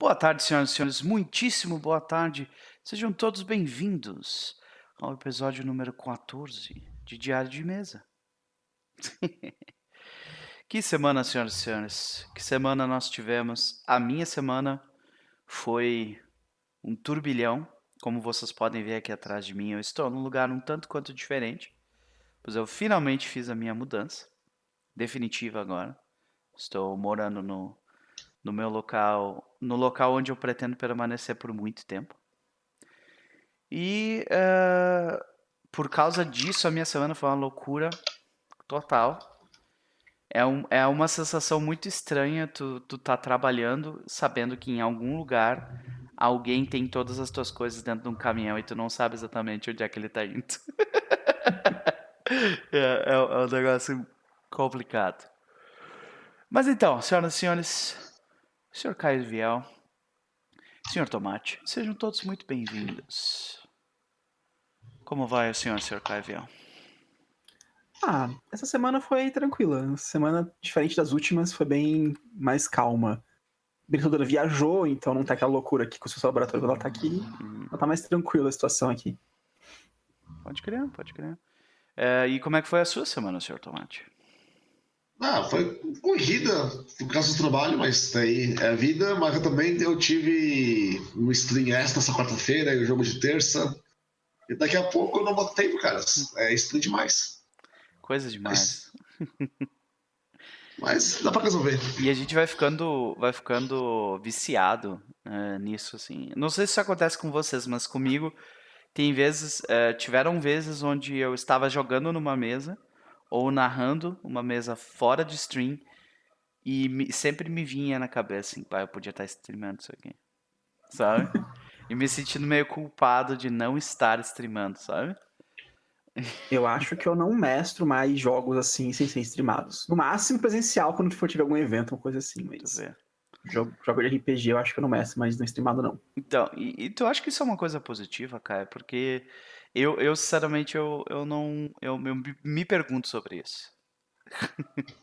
Boa tarde, senhoras e senhores. Muitíssimo boa tarde. Sejam todos bem-vindos ao episódio número 14 de Diário de Mesa. que semana, senhoras e senhores. Que semana nós tivemos. A minha semana foi um turbilhão. Como vocês podem ver aqui atrás de mim, eu estou num lugar um tanto quanto diferente. Pois eu finalmente fiz a minha mudança. Definitiva agora. Estou morando no, no meu local, no local onde eu pretendo permanecer por muito tempo. E uh, por causa disso, a minha semana foi uma loucura total. É, um, é uma sensação muito estranha tu, tu tá trabalhando sabendo que em algum lugar alguém tem todas as tuas coisas dentro de um caminhão e tu não sabe exatamente onde é que ele tá indo. é, é, é um negócio complicado. Mas então, senhoras e senhores, senhor Caio Viel, senhor Tomate, sejam todos muito bem-vindos. Como vai o senhor, senhor Caio Viel? Ah, essa semana foi tranquila. Semana diferente das últimas, foi bem mais calma. A brincadeira viajou, então não tá aquela loucura aqui com o seu laboratório. Ela tá aqui, uhum. ela tá mais tranquila a situação aqui. Pode crer, pode crer. É, e como é que foi a sua semana, senhor Tomate? Ah, foi corrida por causa do trabalho, mas daí é a vida. Mas também eu tive um stream extra essa quarta-feira e o jogo de terça. E daqui a pouco eu não boto tempo, cara. É stream demais. Coisa demais. Mas, mas dá pra resolver. E a gente vai ficando, vai ficando viciado uh, nisso, assim. Não sei se isso acontece com vocês, mas comigo tem vezes, uh, tiveram vezes onde eu estava jogando numa mesa ou narrando uma mesa fora de stream e me, sempre me vinha na cabeça assim, pai, eu podia estar streamando isso aqui. Sabe? e me sentindo meio culpado de não estar streamando, sabe? Eu acho que eu não mestro mais jogos assim sem ser streamados. No máximo presencial, quando for tiver algum evento, uma coisa assim, mas. É. Jogo, jogo de RPG eu acho que eu não mestro mais no streamado, não. Então, e, e tu acha que isso é uma coisa positiva, cara? Porque eu, eu sinceramente, eu, eu não. Eu, eu me pergunto sobre isso.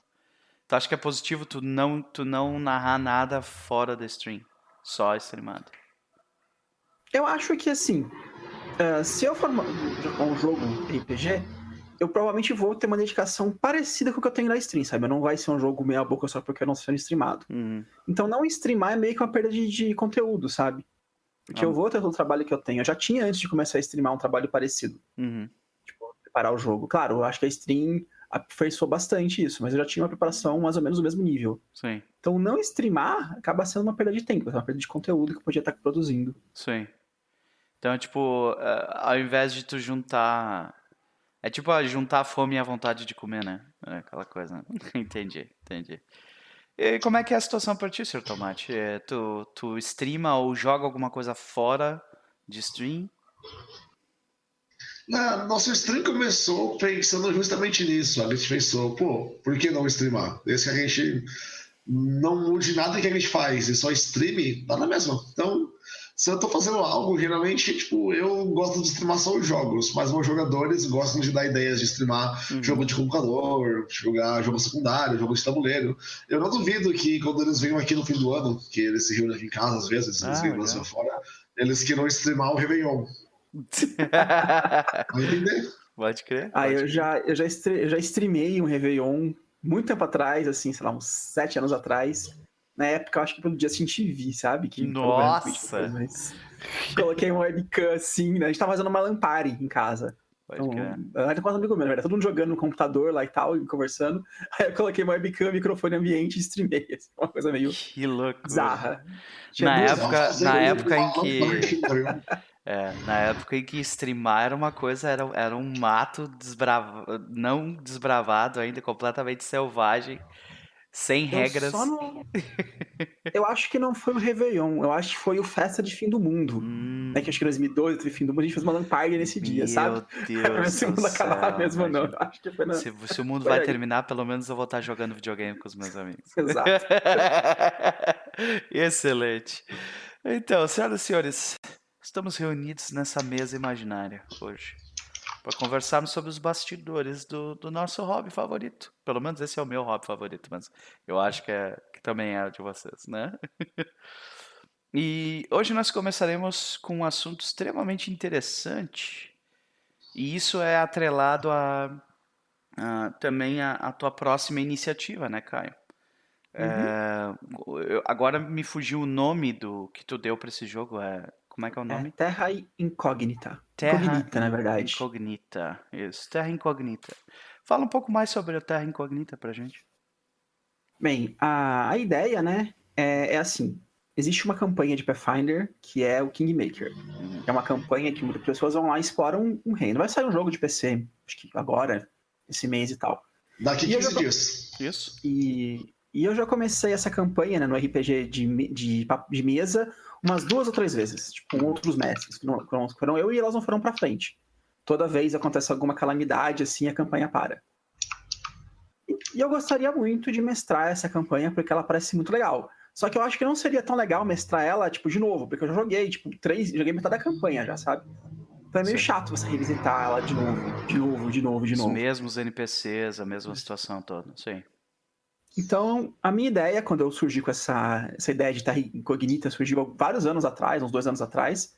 tu acha que é positivo tu não, tu não narrar nada fora da stream? Só streamado? Eu acho que assim, Uh, se eu for um jogo RPG, eu provavelmente vou ter uma dedicação parecida com o que eu tenho na stream, sabe? Não vai ser um jogo meia boca só porque eu não sendo streamado. Uhum. Então não streamar é meio que uma perda de, de conteúdo, sabe? Porque ah. eu vou ter todo o trabalho que eu tenho. Eu já tinha antes de começar a streamar um trabalho parecido. Uhum. Tipo, preparar o jogo. Claro, eu acho que a stream aperfeiçoou bastante isso, mas eu já tinha uma preparação mais ou menos do mesmo nível. Sim. Então não streamar acaba sendo uma perda de tempo, é uma perda de conteúdo que eu podia estar produzindo. Sim. Então, tipo, uh, ao invés de tu juntar. É tipo uh, juntar a fome e a vontade de comer, né? É aquela coisa. entendi, entendi. E como é que é a situação para ti, Sr. Tomate? É, tu, tu streama ou joga alguma coisa fora de stream? Na, nosso stream começou pensando justamente nisso. A gente pensou, pô, por que não streamar? Desde que a gente não mude nada que a gente faz e só streame, dá na mesma. Então, se eu tô fazendo algo, geralmente, tipo, eu gosto de streamar só os jogos, mas meus jogadores gostam de dar ideias de streamar uhum. jogo de computador, jogar jogo secundário, jogo de tabuleiro. Eu não duvido que quando eles venham aqui no fim do ano, que eles se reúnem aqui em casa às vezes, eles ah, vêm Brasil fora, eles queiram streamar o Réveillon. Vai entender? Pode crer. Ah, pode eu, crer. Já, eu, já eu já streamei um Réveillon muito tempo atrás, assim, sei lá, uns sete anos atrás. Na época, eu acho que pelo Justin TV, sabe? Que Nossa! Mas... Coloquei uma webcam assim, né? A gente tava fazendo uma lampare em casa. Pode então, era com um amigo meu, todo mundo jogando no computador lá e tal, e conversando. Aí eu coloquei uma webcam, microfone ambiente e streamei. Assim, uma coisa meio que louco. bizarra. na época, na época em que. É, na época em que streamar era uma coisa, era, era um mato desbrava, não desbravado ainda, completamente selvagem. Sem regras. Eu, não... eu acho que não foi o Réveillon, eu acho que foi o Festa de Fim do Mundo. Hum. Né, que acho que em 2012 teve Fim do Mundo, a gente fez uma lamparga nesse dia, Meu sabe? Deus se o mundo acabar mesmo, não. acho que foi na... se, se o mundo vai terminar, pelo menos eu vou estar jogando videogame com os meus amigos. Exato. Excelente. Então, senhoras e senhores, estamos reunidos nessa mesa imaginária hoje para conversarmos sobre os bastidores do, do, nosso hobby favorito. Pelo menos esse é o meu hobby favorito, mas eu acho que, é, que também é o de vocês, né? E hoje nós começaremos com um assunto extremamente interessante. E isso é atrelado a, a também a, a, tua próxima iniciativa, né, Caio? Uhum. É, eu, agora me fugiu o nome do que tu deu para esse jogo. É, como é que é o nome? É Terra Incógnita. Terra Incognita, na verdade. Incognita, isso. Terra Incognita. Fala um pouco mais sobre a Terra Incognita pra gente. Bem, a, a ideia, né, é, é assim. Existe uma campanha de Pathfinder que é o Kingmaker. É uma campanha que muitas pessoas vão lá e exploram um, um reino. Vai sair um jogo de PC, acho que agora, esse mês e tal. Daqui 15 dias. Isso. E, e eu já comecei essa campanha né, no RPG de, de, de mesa umas duas ou três vezes, tipo, com outros mestres, que não, foram eu e elas não foram para frente. Toda vez acontece alguma calamidade, assim, a campanha para. E eu gostaria muito de mestrar essa campanha, porque ela parece muito legal. Só que eu acho que não seria tão legal mestrar ela, tipo, de novo, porque eu já joguei, tipo, três. Joguei metade da campanha já, sabe? Então é meio Sim. chato você revisitar ela de novo, de novo, de novo, de novo. Os mesmos NPCs, a mesma situação toda, sim. Então, a minha ideia, quando eu surgi com essa, essa ideia de estar incognita, surgiu vários anos atrás, uns dois anos atrás,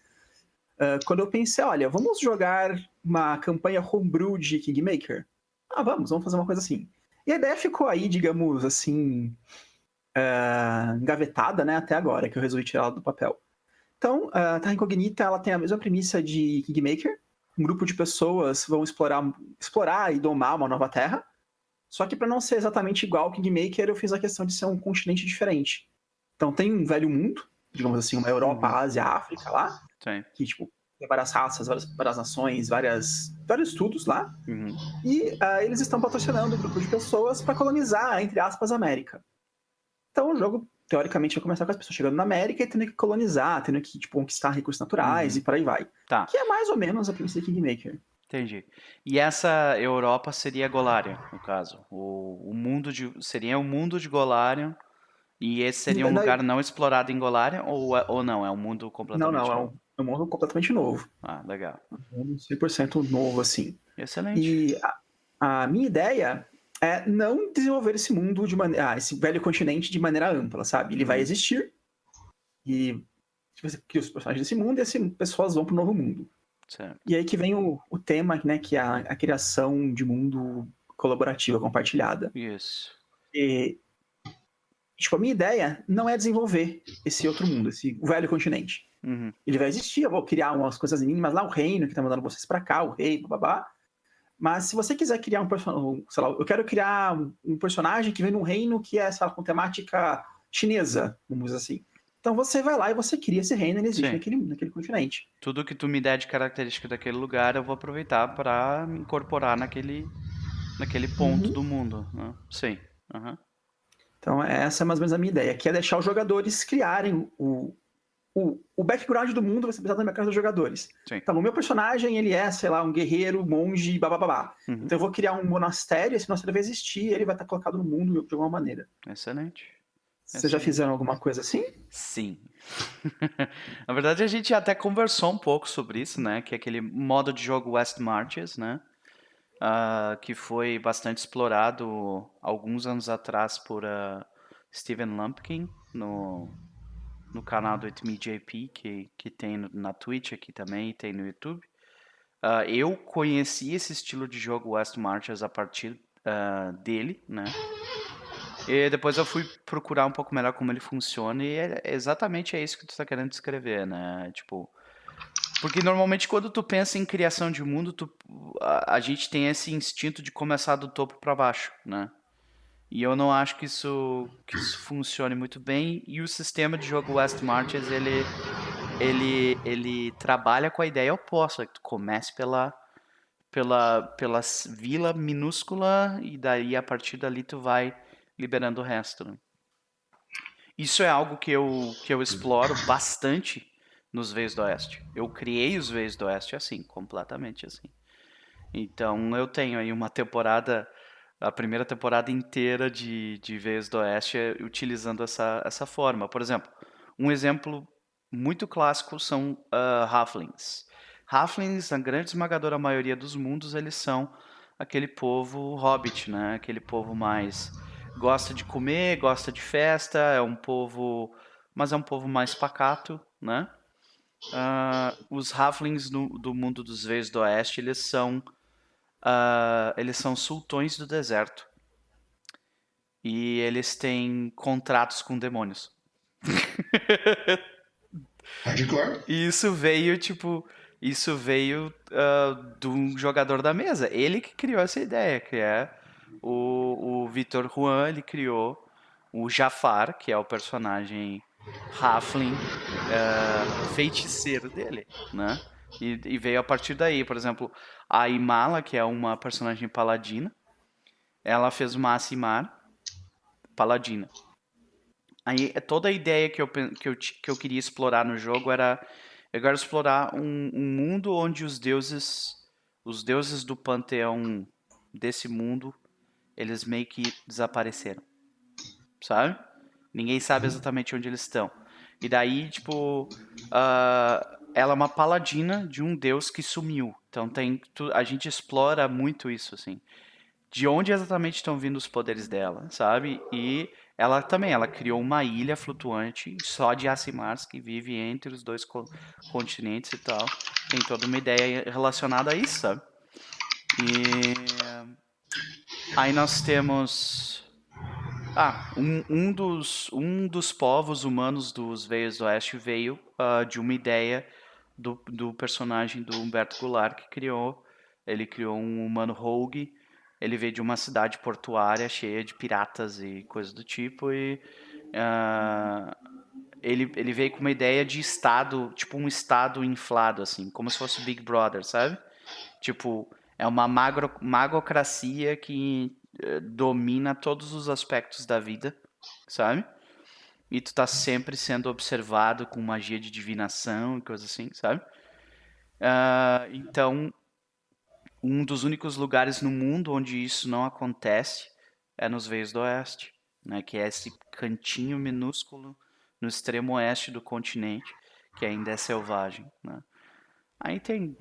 uh, quando eu pensei, olha, vamos jogar uma campanha homebrew de Kingmaker? Ah, vamos, vamos fazer uma coisa assim. E a ideia ficou aí, digamos assim, uh, engavetada, né, até agora, que eu resolvi tirar ela do papel. Então, a Terra Incognita, ela tem a mesma premissa de Kingmaker. Um grupo de pessoas vão explorar, explorar e domar uma nova terra, só que para não ser exatamente igual ao Kingmaker, eu fiz a questão de ser um continente diferente. Então tem um velho mundo, digamos assim, uma Europa, uhum. Ásia, África lá, Sim. que tipo tem várias raças, várias, várias nações, várias, vários estudos lá. Uhum. E uh, eles estão patrocinando um grupo de pessoas para colonizar, entre aspas, a América. Então o jogo, teoricamente, vai começar com as pessoas chegando na América e tendo que colonizar, tendo que tipo, conquistar recursos naturais uhum. e por aí vai. Tá. Que é mais ou menos a princípio Kingmaker. Entendi. E essa Europa seria Golarion, no caso. O, o mundo de seria o mundo de Golarion e esse seria um lugar não explorado em Golarion ou, é, ou não? É um mundo completamente Não, não, novo? é um, é um mundo completamente novo. Ah, legal. Um mundo 100% novo, assim. Excelente. E a, a, minha ideia é não desenvolver esse mundo de maneira. Ah, esse velho continente de maneira ampla, sabe? Ele vai uhum. existir e você cria os personagens desse mundo e as pessoas vão para o novo mundo. Certo. E aí que vem o, o tema, né, que é a, a criação de mundo colaborativa, compartilhada. Isso. E, tipo, a minha ideia não é desenvolver esse outro mundo, esse velho continente. Uhum. Ele vai existir, eu vou criar umas coisas mínimas lá, o reino que tá mandando vocês para cá, o rei, babá. Mas se você quiser criar um personagem, sei lá, eu quero criar um personagem que vem num reino que é, sei lá, com temática chinesa, vamos dizer assim. Então você vai lá e você cria esse reino, ele existe naquele, naquele continente. Tudo que tu me der de característica daquele lugar, eu vou aproveitar para incorporar naquele, naquele ponto uhum. do mundo. Né? Sim. Uhum. Então essa é mais ou menos a minha ideia, que é deixar os jogadores criarem o, o, o background do mundo, você precisa da minha casa dos jogadores. Sim. Então o meu personagem, ele é, sei lá, um guerreiro, monge, babá. Uhum. Então eu vou criar um monastério, esse monastério vai existir, ele vai estar colocado no mundo de alguma maneira. Excelente. Vocês já fizeram alguma coisa assim? Sim. Na verdade, a gente até conversou um pouco sobre isso, né? Que é aquele modo de jogo West Marches, né? Uh, que foi bastante explorado alguns anos atrás por uh, Steven Lumpkin no, no canal do It Me JP, que, que tem na Twitch aqui também e tem no YouTube. Uh, eu conheci esse estilo de jogo West Marches a partir dele, né? E depois eu fui procurar um pouco melhor como ele funciona e é exatamente é isso que tu está querendo descrever, né? Tipo, porque normalmente quando tu pensa em criação de mundo, tu, a, a gente tem esse instinto de começar do topo para baixo, né? E eu não acho que isso, que isso funcione muito bem. E o sistema de jogo West Marches, ele, ele, ele trabalha com a ideia oposta, que tu comece pela, pela, pela vila minúscula e daí a partir dali tu vai liberando o resto. Né? Isso é algo que eu, que eu exploro bastante nos Veios do Oeste. Eu criei os Veios do Oeste assim, completamente assim. Então eu tenho aí uma temporada, a primeira temporada inteira de, de Veios do Oeste utilizando essa, essa forma. Por exemplo, um exemplo muito clássico são uh, Halflings. Halflings, a grande esmagadora maioria dos mundos, eles são aquele povo hobbit, né? Aquele povo mais gosta de comer, gosta de festa, é um povo mas é um povo mais pacato, né? Uh, os halflings do, do mundo dos veios do oeste, eles são uh, eles são sultões do deserto. E eles têm contratos com demônios. E isso veio, tipo, isso veio uh, de um jogador da mesa. Ele que criou essa ideia, que é o, o Vitor Juan, ele criou o Jafar, que é o personagem Halfling uh, feiticeiro dele, né? E, e, veio a partir daí, por exemplo, a Imala, que é uma personagem paladina, ela fez uma Asimar paladina. Aí toda a ideia que eu, que eu, que eu queria explorar no jogo era eu quero explorar um, um mundo onde os deuses os deuses do panteão desse mundo eles meio que desapareceram, sabe? Ninguém sabe uhum. exatamente onde eles estão. E daí, tipo, uh, ela é uma paladina de um deus que sumiu. Então tem a gente explora muito isso assim. De onde exatamente estão vindo os poderes dela, sabe? E ela também, ela criou uma ilha flutuante só de Asimars que vive entre os dois co continentes e tal. Tem toda uma ideia relacionada a isso, sabe? E aí nós temos ah, um, um, dos, um dos povos humanos dos Veios do Oeste veio uh, de uma ideia do, do personagem do Humberto Goulart que criou. Ele criou um humano rogue ele veio de uma cidade portuária cheia de piratas e coisas do tipo e uh, ele, ele veio com uma ideia de estado, tipo um estado inflado assim, como se fosse Big Brother, sabe? Tipo, é uma magro, magocracia que uh, domina todos os aspectos da vida, sabe? E tu tá sempre sendo observado com magia de divinação e coisas assim, sabe? Uh, então, um dos únicos lugares no mundo onde isso não acontece é nos Veios do Oeste, né, que é esse cantinho minúsculo no extremo oeste do continente, que ainda é selvagem. Né. Aí tem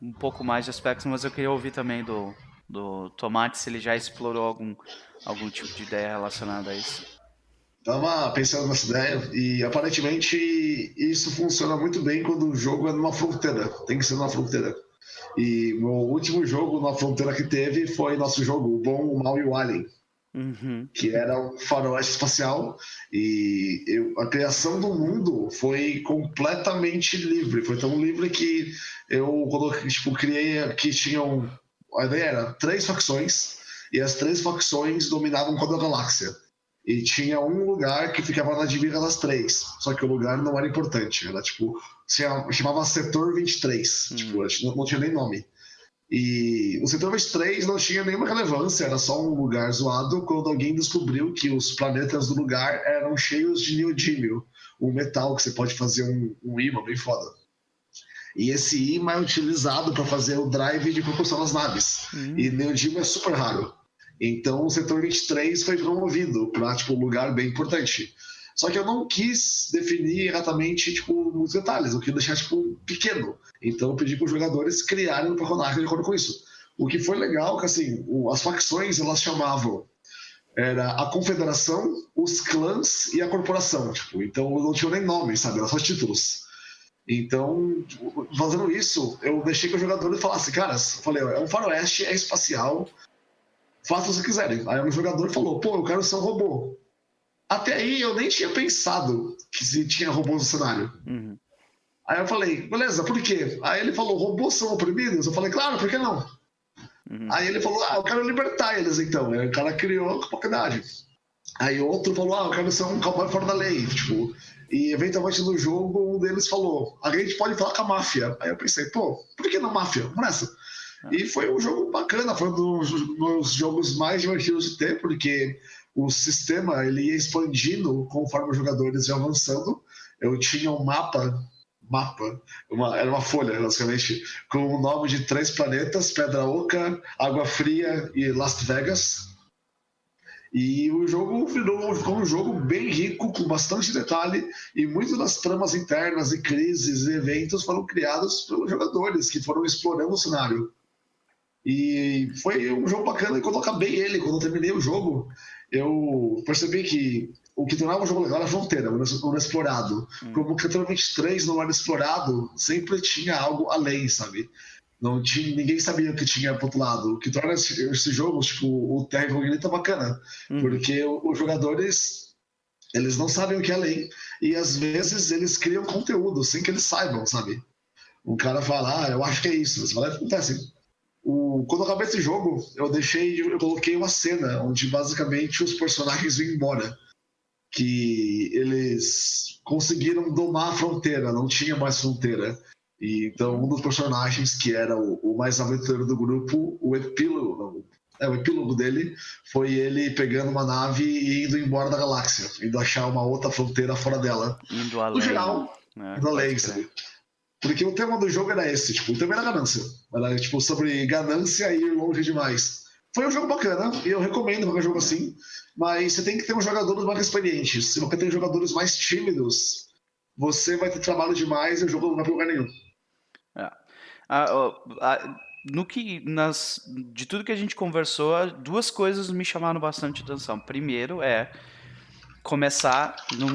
um pouco mais de aspectos, mas eu queria ouvir também do, do Tomate se ele já explorou algum, algum tipo de ideia relacionada a isso. Estava pensando nessa ideia e aparentemente isso funciona muito bem quando o jogo é numa fronteira. Tem que ser numa fronteira. E o último jogo na fronteira que teve foi nosso jogo, o Bom, o Mal e o Alien. Uhum. Que era um faroeste espacial e eu, a criação do mundo foi completamente livre. Foi tão livre que eu tipo, criei que tinham. A ideia era três facções e as três facções dominavam toda a galáxia. E tinha um lugar que ficava na divisa das três. Só que o lugar não era importante. Era tipo. chamava Setor 23. Hum. Tipo, não, não tinha nem nome. E o setor 23 não tinha nenhuma relevância, era só um lugar zoado quando alguém descobriu que os planetas do lugar eram cheios de neodímio, um metal que você pode fazer um, um imã bem foda. E esse imã é utilizado para fazer o drive de propulsão das naves. Hum. E neodímio é super raro. Então o setor 23 foi promovido para tipo, um lugar bem importante. Só que eu não quis definir exatamente tipo, os detalhes, eu queria deixar tipo, pequeno. Então eu pedi para os jogadores criarem um personagem de acordo com isso. O que foi legal, que assim, as facções elas chamavam era a confederação, os clãs e a corporação. Tipo, então não tinha nem nome, sabe? Era só títulos. Então, fazendo isso, eu deixei que os jogadores falassem, cara, falei, é um faroeste, é espacial, faça o que quiserem. Aí um jogador falou, pô, eu quero ser um robô. Até aí eu nem tinha pensado que se tinha robôs no cenário. Uhum. Aí eu falei, beleza, por quê? Aí ele falou, robôs são oprimidos? Eu falei, claro, por que não? Uhum. Aí ele falou, ah, eu quero libertar eles então. Aí o cara criou a capacidade. Aí outro falou, ah, eu quero ser um cowboy fora da lei. Tipo, e eventualmente no jogo um deles falou, a gente pode falar com a máfia. Aí eu pensei, pô, por que não máfia? Vamos nessa. E foi um jogo bacana, foi um dos, dos jogos mais divertidos de ter, porque o sistema ele ia expandindo conforme os jogadores iam avançando. Eu tinha um mapa, mapa, uma, era uma folha, basicamente, com o nome de três planetas: Pedra Oca, Água Fria e Las Vegas. E o jogo virou ficou um jogo bem rico, com bastante detalhe, e muitas das tramas internas e crises e eventos foram criados pelos jogadores que foram explorando o cenário. E foi um jogo bacana. E quando eu acabei ele, quando eu terminei o jogo, eu percebi que o que tornava o jogo legal era a fronteira, o inexplorado. Hum. Como o Capitão 23 não era explorado, sempre tinha algo além, sabe? Não tinha, ninguém sabia o que tinha pro outro lado. O que torna esse, esse jogo, tipo, o Terra Incognita bacana. Hum. Porque os jogadores, eles não sabem o que é além. E às vezes eles criam conteúdo sem que eles saibam, sabe? O cara fala, ah, eu acho que é isso. Você fala, acontece. O, quando eu acabei esse jogo, eu deixei, eu coloquei uma cena onde basicamente os personagens vêm embora que eles conseguiram domar a fronteira, não tinha mais fronteira. E, então, um dos personagens, que era o, o mais aventureiro do grupo, o epílogo, é, o epílogo dele foi ele pegando uma nave e indo embora da galáxia, indo achar uma outra fronteira fora dela. Indo além. No geral, né? indo além, sabe? Porque o tema do jogo era esse, tipo, o tema era ganância. Era tipo sobre ganância e ir longe demais. Foi um jogo bacana, e eu recomendo qualquer jogo assim mas você tem que ter um jogadores mais experientes. Se você tem jogadores mais tímidos, você vai ter trabalho demais e o jogo não vai para lugar nenhum. É. Ah, ah, no que nas de tudo que a gente conversou, duas coisas me chamaram bastante atenção. Primeiro é começar num,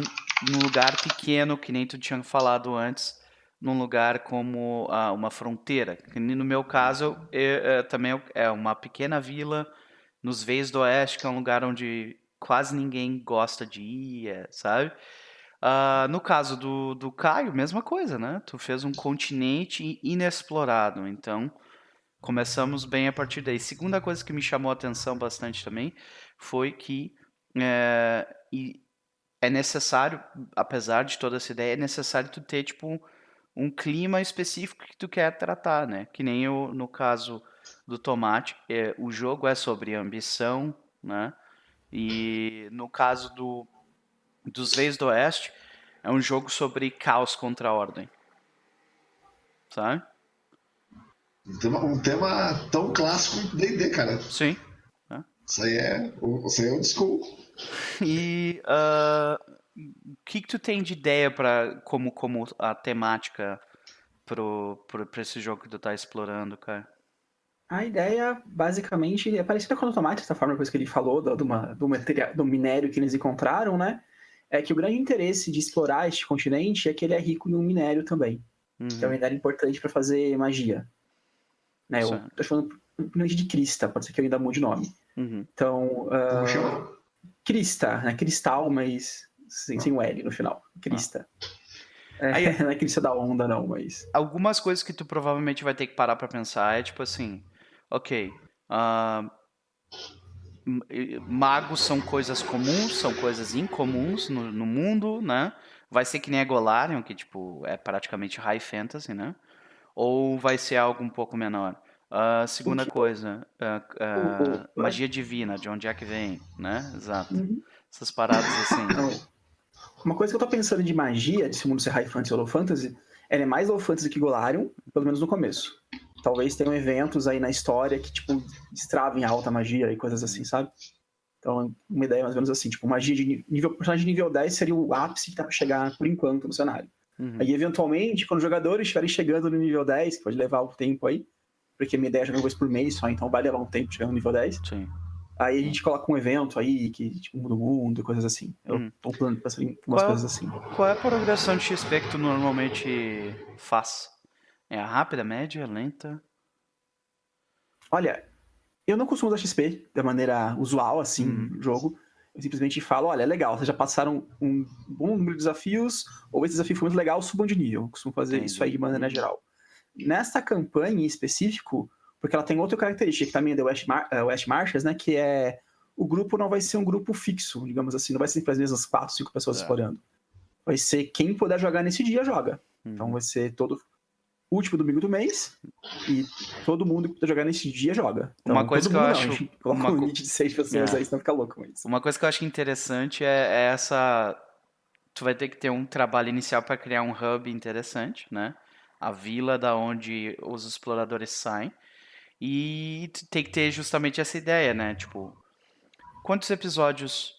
num lugar pequeno, que nem tu tinha falado antes, num lugar como ah, uma fronteira. No meu caso, é, é, também é uma pequena vila nos Veios do Oeste, que é um lugar onde quase ninguém gosta de ir, é, sabe? Uh, no caso do, do Caio, mesma coisa, né? Tu fez um continente inexplorado, então começamos bem a partir daí. Segunda coisa que me chamou a atenção bastante também foi que é, é necessário, apesar de toda essa ideia, é necessário tu ter tipo um clima específico que tu quer tratar, né? Que nem eu, no caso do tomate. É, o jogo é sobre ambição, né? E no caso do, dos Reis do Oeste, é um jogo sobre caos contra a ordem. Sabe? Um tema, um tema tão clássico do D&D, cara. Sim. Isso aí é, isso aí é old school. E uh, o que, que tu tem de ideia para como, como a temática para esse jogo que tu tá explorando, cara? A ideia, basicamente, é parecida com o tomate, dessa forma, coisa que ele falou, do, do, do, material, do minério que eles encontraram, né? É que o grande interesse de explorar este continente é que ele é rico em um minério também. Uhum. Que é um minério importante para fazer magia. Né? Eu tô chamando de crista, pode ser que eu ainda mude o nome. Uhum. Então. Uh, crista, né? Cristal, mas sem, sem o L no final. Crista. Ah. É, Aí, não é crista da onda, não, mas. Algumas coisas que tu provavelmente vai ter que parar para pensar é tipo assim ok, uh, magos são coisas comuns, são coisas incomuns no, no, mundo, né? Vai ser que nem a Golarion, que tipo é praticamente high fantasy, né? Ou vai ser algo um pouco menor? Uh, segunda coisa, uh, uh, magia divina, de onde é que vem, né? Exato. Uhum. Essas paradas assim. Uma coisa que eu tô pensando de magia, de se mundo ser high fantasy ou low fantasy, ela é mais low fantasy que Golarion, pelo menos no começo talvez tenham eventos aí na história que, tipo, destravem a alta magia e coisas assim, sabe? Então, uma ideia mais ou menos assim, tipo, magia de nível, personagem de nível 10 seria o ápice que tá pra chegar por enquanto no cenário. Uhum. Aí, eventualmente, quando os jogadores estiverem chegando no nível 10, que pode levar o tempo aí, porque minha ideia é jogar uma vez por mês só, então vai levar um tempo chegando no nível 10. Sim. Aí a gente coloca um evento aí, que, tipo, muda o mundo, coisas assim. Eu uhum. tô planejando em umas qual, coisas assim. Qual é a progressão de XP que tu normalmente faz? É a rápida, média, lenta? Olha, eu não costumo usar XP da maneira usual, assim, uhum. no jogo. Eu simplesmente falo, olha, é legal, vocês já passaram um bom número de desafios, ou esse desafio foi muito legal, subam de nível. Eu costumo fazer Entendi. isso aí de maneira geral. Nesta campanha em específico, porque ela tem outra característica que também é da West, Mar uh, West Marches, né, que é o grupo não vai ser um grupo fixo, digamos assim, não vai ser sempre as mesmas quatro, cinco pessoas é. explorando. Vai ser quem puder jogar nesse dia, joga. Uhum. Então vai ser todo último domingo do mês e todo mundo que tá jogando nesse dia joga. Então, uma coisa que eu não, acho. Uma... um limite de seis pessoas é. aí, senão fica louco. Uma coisa que eu acho interessante é, é essa. Tu vai ter que ter um trabalho inicial para criar um hub interessante, né? A vila da onde os exploradores saem. E tem que ter justamente essa ideia, né? Tipo, quantos episódios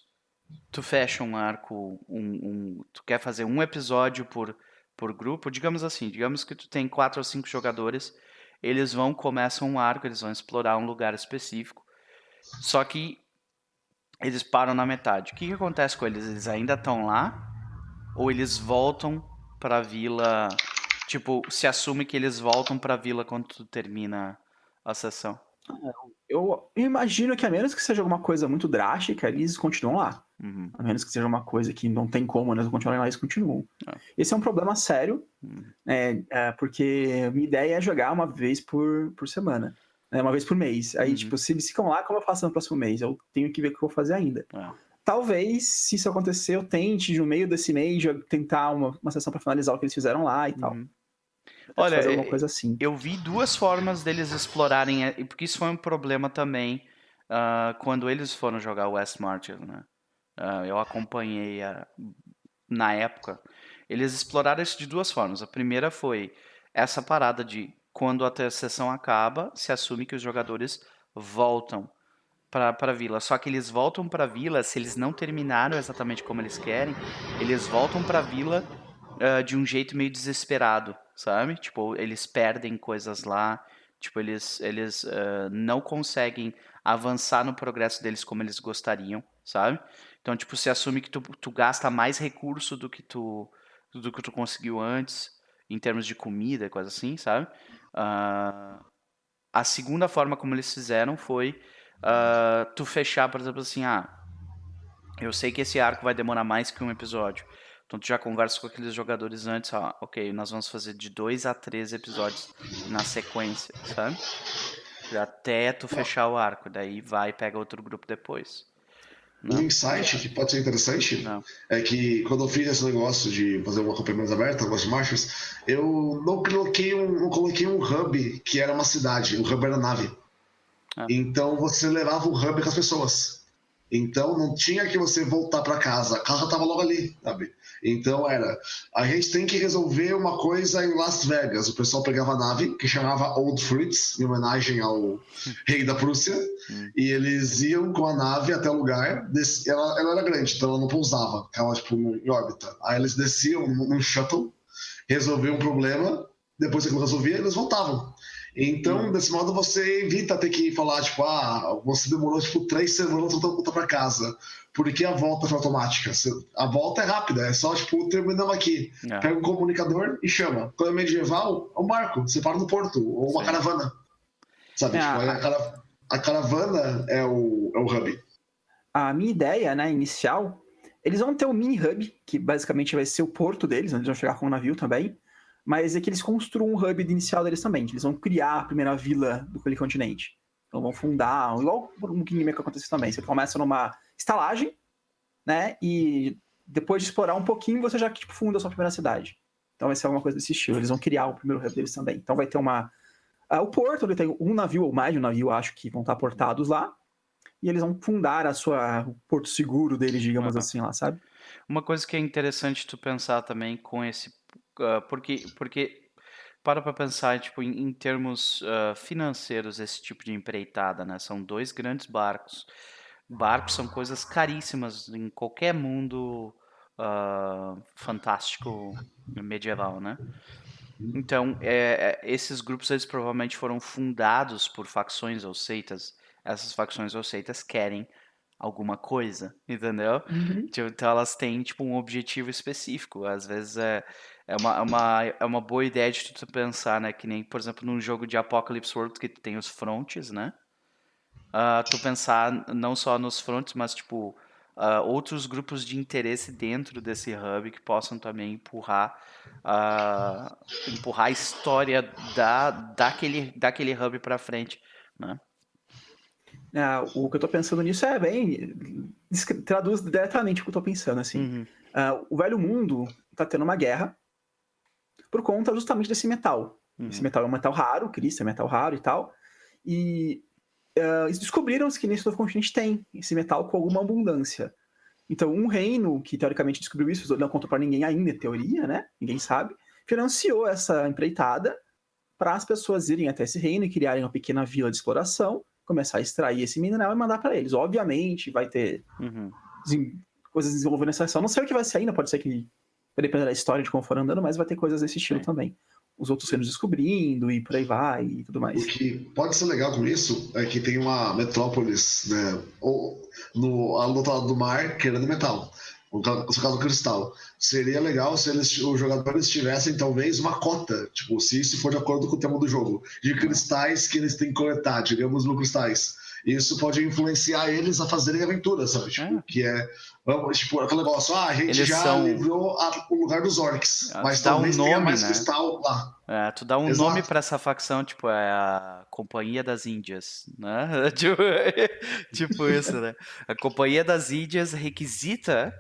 tu fecha um arco, um, um, tu quer fazer um episódio por por grupo, digamos assim, digamos que tu tem quatro ou cinco jogadores, eles vão começam um arco, eles vão explorar um lugar específico. Só que eles param na metade. O que, que acontece com eles? Eles ainda estão lá? Ou eles voltam pra vila? Tipo, se assume que eles voltam pra vila quando tu termina a sessão. Eu imagino que a menos que seja alguma coisa muito drástica, eles continuam lá. Uhum. A menos que seja uma coisa que não tem como eles continuarem lá, eles continuam. É. Esse é um problema sério, Uhum. né, é, porque minha ideia é jogar uma vez por, por semana. né, uma vez por mês. Aí, Uhum. tipo, se eles ficam lá, como eu faço no próximo mês? Eu tenho que ver o que eu vou fazer ainda. É. Talvez, se isso acontecer, eu tente, no meio desse mês, tentar uma, uma sessão pra finalizar o que eles fizeram lá e tal. Pode Olha, fazer é- alguma coisa assim. Eu vi duas formas deles explorarem, é, e porque isso foi um problema também ah, quando eles foram jogar West Marches, né? Ah, eu acompanhei a- na época. Eles exploraram isso de duas formas. A primeira foi essa parada de quando a sessão acaba, se assume que os jogadores voltam para a vila. Só que eles voltam para a vila, se eles não terminaram exatamente como eles querem, eles voltam para a vila ah, de um jeito meio desesperado, sabe? Tipo, eles perdem coisas lá, tipo, eles, eles ah, não conseguem avançar no progresso deles como eles gostariam, sabe? Então, tipo, se assume que tu, tu gasta mais recurso do que tu do que tu conseguiu antes, em termos de comida coisa assim, sabe? Ah, a segunda forma como eles fizeram foi ah, tu fechar, por exemplo, assim, ah, eu sei que esse arco vai demorar mais que um episódio. Então tu já conversa com aqueles jogadores antes, ó, ok, nós vamos fazer de dois a três episódios na sequência, sabe? Até tu fechar o arco, daí vai e pega outro grupo depois. Um insight que pode ser interessante Não. é que quando eu fiz esse negócio de fazer uma campanha mais aberta, Lost Marches, eu não coloquei um, não coloquei um hub que era uma cidade, o hub era nave. Ah. Então você levava o hub com as pessoas. Então não tinha que você voltar para casa, a casa tava logo ali, sabe? Então era, a gente tem que resolver uma coisa em Las Vegas. O pessoal pegava a nave, que chamava Old Fritz, em homenagem ao rei da Prússia, e eles iam com a nave até o lugar. Des... Ela, ela era grande, então ela não pousava, ficava tipo em órbita. Aí eles desciam num num shuttle, resolviam um problema, depois que resolvia, eles voltavam. Então, desse modo, você evita ter que falar, tipo, ah, você demorou, tipo, três semanas pra voltar pra casa. Porque a volta foi automática. A volta é rápida, é só, tipo, terminamos aqui. É. Pega um comunicador e chama. Quando é medieval, é um barco. Você para no porto, ou uma Sim. caravana. Sabe? É, tipo, a- a, cara- a caravana é o, é o hub. a minha ideia, né, inicial, eles vão ter um mini hub, que basicamente vai ser o porto deles, onde eles vão chegar com o navio também, mas é que eles construam um hub inicial deles também, eles vão criar a primeira vila do continente. Então vão fundar, igual um Kingmaker que acontece também, você começa numa estalagem, né, e depois de explorar um pouquinho, você já tipo, funda a sua primeira cidade. Então vai ser alguma coisa desse estilo, eles vão criar o primeiro hub deles também. Então vai ter uma... ah, o porto, ele tem um navio ou mais de um navio, acho que vão estar portados lá, e eles vão fundar a sua o porto seguro deles, digamos Aham. assim, lá, sabe? Uma coisa que é interessante tu pensar também com esse. Ah, porque, porque para pra pensar tipo, em, em termos ah, financeiros, esse tipo de empreitada, né? São dois grandes barcos. Barcos são coisas caríssimas em qualquer mundo ah, fantástico medieval, né? Então, é, é, esses grupos eles provavelmente foram fundados por facções ou seitas. Essas facções ou seitas querem alguma coisa, entendeu? Tipo, Então elas têm tipo um objetivo específico. Às vezes é, é, uma, é, uma, é uma boa ideia de tu pensar, né? Que nem, por exemplo, num jogo de Apocalypse World que tem os frontes, né? Ah, tu pensar não só nos frontes, mas tipo ah, outros grupos de interesse dentro desse hub que possam também empurrar ah, empurrar a história da, daquele, daquele hub para frente, né? Ah, o que eu tô pensando nisso é bem. Traduz diretamente o que eu tô pensando, assim. Uhum. Ah, o velho mundo tá tendo uma guerra por conta justamente desse metal. Uhum. Esse metal é um metal raro, Cristo é metal raro e tal. E ah, eles descobriram que nesse novo continente tem esse metal com alguma abundância. Então, um reino que teoricamente descobriu isso, não contou pra ninguém ainda, em teoria, né? Ninguém sabe, financiou essa empreitada para as pessoas irem até esse reino e criarem uma pequena vila de exploração, começar a extrair esse mineral e mandar para eles. Obviamente, vai ter Uhum. coisas desenvolvendo nessa ação. Não sei o que vai ser ainda, pode ser que vai depender da história de como for andando, mas vai ter coisas desse estilo Sim. também. os outros reinos descobrindo e por aí vai e tudo mais. O que pode ser legal com isso é que tem uma metrópolis, né? Ou no, ao outro lado do mar, querendo metal. No caso do cristal. Seria legal se eles, os jogadores tivessem talvez uma cota, tipo, se isso for de acordo com o tema do jogo, de cristais que eles têm que coletar, digamos, no cristais. Isso pode influenciar eles a fazerem aventuras, sabe? Tipo, É. que é. Vamos, tipo, aquele negócio, ah, a gente Eles já são- livrou a- o lugar dos orcs, Ah, mas dá um tenha nome, mais né? cristal lá. É, tu dá um Exato. nome pra essa facção, tipo, é a Companhia das Índias, né? Tipo, tipo isso, né? A Companhia das Índias requisita,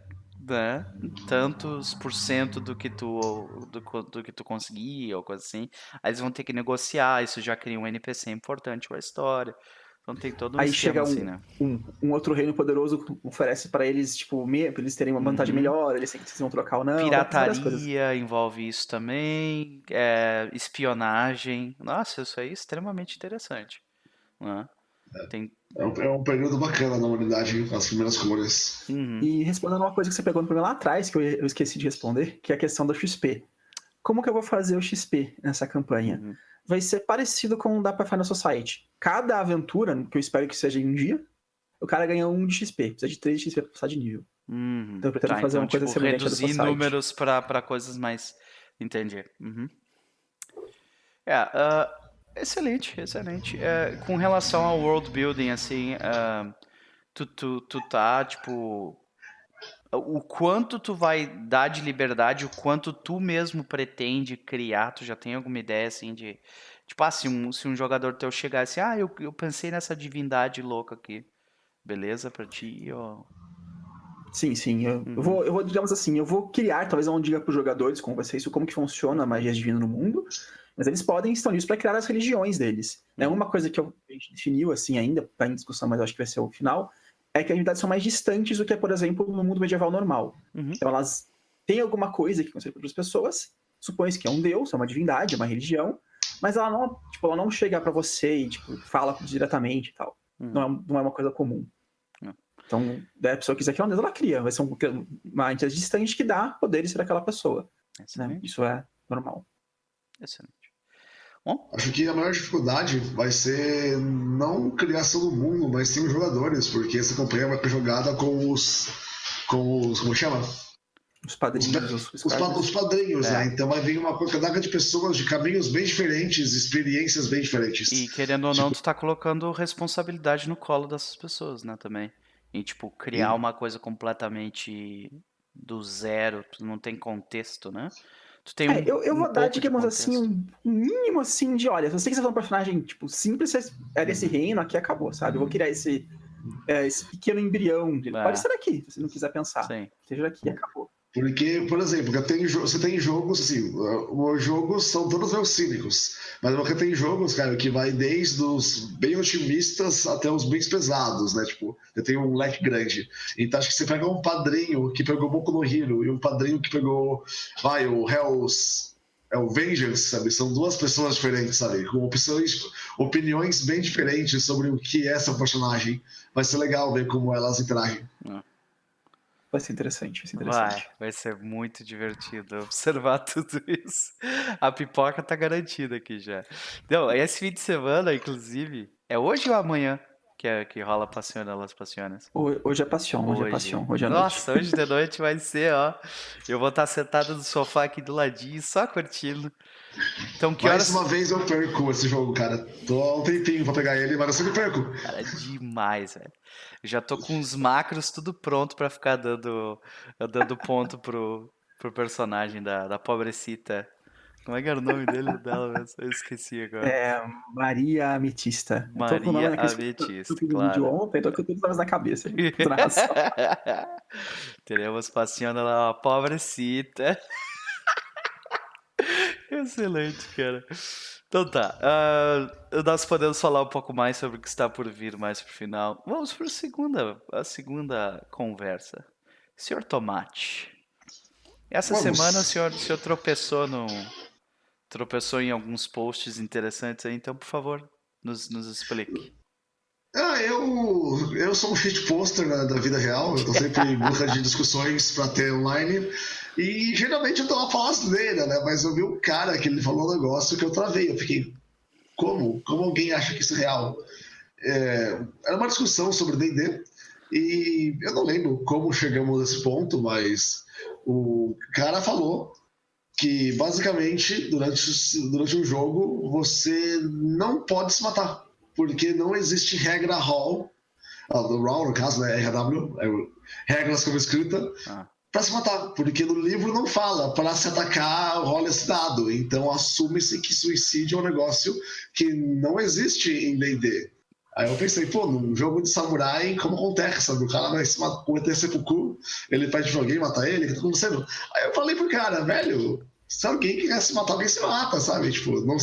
né, tantos por cento do que tu do, do que tu conseguir ou coisa assim. Aí eles vão ter que negociar, isso já cria um NPC importante pra história. Então tem todo um Aí chega um- assim, né? Um, um outro reino poderoso oferece pra eles, tipo, me- pra eles terem uma vantagem Uhum. melhor, eles têm que se vão trocar ou não. Pirataria envolve isso também, é, espionagem. Nossa, isso aí é extremamente interessante. né? Tem, É um, é um período bacana na humanidade, as primeiras cores. Uhum. E respondendo uma coisa que você pegou no primeiro lá atrás, que eu, eu esqueci de responder, que é a questão do XP. Como que eu vou fazer o XP nessa campanha? Uhum. Vai ser parecido com o da Pathfinder Society. Cada aventura, que eu espero que seja em um dia, o cara ganha um de XP. Precisa de três de XP pra passar de nível. Uhum. Então eu pretendo fazer uma coisa tipo, semelhante reduzir números pra pra coisas mais. Entendi. Uhum. É, ah, excelente, excelente. É, com relação ao world building, assim, ah, tu, tu, tu tá, tipo. O quanto tu vai dar de liberdade, o quanto tu mesmo pretende criar, tu já tem alguma ideia, assim, de. Tipo, ah, se um, se um jogador teu chegar assim, ah, eu, eu pensei nessa divindade louca aqui. Beleza pra ti? Ou... Sim, sim. Eu, eu vou, eu vou, digamos assim, eu vou criar, talvez eu não diga para os jogadores como vai ser isso, como que funciona a magia divina no mundo, mas eles podem estar nisso para criar as religiões deles. Né? Uma coisa que eu, a gente definiu assim ainda, está em discussão, mas acho que vai ser o final, é que as divindades são mais distantes do que, por exemplo, no mundo medieval normal. Uhum. Então elas têm alguma coisa que acontece para outras pessoas, supõe-se que é um deus, é uma divindade, é uma religião, mas ela não, tipo, ela não chega para você e tipo, fala diretamente e tal. Uhum. Não, é, não é uma coisa comum. Não. Então, daí a pessoa quiser criar um deus, ela cria. Vai ser um, uma entidade distante que dá poderes para aquela pessoa. Né? Isso é normal. Excelente. Bom, Acho que a maior dificuldade vai ser não criação do mundo, mas sim os jogadores, porque essa campanha vai ser jogada com os. com os. como chama? Os padrinhos, os, Os, pa- os padrinhos, É. né? Então vai vir uma quantidade de pessoas de caminhos bem diferentes, experiências bem diferentes. e querendo ou não, tu tá colocando responsabilidade no colo dessas pessoas, né, também. E, tipo, criar Sim. uma coisa completamente do zero, tu não tem contexto, né? Tu tem um, É, eu, eu um vou dar, de digamos assim, um um mínimo assim de, olha, se você quiser fazer um personagem, tipo, simples, você é desse reino, aqui acabou, sabe? Eu vou criar esse, é, esse pequeno embrião. dele. É. Pode ser daqui, se você não quiser pensar. Sim. Seja daqui, acabou. Porque, por exemplo, eu tenho jo- você tem jogos, assim, os jogos são todos meio cínicos, mas você tem jogos, cara, que vai desde os bem otimistas até os bem pesados, né? Tipo, você tem um leque grande. Então acho que você pega um padrinho que pegou Boku no Hero e um padrinho que pegou, vai, o Hell's. É o Vengeance, sabe? São duas pessoas diferentes, sabe? Com opções, opiniões bem diferentes sobre o que é essa personagem. Vai ser legal ver como elas interagem. Vai ser interessante, vai ser Vai, interessante. vai ser muito divertido observar tudo isso. A pipoca tá garantida aqui já. Não, esse fim de semana, inclusive, é hoje ou amanhã que, é, que rola Passiona Las Passionas? Ho- Hoje é passion, hoje, é passion, hoje é noite. Nossa, hoje de noite vai ser, ó. Eu vou estar sentado no sofá aqui do ladinho, só curtindo. Então, que Mais horas. uma vez eu perco esse jogo, cara. Tô há um tempinho pra pegar ele, mas eu sempre perco. Cara, é demais, velho. Já tô com os macros tudo pronto pra ficar dando, dando ponto pro, pro personagem da, da pobrecita. Como é que era o nome dele dela? Eu esqueci agora. É Maria Ametista. Maria Ametista, eu claro. vídeo ontem, tô com todos os nomes na cabeça. Teremos passeando lá, ó, pobrecita. Excelente, cara. Então tá. ah, nós podemos falar um pouco mais sobre o que está por vir mais pro final. Vamos para a segunda, a segunda conversa. Senhor Tomate. Essa Vamos. semana o senhor, o senhor tropeçou no. Tropeçou em alguns posts interessantes aí, então, por favor, nos, nos explique. Ah, eu, eu sou um shitposter da, da vida real, eu tô sempre em busca de discussões pra ter online. E geralmente eu lá falando asneira, né? Mas eu vi um cara que ele falou um negócio que eu travei. Eu fiquei, como? Como alguém acha que isso é real? É, era uma discussão sobre D&D e eu não lembro como chegamos nesse ponto, mas o cara falou que basicamente durante, durante um jogo você não pode se matar, porque não existe regra hall, uh, do RAW no caso, né, RW, é, regras como escrita, ah. para se matar, porque no livro não fala para se atacar rola esse dado, então assume-se que suicídio é um negócio que não existe em D&D. Aí eu pensei, pô, num jogo de samurai, como acontece, sabe? O cara vai se cometer seppuku, ele pede pra alguém matar ele, que tá acontecendo? Aí eu falei pro cara, velho, se alguém quer se matar, alguém se mata, sabe? Tipo, não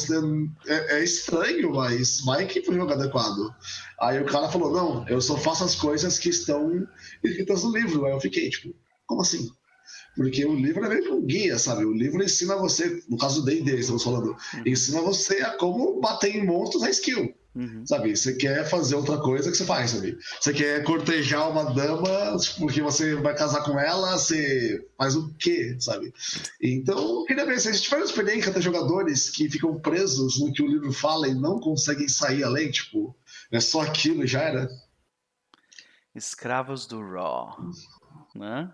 é, é estranho, mas vai que foi um jogo adequado. Aí o cara falou, não, eu só faço as coisas que estão escritas no livro. Aí eu fiquei, tipo, como assim? Porque o livro é meio que um guia, sabe? O livro ensina você, no caso do D&D, estamos falando, ensina você a como bater em monstros a skill. Uhum. Sabe? Você quer fazer outra coisa que você faz, sabe? Você quer cortejar uma dama porque você vai casar com ela, você faz o quê, sabe? Então, eu queria ver se a gente tiver experiência de jogadores que ficam presos no que o livro fala e não conseguem sair além, tipo, é só aquilo já era. Escravos do Raw. Né?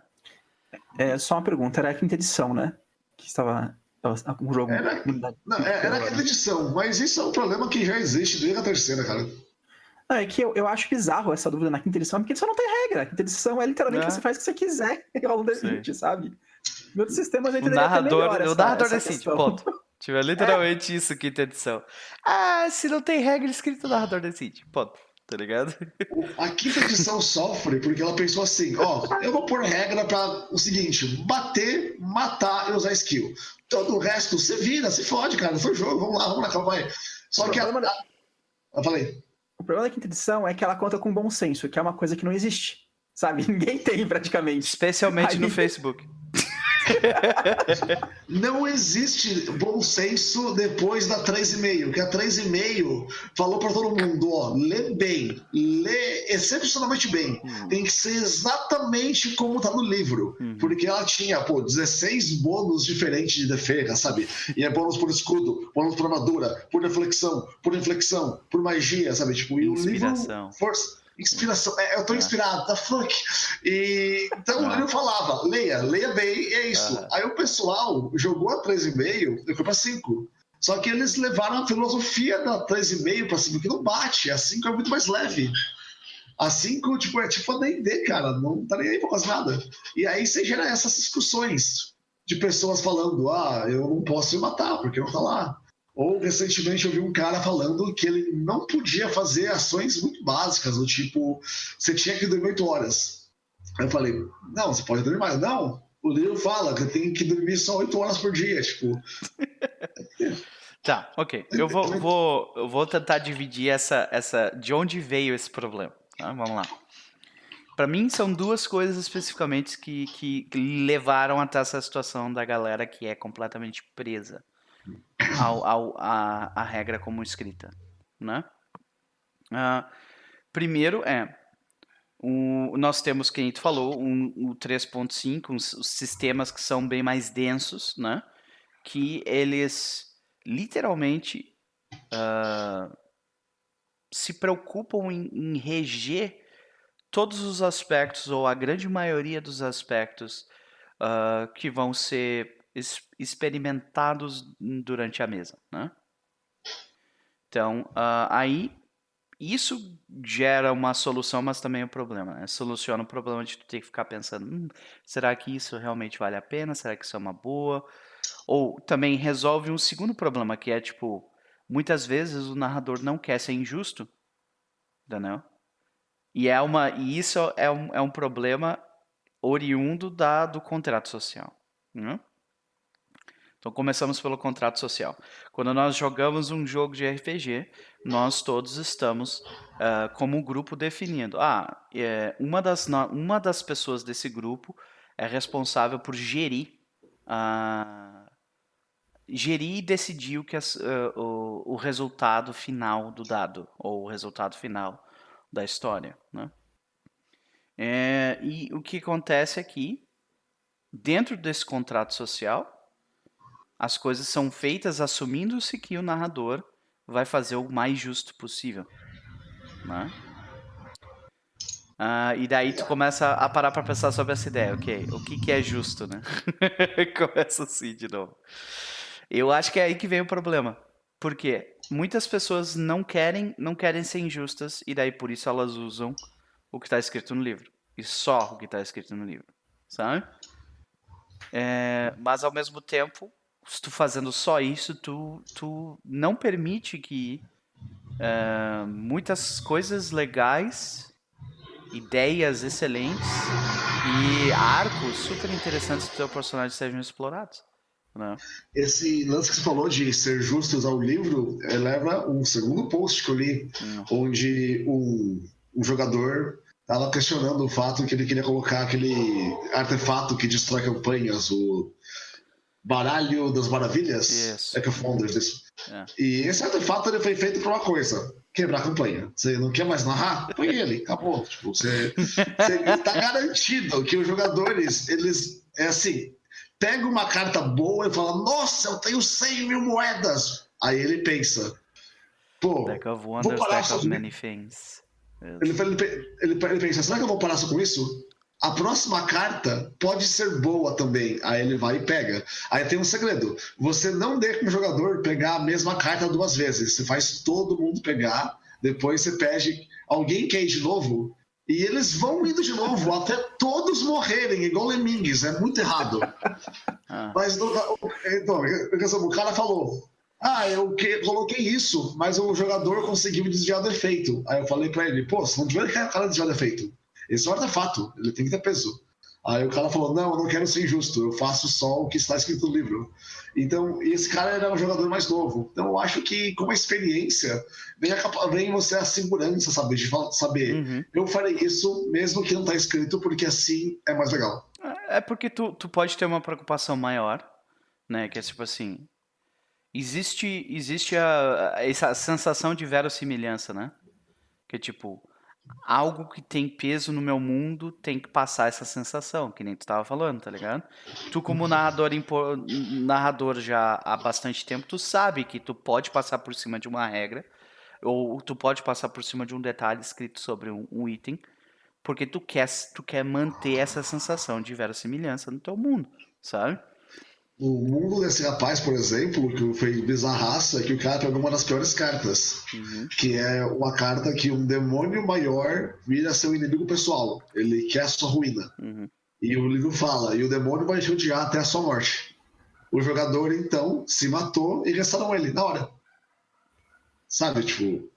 É só uma pergunta, era a quinta edição, né? Que estava um jogo. Era, não, é, era aquela edição, mas isso é um problema que já existe desde a terceira, cara. Não, é que eu, eu acho bizarro essa dúvida na quinta edição, porque edição não tem regra. A quinta edição é literalmente é. você faz o que você quiser ao D20, sabe? Em outros sistemas a gente o narrador, melhor essa, O narrador decide, ponto. Tiver literalmente é. isso, quinta edição. Ah, se não tem regra escrita, o narrador decide, ponto tá ligado? A quinta edição sofre porque ela pensou assim: ó, eu vou pôr regra para o seguinte: bater, matar e usar skill. Todo o resto, você vira, se fode, cara. Foi jogo, vamos lá, vamos lá, calma aí. Só que ela. Eu falei. O problema da quinta edição é que ela conta com bom senso, que é uma coisa que não existe. Sabe? Ninguém tem praticamente. Especialmente aí... no Facebook. não existe bom senso depois da 3,5, que a 3,5 falou para todo mundo, ó, lê bem, lê excepcionalmente bem. Hum. Tem que ser exatamente como tá no livro, hum. porque ela tinha, pô, 16 bônus diferentes de defesa, sabe? E é bônus por escudo, bônus por armadura, por reflexão, por inflexão, por magia, sabe? Tipo, e o livro força inspiração. É, eu tô é. inspirado, tá fuck. E, então ele falava, leia, leia bem, é isso. Aí o pessoal jogou a 3,5 e foi pra 5. Só que eles levaram a filosofia da 3,5 pra 5, que não bate. A 5 é muito mais leve. A 5, tipo, é tipo a D&D, cara. Não tá nem aí pra quase nada. E aí você gera essas discussões de pessoas falando, ah, eu não posso me matar, porque não tá lá. Ou recentemente eu vi um cara falando que ele não podia fazer ações muito básicas, do tipo, você tinha que dormir 8 horas. Aí eu falei, não, você pode dormir mais. Não, o livro fala que eu tenho que dormir só 8 horas por dia, tipo. Tá, ok. Eu vou, vou, eu vou tentar dividir essa, essa. De onde veio esse problema. Tá? Vamos lá. Para mim, são duas coisas especificamente que, que levaram até essa situação da galera que é completamente presa ao, ao, a, a regra como escrita, né? Uh, primeiro é o, nós temos, quem tu falou, um, o 3.5, uns, os sistemas que são bem mais densos, né? Que eles literalmente uh, se preocupam em, em, reger todos os aspectos, ou a grande maioria dos aspectos uh, que vão ser experimentados durante a mesa, né? Então, uh, aí isso gera uma solução, mas também um problema. Né? Soluciona o problema de tu ter que ficar pensando: hum, será que isso realmente vale a pena? Será que isso é uma boa? Ou também resolve um segundo problema, que é tipo: muitas vezes o narrador não quer ser injusto, entendeu? E, é uma, e isso é um, é um problema oriundo da, do contrato social. Né? Então começamos pelo contrato social. Quando nós jogamos um jogo de RPG, nós todos estamos uh, como um grupo definindo. Ah, é, uma, das, uma das pessoas desse grupo é responsável por gerir, uh, gerir e decidir o, que as, uh, o, o resultado final do dado, ou o resultado final da história. Né? É, e o que acontece aqui dentro desse contrato social, as coisas são feitas assumindo-se que o narrador vai fazer o mais justo possível. Né? Ah, e daí tu começa a parar para pensar sobre essa ideia, ok? O que, que é justo, né? começa assim de novo. Eu acho que é aí que vem o problema. Porque muitas pessoas não querem, não querem ser injustas e daí por isso elas usam o que está escrito no livro. E só o que está escrito no livro, sabe? É, mas ao mesmo tempo, se tu fazendo só isso, tu, tu não permite que é, muitas coisas legais, ideias excelentes e arcos super interessantes do teu personagem sejam explorados. Né? Esse lance que você falou de ser justo usar o livro eh, leva um segundo post que eu li, hum. onde um, um jogador estava questionando o fato que ele queria colocar aquele artefato que destrói campanhas, o Baralho das Maravilhas. Yes. É que é o Founders disso. E esse artefato ele foi feito para uma coisa: quebrar a campanha. Você não quer mais narrar? Põe ele, acabou. Tipo, você, está garantido que os jogadores, eles. É assim, pega uma carta boa e fala: Nossa, eu tenho 100 mil moedas. Aí ele pensa: Pô, deck of wonders, vou parar deck of many things. Ele, ele, ele, ele pensa: Será que eu vou parar só com isso? A próxima carta pode ser boa também. Aí ele vai e pega. Aí tem um segredo: você não deixa o jogador pegar a mesma carta duas vezes. Você faz todo mundo pegar. Depois você pede alguém quer ir de novo. E eles vão indo de novo até todos morrerem, igual Lemmings. É muito errado. Ah. Mas então, o cara falou: Ah, eu que, coloquei isso, mas o jogador conseguiu desviar do efeito. Aí eu falei pra ele: Pô, se não tiver cara desviar do efeito. Esse é um artefato, ele tem que ter peso. Aí o cara falou: Não, eu não quero ser injusto, eu faço só o que está escrito no livro. Então, esse cara era um jogador mais novo. Então, eu acho que com a experiência vem, a, vem você a segurança, sabe? De saber, uhum. eu farei isso mesmo que não está escrito, porque assim é mais legal. É porque tu, tu pode ter uma preocupação maior, né? Que é tipo assim. Existe, existe a, essa sensação de verossimilhança, né? Que é tipo algo que tem peso no meu mundo tem que passar essa sensação, que nem tu tava falando, tá ligado? Tu como narrador, narrador já há bastante tempo, tu sabe que tu pode passar por cima de uma regra, ou tu pode passar por cima de um detalhe escrito sobre um, um item, porque tu quer, tu quer manter essa sensação de verossimilhança no teu mundo, sabe? O mundo desse rapaz, por exemplo, que foi bizarraça, é que o cara pegou uma das piores cartas. Uhum. Que é uma carta que um demônio maior vira seu inimigo pessoal. Ele quer a sua ruína. Uhum. E o livro fala, e o demônio vai te odiar até a sua morte. O jogador, então, se matou e restaurou ele na hora. Sabe, tipo,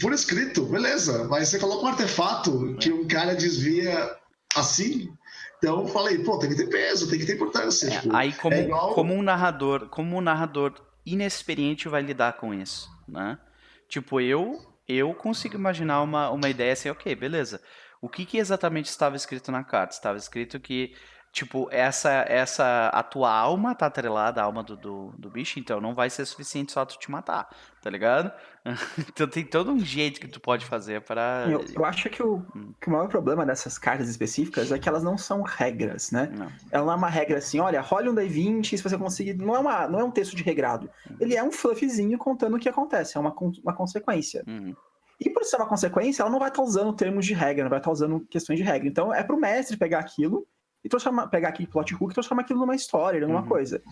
por escrito, beleza, mas você coloca um artefato que um cara desvia assim, então eu falei, pô, tem que ter peso, tem que ter importância. É, tipo, aí como, é igual... como um narrador, como um narrador inexperiente vai lidar com isso, né? Tipo, eu eu consigo imaginar uma, uma ideia assim, ok, beleza. O que, que exatamente estava escrito na carta? Estava escrito que tipo, essa, essa, a tua alma tá atrelada à alma do, do, do, bicho, então não vai ser suficiente só tu te matar, tá ligado? então tem todo um jeito que tu pode fazer para eu, eu, acho que o, hum. que o maior problema dessas cartas específicas é que elas não são regras, né? Não. Ela não é uma regra assim, olha, role um D20 se você conseguir. Não é, uma, não é um texto de regrado. Hum. Ele é um fluffzinho contando o que acontece, é uma, uma consequência. Uhum. E por ser uma consequência, ela não vai estar tá usando termos de regra, não vai estar tá usando questões de regra. Então é pro mestre pegar aquilo e transformar, pegar aqui plot hook e transformar aquilo numa história, numa uhum. coisa.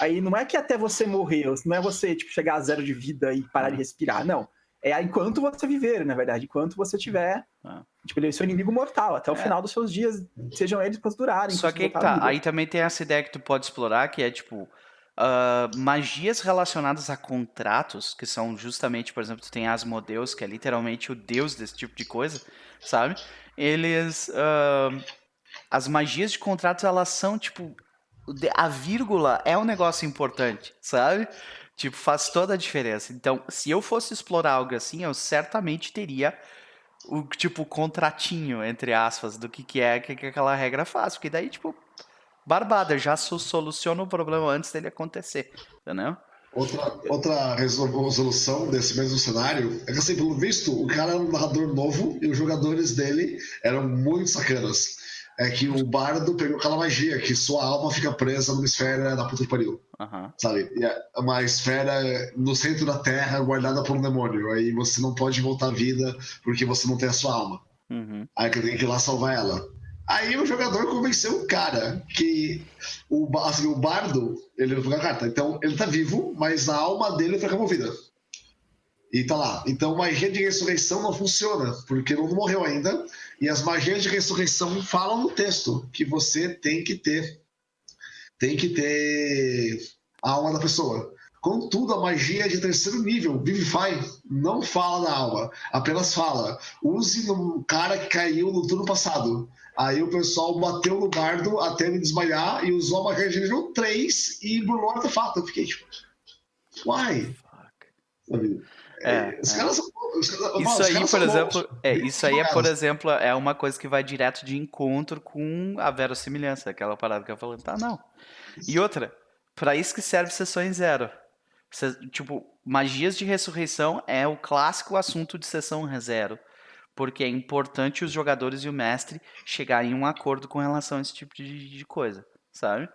Aí não é que até você morrer, não é você tipo, chegar a zero de vida e parar uhum. de respirar, não. É enquanto você viver, na verdade, enquanto você tiver. Uhum. Tipo, ele é seu inimigo mortal, até o é. final dos seus dias, sejam eles para durarem. Só que aí tá, aí também tem essa ideia que tu pode explorar, que é tipo. Uh, magias relacionadas a contratos, que são justamente, por exemplo, tu tem Asmodeus, que é literalmente o deus desse tipo de coisa, sabe? Eles uh, as magias de contratos, elas são, tipo, a vírgula é um negócio importante, sabe? Tipo, faz toda a diferença. Então, se eu fosse explorar algo assim, eu certamente teria o, tipo, contratinho, entre aspas, do que, que é que, que aquela regra faz. Porque daí, tipo, barbada, já soluciona o problema antes dele acontecer, entendeu? Outra, outra resolução desse mesmo cenário é que, assim, pelo visto, o cara era um narrador novo e os jogadores dele eram muito sacanas. É que o bardo pegou aquela magia, que sua alma fica presa numa esfera da puta que pariu. Aham. Sabe? É uma esfera no centro da terra guardada por um demônio. Aí você não pode voltar à vida porque você não tem a sua alma. Uhum. Aí que tem que ir lá salvar ela. Aí o jogador convenceu o cara que o, assim, o bardo, ele não pegou a carta. Então ele tá vivo, mas a alma dele foi removida. E tá lá. Então magia de ressurreição não funciona, porque não morreu ainda. E as magias de ressurreição falam no texto que você tem que ter. Tem que ter a alma da pessoa. Contudo, a magia de terceiro nível, Vivify, não fala da alma. Apenas fala, use no cara que caiu no turno passado. Aí o pessoal bateu no bardo até ele desmaiar e usou a magia de nível 3 e burlou o artefato. Eu fiquei tipo, why? Fuck. Sabe? É, os é. caras são. Isso aí, por exemplo, é, isso aí é, por exemplo, é uma coisa que vai direto de encontro com a verossimilhança, aquela parada que eu falei, tá, não. E outra, pra isso que serve sessões zero. Cê- tipo, magias de ressurreição é o clássico assunto de sessão zero, porque é importante os jogadores e o mestre chegarem em um acordo com relação a esse tipo de, de coisa, sabe?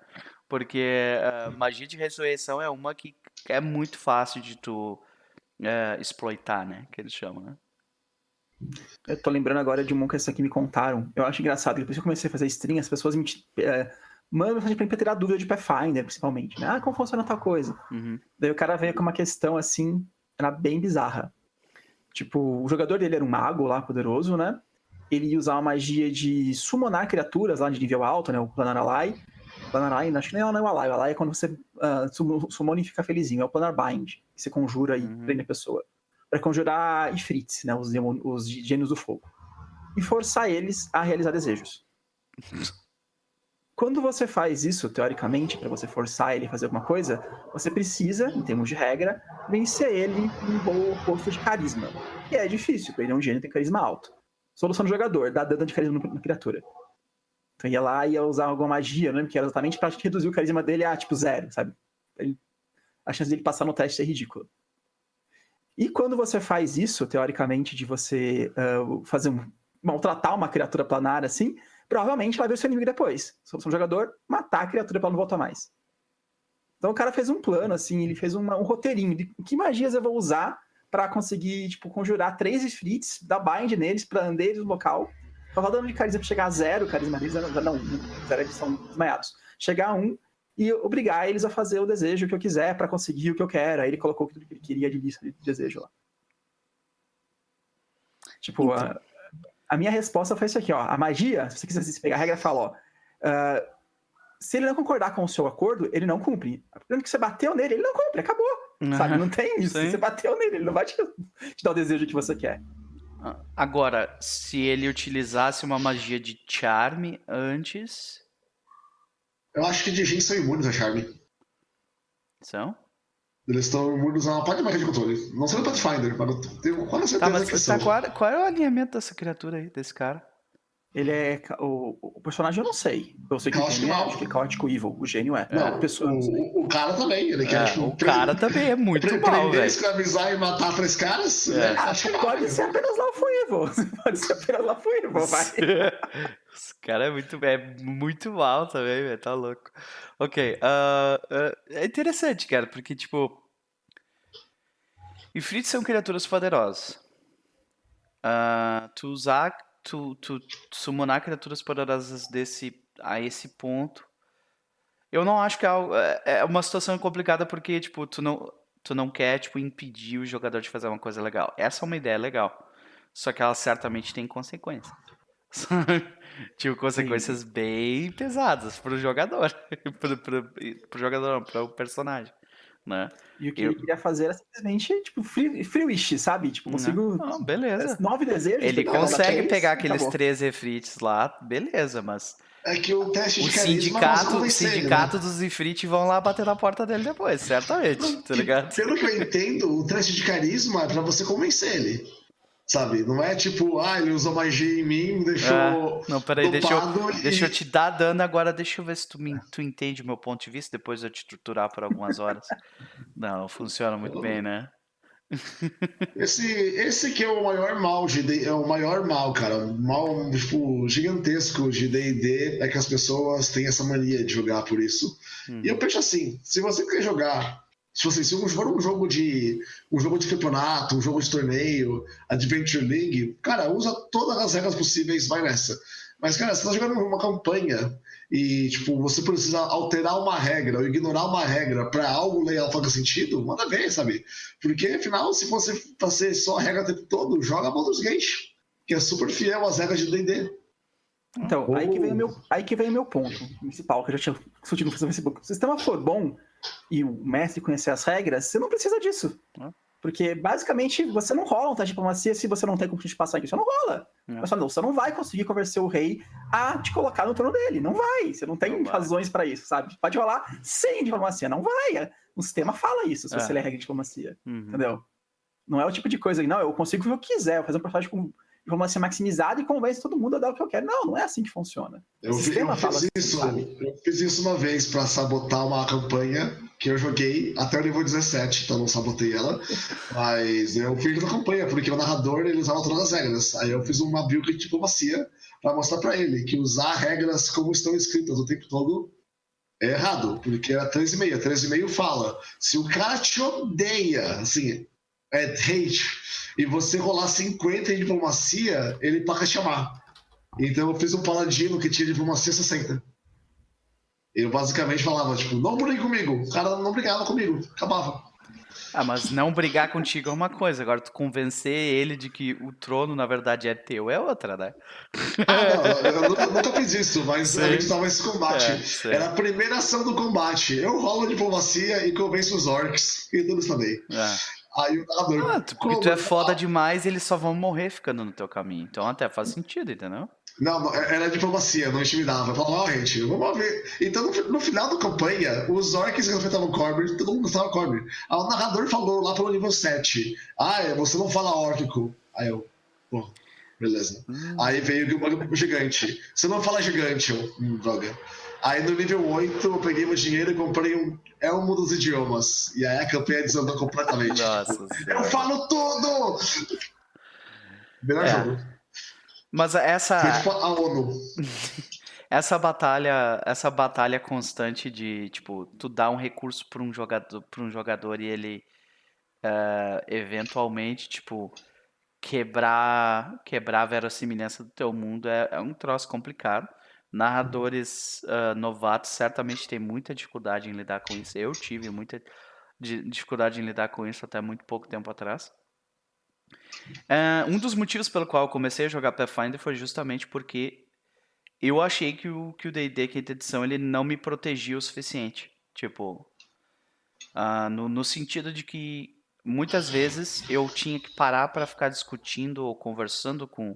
Porque ah, magia de ressurreição é uma que é muito fácil de tu eh, exploitar, né? Que eles chamam, né? Eu tô lembrando agora de uma que essa aqui me contaram. Eu acho engraçado, que depois que eu comecei a fazer stream, as pessoas me é, mandam mensagem pra mim pra tirar dúvida de Pathfinder, principalmente. Né? Ah, como funciona tal coisa? Uhum. Daí o cara veio com uma questão assim, era bem bizarra. Tipo, o jogador dele era um mago lá, poderoso, né? Ele ia usar uma magia de summonar criaturas lá de nível alto, né? O Planar Alai. Planar Alai, acho que não é o Alai. O Alai é quando você uh, summona e fica felizinho. É o Planar Bind, que você conjura e Uhum. prende a pessoa. Pra conjurar Ifrits, né? Os, os gênios do fogo. E forçar eles a realizar desejos. Quando você faz isso, teoricamente, para você forçar ele a fazer alguma coisa, você precisa, em termos de regra, vencer ele em bom posto de carisma. E é difícil, porque ele é um gênio tem carisma alto. Solução do jogador, dá dano de carisma na criatura. Então ia lá e ia usar alguma magia, não lembro que era exatamente pra reduzir o carisma dele a tipo zero, sabe? Ele- a chance dele passar no teste é ridícula. E quando você faz isso, teoricamente, de você ah, fazer um. maltratar uma criatura planar assim, provavelmente vai ver o seu inimigo depois. Solução do jogador, matar a criatura pra ela não voltar mais. Então o cara fez um plano, assim, ele fez uma- um roteirinho de que magias eu vou usar pra conseguir, tipo, conjurar três Ifrits, dar bind neles, pra andar eles no local, causar dano de carisma pra chegar a zero, carisma deles, não, não, zero eles são desmaiados. Chegar a um e obrigar eles a fazer o desejo que eu quiser pra conseguir o que eu quero. Aí ele colocou o que ele queria de lista de desejo lá. Tipo, a, a minha resposta foi isso aqui, ó. A magia, se você quiser se pegar a regra, fala, ó. ah, se ele não concordar com o seu acordo, ele não cumpre. Lembrando que você bateu nele, ele não cumpre, acabou. Sabe? Não tem isso. Sim. Você bateu nele, ele não vai te, te dar o desejo que você quer. Agora, se ele utilizasse uma magia de charme antes. Eu acho que de gente são imunes a charme. São? Eles estão imunes a uma parte de magia de controle. Não sei no Pathfinder, mas eu tenho quase certeza Tá, mas que tá, são. qual, qual é o alinhamento dessa criatura aí, desse cara? Ele é. O, o personagem eu não sei. Eu sei que o Caótico gênio é, mal. acho que é caótico evil. O gênio é. Não, a pessoa, o, o cara também. Ele quer, É, tipo, o cara também é muito pre- mal, prender, velho. escravizar e matar três caras? É. É, acho que Pode ser apenas Lawful Evil. Pode ser apenas Lawful Evil, vai. Esse cara é muito, é muito mal também, velho. Tá louco. Ok. ah, ah, é interessante, cara, porque, tipo. Ifrits são criaturas poderosas. Ah, tu usar. Tu, tu summonar criaturas poderosas desse, a esse ponto. Eu não acho que é, algo- é- é uma situação complicada porque, tipo, tu não, tu não quer, tipo, impedir o jogador de fazer uma coisa legal. Essa é uma ideia legal. Só que ela certamente tem consequências. tipo, consequências bem pesadas pro jogador. pro, pro, pro jogador, não, pro personagem. Né? E o que Eu- ele queria fazer era simplesmente, tipo, free, free wish, sabe? Tipo, consigo. Não, beleza. Nove desejos. Ele pegar consegue três, pegar aqueles acabou. três refrites lá, beleza, mas É que o teste o de carisma sindicato, não o ele, né? sindicato dos Ifrit vão lá bater na porta dele depois, certamente, tá ligado? Pelo que eu entendo, o teste de carisma é pra você convencer ele. Sabe? Não é tipo, ah, ele usou magia em mim, deixou. Ah, não, peraí, deixa eu, e- deixa eu te dar dano agora, deixa eu ver se tu, me, tu entende o meu ponto de vista, depois eu te torturar por algumas horas. Não, funciona muito bem, né? Esse, esse que é o maior mal de é o maior mal, cara. Um mal tipo, gigantesco de D&D é que as pessoas têm essa mania de jogar por isso. Hum. E eu penso assim, se você quer jogar, se você se for um jogo de um jogo de campeonato, um jogo de torneio, Adventure League, cara, usa todas as regras possíveis, vai nessa. Mas cara, você tá jogando uma campanha e tipo, você precisa alterar uma regra ou ignorar uma regra para algo legal fazer sentido, manda ver, sabe? Porque afinal, se você fazer só a regra o tempo todo, joga Baldur's Gate, que é super fiel às regras de D&D. Então, oh. aí, que vem o meu, aí que vem o meu ponto principal, que eu já tinha discutido no Facebook. Se o sistema for bom e o mestre conhecer as regras, você não precisa disso. Porque, basicamente, você não rola um teste de diplomacia se você não tem como te passar aqui. Você não rola. É. Mas, não, você não vai conseguir convencer o rei a te colocar no trono dele. Não vai. Você não tem não razões para isso, sabe? Pode rolar sem diplomacia. Não vai. O sistema fala isso, se é. você ler regra de diplomacia. Uhum. Entendeu? Não é o tipo de coisa que, não, eu consigo o que eu quiser. Eu fazer um personagem com diplomacia maximizada e convence todo mundo a dar o que eu quero. Não, não é assim que funciona. Eu, sistema eu fiz isso. Assim, eu fiz isso uma vez para sabotar uma campanha que eu joguei até o nível 17, então não sabotei ela. Mas eu fiz a campanha, porque o narrador ele usava todas as regras. Aí eu fiz uma build de diplomacia para mostrar para ele que usar regras como estão escritas o tempo todo é errado, porque era 13,5. 13,5 fala: se o cara te odeia, assim, é hate, e você rolar 50 em diplomacia, ele para chamar. Então eu fiz um paladino que tinha diplomacia 60. Eu basicamente falava, tipo, não brigue comigo. O cara não brigava comigo, acabava. Ah, mas não brigar contigo é uma coisa, agora tu convencer ele de que o trono na verdade é teu é outra, né? Ah, não, eu nunca fiz isso, mas Sim. a gente tava nesse combate. É, Era a primeira ação do combate. Eu rolo a diplomacia e convenço os orcs e tudo também. É. Aí o narrador. Ah, tu, porque tu é foda demais e eles só vão morrer ficando no teu caminho. Então até faz sentido, entendeu? Não, é, era diplomacia, não intimidava. Eu falava, ó, oh, gente, vamos ver. Então, no, no, final da campanha, os orcs que enfrentavam o Corbin, todo mundo gostava do Corbin. Aí o narrador falou lá pelo nível 7. Ah, é, você não fala órquico. Aí eu, pô, beleza. Hum. Aí veio o gigante. Você não fala gigante, eu, hum, droga. Aí no nível 8 eu peguei meu dinheiro e comprei um Elmo dos idiomas. E aí a campanha desandou completamente. Nossa. Tipo, eu falo tudo! Melhor é. jogo. Mas essa. a ONU. essa batalha, essa batalha constante de, tipo, tu dá um recurso para um jogador, para um jogador e ele uh, eventualmente, tipo, quebrar, quebrar a verossimilhança do teu mundo é, é um troço complicado. Narradores uh, novatos certamente têm muita dificuldade em lidar com isso. Eu tive muita dificuldade em lidar com isso até muito pouco tempo atrás. Uh, um dos motivos pelo qual eu comecei a jogar Pathfinder foi justamente porque eu achei que o que o D&D quinta edição ele não me protegia o suficiente. Tipo, uh, no, no sentido de que muitas vezes eu tinha que parar para ficar discutindo ou conversando com,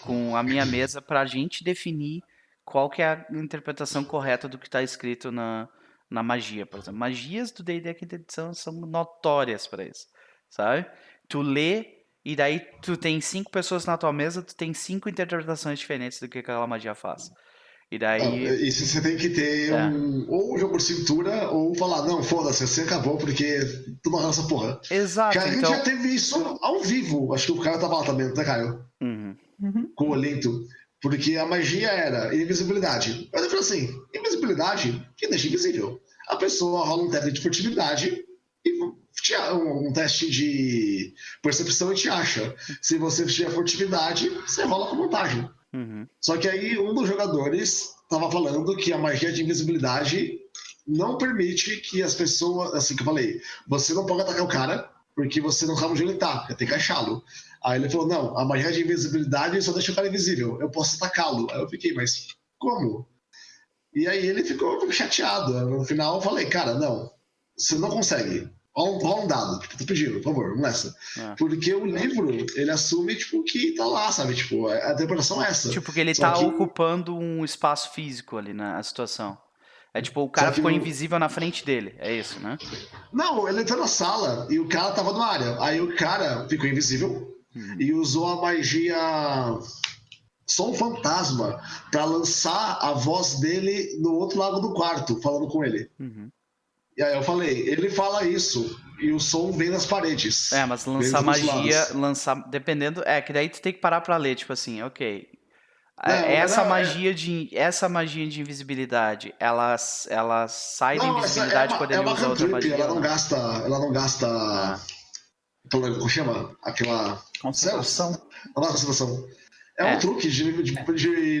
com a minha mesa para a gente definir qual que é a interpretação correta do que está escrito na, na magia, por exemplo. Magias do D&D quinta edição são notórias para isso, sabe? Tu lê e daí tu tem cinco pessoas na tua mesa, tu tem cinco interpretações diferentes do que aquela magia faz. E daí. Não, isso você tem que ter é. um, ou um jogo por cintura, ou falar, não, foda-se, assim acabou, porque tu não essa porra. Exato. a gente então... já teve isso ao vivo. Acho que o cara tava lá também, né, Caio? Uhum. Uhum. Com o Olinto. Porque a magia era invisibilidade. Mas eu falei assim: invisibilidade que deixa invisível. A pessoa rola um teste de furtividade e um teste de percepção e te acha. Se você tiver furtividade, você rola com vantagem. Uhum. Só que aí um dos jogadores estava falando que a magia de invisibilidade não permite que as pessoas, assim que eu falei, você não pode atacar o cara porque você não sabe onde ele tá, tem que achá-lo. Aí ele falou: não, a magia de invisibilidade só deixa o cara invisível, eu posso atacá-lo. Aí eu fiquei, mas como? E aí ele ficou chateado. No final eu falei: cara, não, você não consegue. Rola um, dado, tipo, tô pedindo, por favor, vamos nessa. É. Porque o livro, ele assume, tipo, que tá lá, sabe? Tipo, a interpretação é essa. Tipo, que ele Só tá que... ocupando um espaço físico ali na situação. É tipo, o cara ficou invisível na frente dele, é isso, né? Não, ele entrou na sala e o cara tava numa área. Aí o cara ficou invisível uhum. e usou a magia só um fantasma para lançar a voz dele no outro lado do quarto, falando com ele. Uhum. E aí eu falei, ele fala isso e o som vem das paredes. É, mas lançar magia, lançar. Dependendo. É, que daí tu tem que parar pra ler, tipo assim, ok. Não, É, essa não, é- magia de essa magia de invisibilidade, ela, ela sai da Não, essa é invisibilidade uma, quando é ele uma usa outra magia. ela não né? gasta. Ela não gasta. Ah. aquela- Como chama? Aquela. Concentração. Não é concentração. É, É. um truque de, nível- de,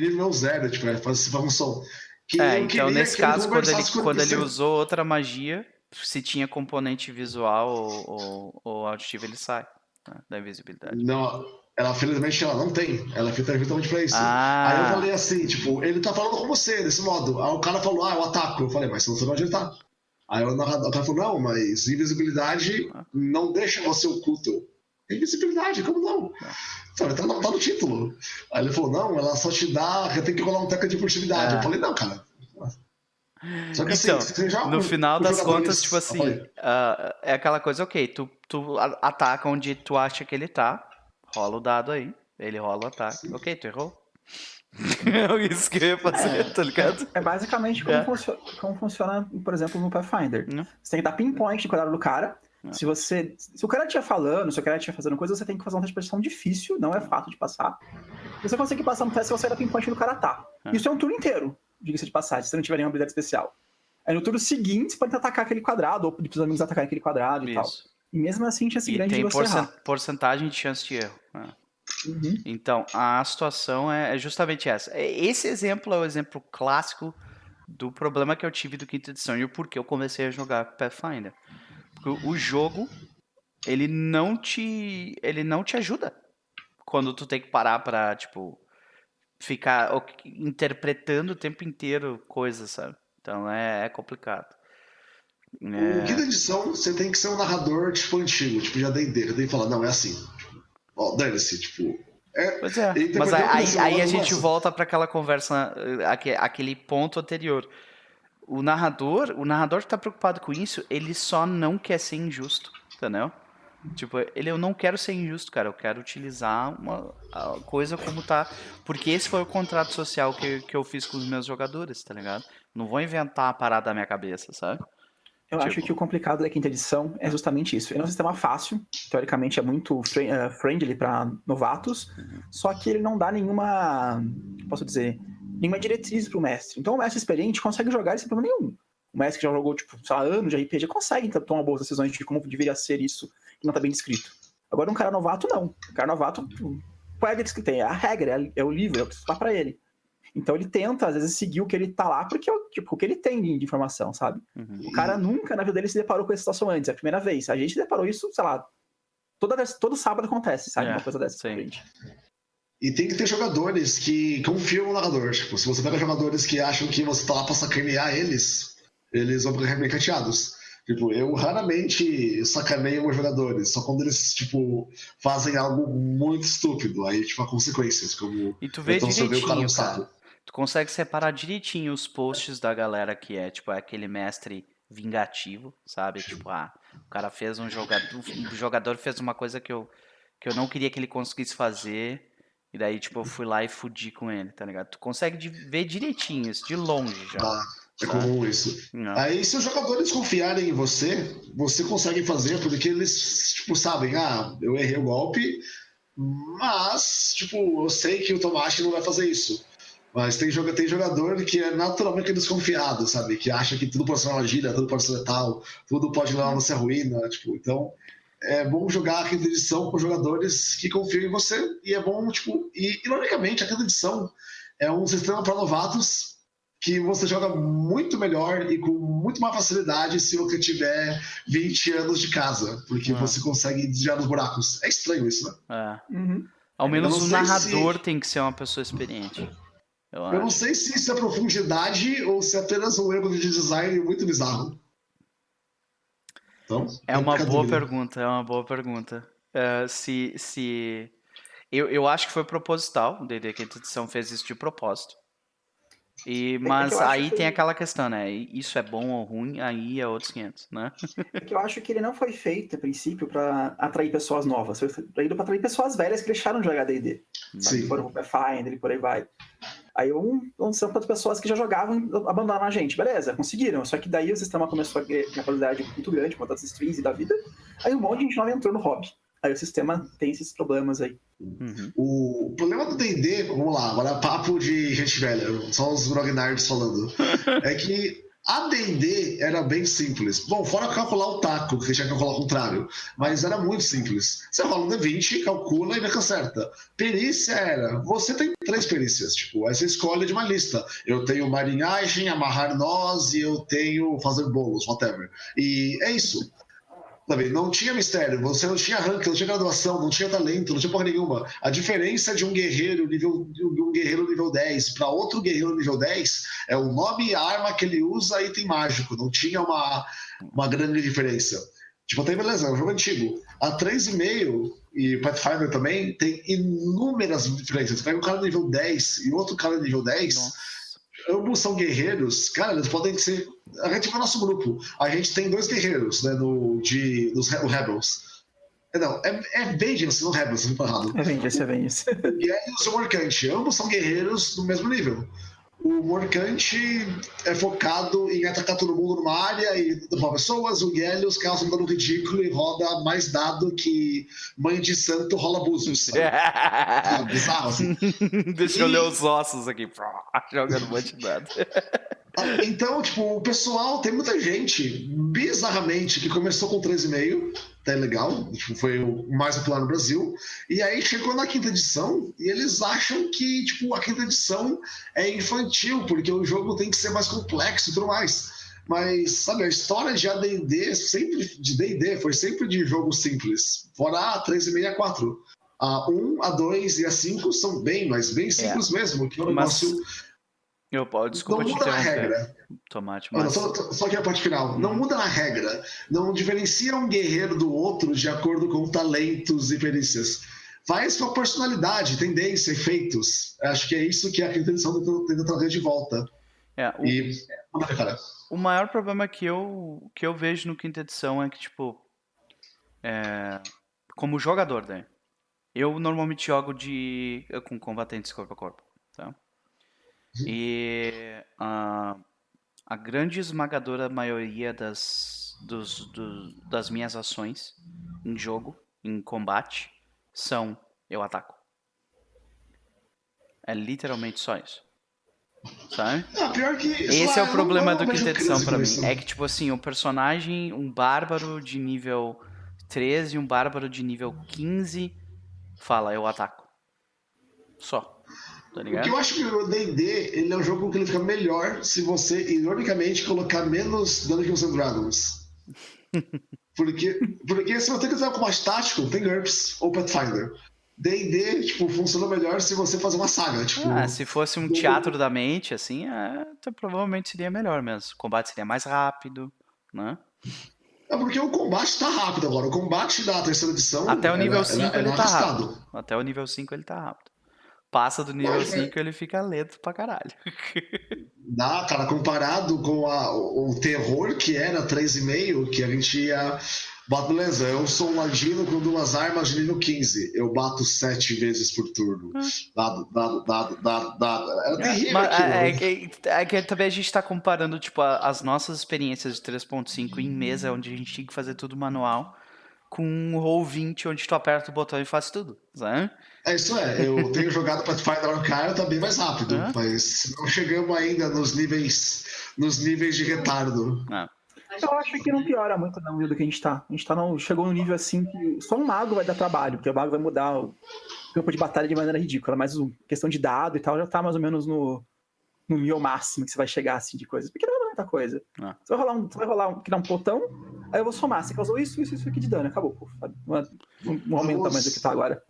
de nível zero, tipo, é, faz, faz um som. Que É, então nesse caso, quando ele, quando ele usou outra magia, se tinha componente visual ou, ou, ou auditivo, ele sai né, da invisibilidade. Não, ela felizmente ela não tem. Ela é feita justamente pra isso. Ah. Aí eu falei assim, tipo, ele tá falando com você desse modo. Aí o cara falou, ah, eu ataco. Eu falei, mas você não sabe onde ele tá. Aí o cara falou, não, mas invisibilidade não deixa você oculto. Invisibilidade, como não? Eu Falei, tá, no- tá no título. Aí ele falou, não, ela só te dá, tem que rolar um teca de furtividade. Ah. Eu falei, não, cara. Só que Então, assim, você já, No final das contas, tipo Ah, assim, ah, é aquela coisa, ok, tu, tu ataca onde tu acha que ele tá, rola o dado aí, ele rola o ataque. Ok, tu errou. É isso que eu ia fazer, tá ligado? É basicamente como, É. funcio- como funciona, por exemplo, no Pathfinder. Hum. Você tem que dar pinpoint de cuidado do cara. É. Se você. Se o cara estiver falando, se o cara estiver fazendo coisa, você tem que fazer um teste de percepção difícil, não é fácil de passar. Se você conseguir passar no teste, você vai dar pinpoint do cara tá. É. Isso é um turno inteiro, diga-se de passagem, se você não tiver nenhuma habilidade especial. Aí no turno seguinte, você pode atacar aquele quadrado, ou pedir pros amigos atacarem aquele quadrado e tal. E mesmo assim, chance E grande tem de você porcen- errar. porcentagem de chance de erro. né? Uhum. Então, a situação é é justamente essa. Esse exemplo é o exemplo clássico do problema que eu tive do quinta edição e o porquê eu comecei a jogar Pathfinder. Porque o jogo, ele não te, ele não te ajuda quando tu tem que parar pra, tipo, ficar interpretando o tempo inteiro coisas, sabe? Então é, é complicado. O quinta edição, você tem que ser um narrador, tipo, antigo, tipo, já D&D. Já tem que falar, não, é assim. Ó, dane-se, tipo... É, Pois é, mas aí, aí, aí a gente nossa. volta para aquela conversa, eh, aque- aquele ponto anterior. O narrador, o narrador que tá preocupado com isso, ele só não quer ser injusto, entendeu? Tipo, ele eu não quero ser injusto, cara, eu quero utilizar uma coisa como tá, porque esse foi o contrato social que, que eu fiz com os meus jogadores, tá ligado? Não vou inventar a parada da minha cabeça, sabe? Eu Tipo- acho que o complicado da quinta edição é justamente isso. Ele é um sistema fácil, teoricamente é muito eh, friendly para novatos, só que ele não dá nenhuma, posso dizer, nenhuma diretriz pro mestre. Então o mestre experiente consegue jogar sem problema nenhum. O mestre que já jogou, tipo, sei lá, anos de RPG consegue então, tomar boas decisões de como deveria ser isso que não tá bem descrito. Agora um cara novato, não. O cara novato, qual é a que tem? É a regra, é- é o livro, é o que está para ele. Então ele tenta, às vezes, seguir o que ele tá lá, porque é o, tipo, o que ele tem de informação, sabe? Uhum. O cara nunca na vida dele se deparou com essa situação antes, é a primeira vez. A gente deparou isso, sei lá, toda vez, todo sábado acontece, sabe? É, Uma coisa dessa sim. gente. E tem que ter jogadores que confiam no narrador. Tipo, se você pega jogadores que acham que você tá lá pra sacanear eles, eles vão ficar bem chateados. Tipo, eu raramente sacaneio meus jogadores, só quando eles, tipo, fazem algo muito estúpido. Aí, tipo, há consequências, como... E tu vê então você vê o cara direitinho, cara. Tu consegue separar direitinho os posts da galera que é, tipo, aquele mestre vingativo, sabe? Tipo, ah, o cara fez um jogador, o jogador fez uma coisa que eu, que eu não queria que ele conseguisse fazer, e daí, tipo, eu fui lá e fudi com ele, tá ligado? Tu consegue ver direitinho isso, de longe já. Ah, é comum isso. Não. Aí, se os jogadores confiarem em você, você consegue fazer, porque eles, tipo, sabem, ah, eu errei o golpe, mas, tipo, eu sei que o Tomate não vai fazer isso. Mas tem, joga- tem jogador que é naturalmente desconfiado, sabe? Que acha que tudo pode ser uma gíria, tudo pode ser letal, tudo pode levar você à ruína, tipo, então é bom jogar a quinta edição com jogadores que confiam em você e é bom, tipo, e ironicamente a quinta edição é um sistema para novatos que você joga muito melhor e com muito mais facilidade se você tiver 20 anos de casa, porque Ah. você consegue desviar dos buracos. É estranho isso, né? É. Uhum. Ao menos o narrador se- tem que ser uma pessoa experiente. Eu Eu não sei se isso é profundidade ou se é apenas um erro de design muito bizarro. Então, É uma a boa dúvida. pergunta, é uma boa pergunta. É, se, se... Eu, eu acho que foi proposital, o D&D Quinta Edição fez isso de propósito. E, mas É eu acho aí que- tem aquela questão, né? Isso é bom ou ruim, aí é outros 500, né? É que eu acho que ele não foi feito, a princípio, pra atrair pessoas novas. Foi feito pra atrair pessoas velhas que deixaram de jogar D&D. Sim. Foram pro Pathfinder e por aí vai. Aí um, um são para pessoas que já jogavam abandonaram a gente. Beleza, conseguiram. Só que daí o sistema começou a ter uma qualidade muito grande com as strings e da vida. Aí um monte de gente nova entrou no hobby. Aí o sistema tem esses problemas aí. Uhum. O problema do D&D, vamos lá, agora é papo de gente velha, só os grognards falando, é que a D&D era bem simples. Bom, fora calcular o taco, que tinha que calcular o contrário. Mas era muito simples. Você rola um D20, calcula e vê que acerta. Perícia era... Você tem três perícias. Tipo, aí você escolhe de uma lista. Eu tenho marinhagem, amarrar nós e eu tenho fazer bolos, whatever. E é isso. Sabe? Não tinha mistério, você não tinha ranking, não tinha graduação, não tinha talento, não tinha porra nenhuma. A diferença de um guerreiro nível, um guerreiro nível 10 para outro guerreiro nível 10 é o nome a arma que ele usa item mágico. Não tinha uma, uma grande diferença. Tipo, tem beleza, é um jogo antigo. A 3,5 e Pathfinder também tem inúmeras diferenças. Você pega um cara nível 10 e outro cara nível 10. Nossa ambos são guerreiros, cara, eles podem ser. A gente é o nosso grupo. A gente tem dois guerreiros, né, no, de, dos Rebels. Não, é, é Vengeance, não Rebels, não errado. É Vengeance, é Vengeance. E é o Morcante. Ambos são guerreiros do mesmo nível. O Morcante é focado em atacar todo mundo numa área e derrubar pessoas. O Gélios causa um dano ridículo e roda mais dado que Mãe de Santo rola abusos. é bizarro, assim. Deixa e... eu ler os ossos aqui. Jogando um monte de dado. Então, tipo, o pessoal, tem muita gente, bizarramente, que começou com 3,5 até legal, foi o mais popular no Brasil. E aí chegou na quinta edição e eles acham que tipo, a quinta edição é infantil, porque o jogo tem que ser mais complexo e tudo mais. Mas, sabe, a história de AD&D, sempre de D&D, foi sempre de jogo simples. Fora a 3 e meia 4. A 1, a 2 e a 5 são bem, mas bem simples é. mesmo, que é um negócio... Eu, desculpa não muda na regra. Tomate, mas... só, só que a parte final. Não muda na regra. Não diferencia um guerreiro do outro de acordo com talentos e perícias. Faz com a personalidade, tendência, efeitos. Acho que é isso que a quinta edição tenta trazer de volta. É, o, e... o maior problema que eu, que eu vejo no quinta edição é que, tipo, é, como jogador, né? Eu normalmente jogo de com combatentes corpo a corpo? E a, a grande esmagadora maioria das, dos, do, das minhas ações em jogo, em combate, são eu ataco. É literalmente só isso. Sabe? Ah, pior que. Esse é o problema do quinta edição pra mim. É que, tipo assim, um personagem, um bárbaro de nível 13 e um bárbaro de nível 15 fala, eu ataco. Só. Tá ligado? Porque eu acho que o D&D, ele é um jogo que ele fica melhor se você, ironicamente, colocar menos Dungeons and Dragons. porque, porque se você quiser um combate tático, tem GURPS ou Pathfinder. D&D, tipo, funciona melhor se você fazer uma saga, tipo... Ah, se fosse um teatro da mente, assim, é, então, provavelmente seria melhor mesmo. O combate seria mais rápido, né? É porque o combate tá rápido agora. O combate da terceira edição... Até o nível 5 ele, ele tá rápido. Até o nível 5 ele tá rápido passa do nível 5 ele fica lento pra caralho. Dá, cara, comparado com a, o terror que era 3,5, que a gente ia. Bato, beleza, eu sou um ladino com duas armas de nível 15. Eu bato sete vezes por turno. Ah. Dado, dado, dado, dado, dado. É, é terrível Mas, aquilo. É, é, que, é que também a gente tá comparando, tipo, as nossas experiências de 3.5 em mesa, onde a gente tinha que fazer tudo manual, com um roll 20, onde tu aperta o botão e faz tudo, sabe? É isso é, eu tenho jogado Pathfinder Arcana tá bem mais rápido, mas não chegamos ainda nos níveis nos níveis de retardo. É. Eu acho que não piora muito não, do que a gente tá. A gente tá no, chegou num nível assim que só um mago vai dar trabalho, porque o mago vai mudar o campo de batalha de maneira ridícula, mas questão de dado e tal já tá mais ou menos no, no nível máximo que você vai chegar assim de coisas. Porque não é muita coisa. É. Você vai rolar um, você vai rolar um, criar um botão, aí eu vou somar. Você causou isso, isso, isso aqui de dano, acabou. Pô. Não, não aumenta mais do que tá agora.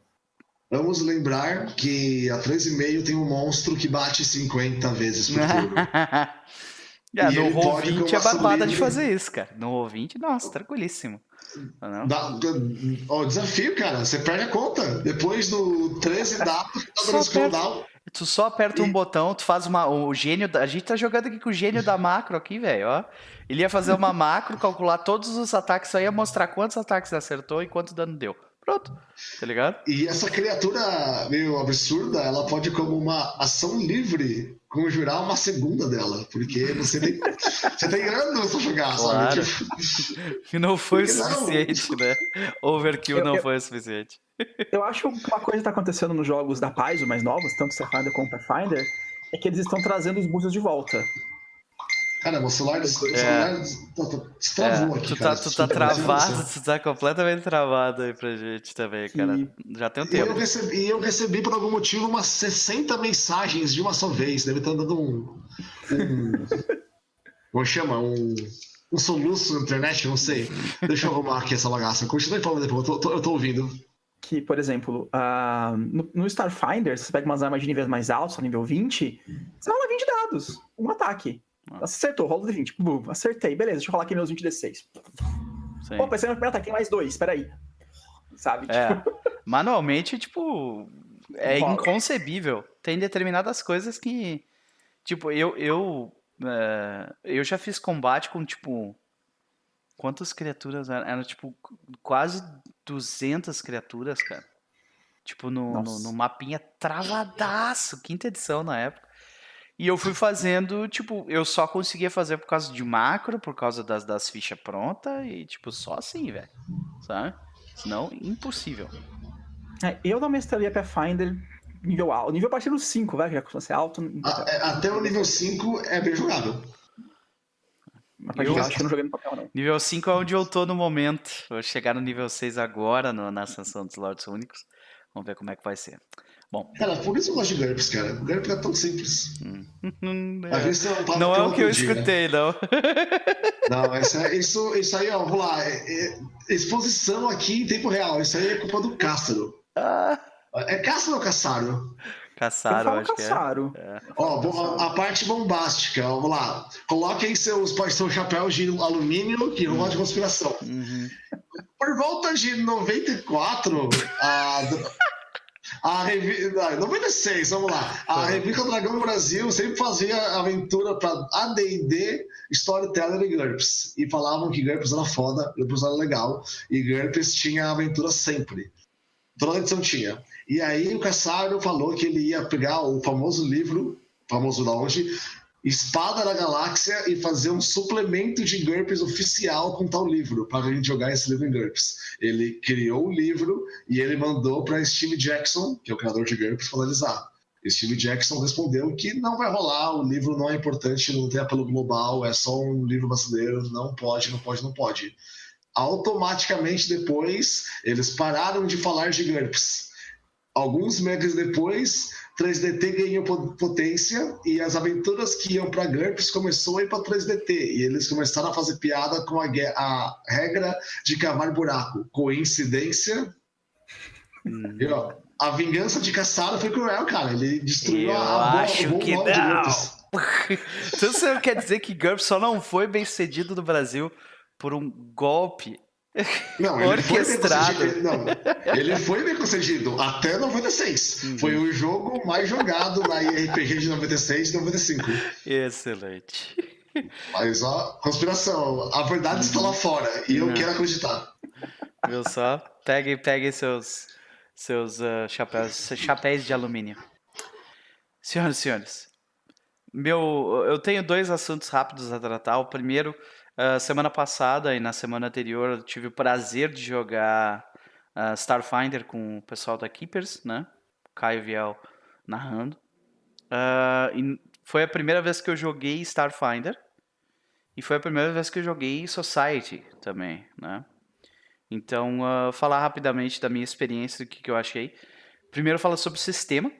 Vamos lembrar que a 3,5 tem um monstro que bate 50 vezes por turno. É, no Roll20 é barbada de fazer isso, cara. No Roll20, nossa, tranquilíssimo. Dá, ó, desafio, cara. Você perde a conta. Depois do 13 dá, tá dando scroll Tu só aperta e... um botão, tu faz uma. O gênio. Da, a gente tá jogando aqui com o gênio da macro aqui, velho, ó. Ele ia fazer uma macro, calcular todos os ataques, só ia mostrar quantos ataques acertou e quanto dano deu. Pronto, tá ligado? E essa criatura meio absurda, ela pode, como uma ação livre, conjurar uma segunda dela. Porque você tem, você tem anos pra jogar, Claro. sabe? Tipo, Que não foi o Por que não? suficiente, né? Overkill Eu- não eu- foi o suficiente. Eu acho que uma coisa que tá acontecendo nos jogos da Paizo mais novos, tanto Starfinder como Pathfinder, é que eles estão trazendo os boosters de volta. Caramba, o celular, É. celular destravou É, aqui. tu cara. tá, tu tá travado, tu tá completamente travado aí pra gente também, cara. Já tem um E eu, tempo. recebi, e eu recebi, por algum motivo, umas 60 mensagens de uma só vez. Deve estar dando um. um como chama? Um, um soluço na internet, não sei. Deixa eu arrumar aqui essa bagaça. Continue falando depois, eu tô, tô- eu tô ouvindo. Que, por exemplo, ah, no, no Starfinder, se você pega umas armas de níveis mais altos, nível 20, você rola 20 dados. Um ataque. Ah. Acertou, rola de 20. Bum, acertei, beleza, deixa eu rolar aqui meus 20 D6. Sim. Opa, esse é o meu primeiro ataque, tem mais dois, peraí. Sabe? É. Tipo, Manualmente, tipo, é Rola. inconcebível. Tem determinadas coisas que, tipo, eu eu é, eu já fiz combate com tipo quantas criaturas eram? Eram tipo quase 200 criaturas, cara. Tipo no, no, no mapinha travadaço, quinta edição na época. E eu fui fazendo, tipo, eu só conseguia fazer por causa de macro, por causa das, das fichas prontas e, tipo, só assim, velho. Sabe? Senão, impossível. é, eu não mestraria Pathfinder nível alto. Nível a partir do 5, vai, que já costuma ser alto. A- é, Até o nível 5 é bem jogável. Partir eu- acho que eu não joguei no papel, não. Nível 5 é onde eu tô no momento. Vou chegar no nível 6 agora, no- na ascensão dos Lords Únicos. Vamos ver como é que vai ser. Bom, Cara, por isso eu gosto de GURPS, cara. O GURPS é tão simples. hum, Às é. vezes não, é o que eu podia, né? escutei, não. Não, isso, é- isso, isso aí, ó, vamos lá. é- é exposição aqui em tempo real. Isso aí é culpa do Cássaro. Ah, É Cássaro ou Caçaro? Caçaram, acho que é. Caçaro. Ó, a, parte bombástica, vamos lá. Coloquem seus, seus chapéus de alumínio que rola de conspiração. Uhum. Por volta de 94, a, a revista. 96, vamos lá. A revista Dragão Brasil sempre fazia aventura para ADD, Storyteller e GURPS. E falavam que GURPS era foda, GURPS era legal. E GURPS tinha aventura sempre. Toda edição tinha. E aí o Cassaro falou que ele ia pegar o famoso livro, famoso da onde, Espada da Galáxia e fazer um suplemento de GURPS oficial com tal livro, para a gente jogar esse livro em GURPS. Ele criou o livro e ele mandou para Steve Jackson, que é o criador de GURPS, finalizar. Steve Jackson respondeu que não vai rolar, o livro não é importante, não tem apelo global, é só um livro brasileiro, não pode, não pode, não pode. Automaticamente depois, eles pararam de falar de GURPS. Alguns meses depois, 3DT ganhou po- potência e as aventuras que iam para GURPS começou a ir para 3DT e eles começaram a fazer piada com a, a regra de cavar buraco. Coincidência? Hum. E, ó, a vingança de Caçaro foi cruel, cara. Ele destruiu Eu a, a boa- acho o bom que nome de não. GURPS. Então você quer dizer que GURPS só não foi bem cedido no Brasil por um golpe? Não, ele foi bem concedido. Não, ele foi bem concedido até 96. Uhum. Foi o jogo mais jogado na RPG de 96 e 95. Excelente. Mas ó, conspiração, a verdade está lá fora e eu quero acreditar. Viu só? Pegue, pegue seus, seus ah, chapéus, seus chapéus de alumínio. Senhoras e senhores, meu, eu tenho dois assuntos rápidos a tratar. O primeiro, ah, semana passada e na semana anterior, eu tive o prazer de jogar ah, Starfinder com o pessoal da Keepers, né? Caio Viel narrando. E foi a primeira vez que eu joguei Starfinder. E foi a primeira vez que eu joguei Society também, né? Então, ah, falar rapidamente da minha experiência, do que, que eu achei. Primeiro, falar sobre o sistema.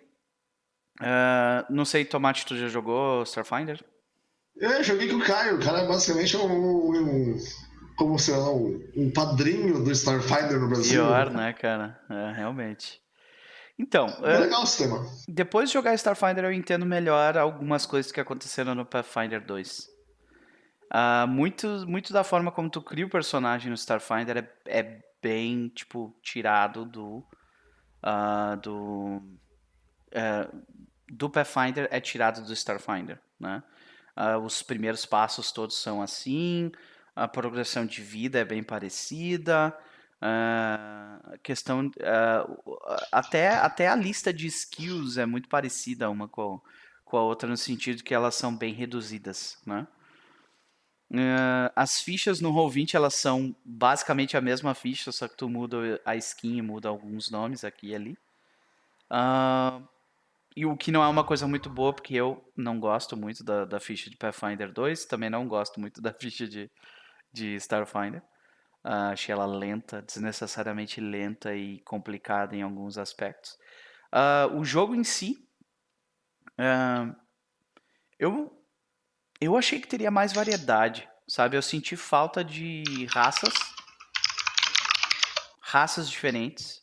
Ah, não sei, Tomate, tu já jogou Starfinder? Eu joguei com o Caio, o cara é basicamente um, um- como sei lá, um, um padrinho do Starfinder no Brasil. Pior, né, cara? É, realmente. Então, É ah, legal o sistema. depois de jogar Starfinder, eu entendo melhor algumas coisas que aconteceram no Pathfinder 2. Ah, muito, muito da forma como tu cria o personagem no Starfinder é, é bem, tipo, tirado do. ah, do. eh, do Pathfinder é tirado do Starfinder, né? Ah, os primeiros passos todos são assim, a progressão de vida é bem parecida, Uh, questão uh, até, até a lista de skills é muito parecida uma com, com a outra no sentido que elas são bem reduzidas, né? Uh, as fichas no Roll20 elas são basicamente a mesma ficha, só que tu muda a skin e muda alguns nomes aqui e ali. Uh, e o que não é uma coisa muito boa, porque eu não gosto muito da, da ficha de Pathfinder 2, também não gosto muito da ficha de, de Starfinder. Uh, achei ela lenta, desnecessariamente lenta e complicada em alguns aspectos. o jogo em si, eu eu achei que teria mais variedade, sabe? Eu senti falta de raças, raças diferentes,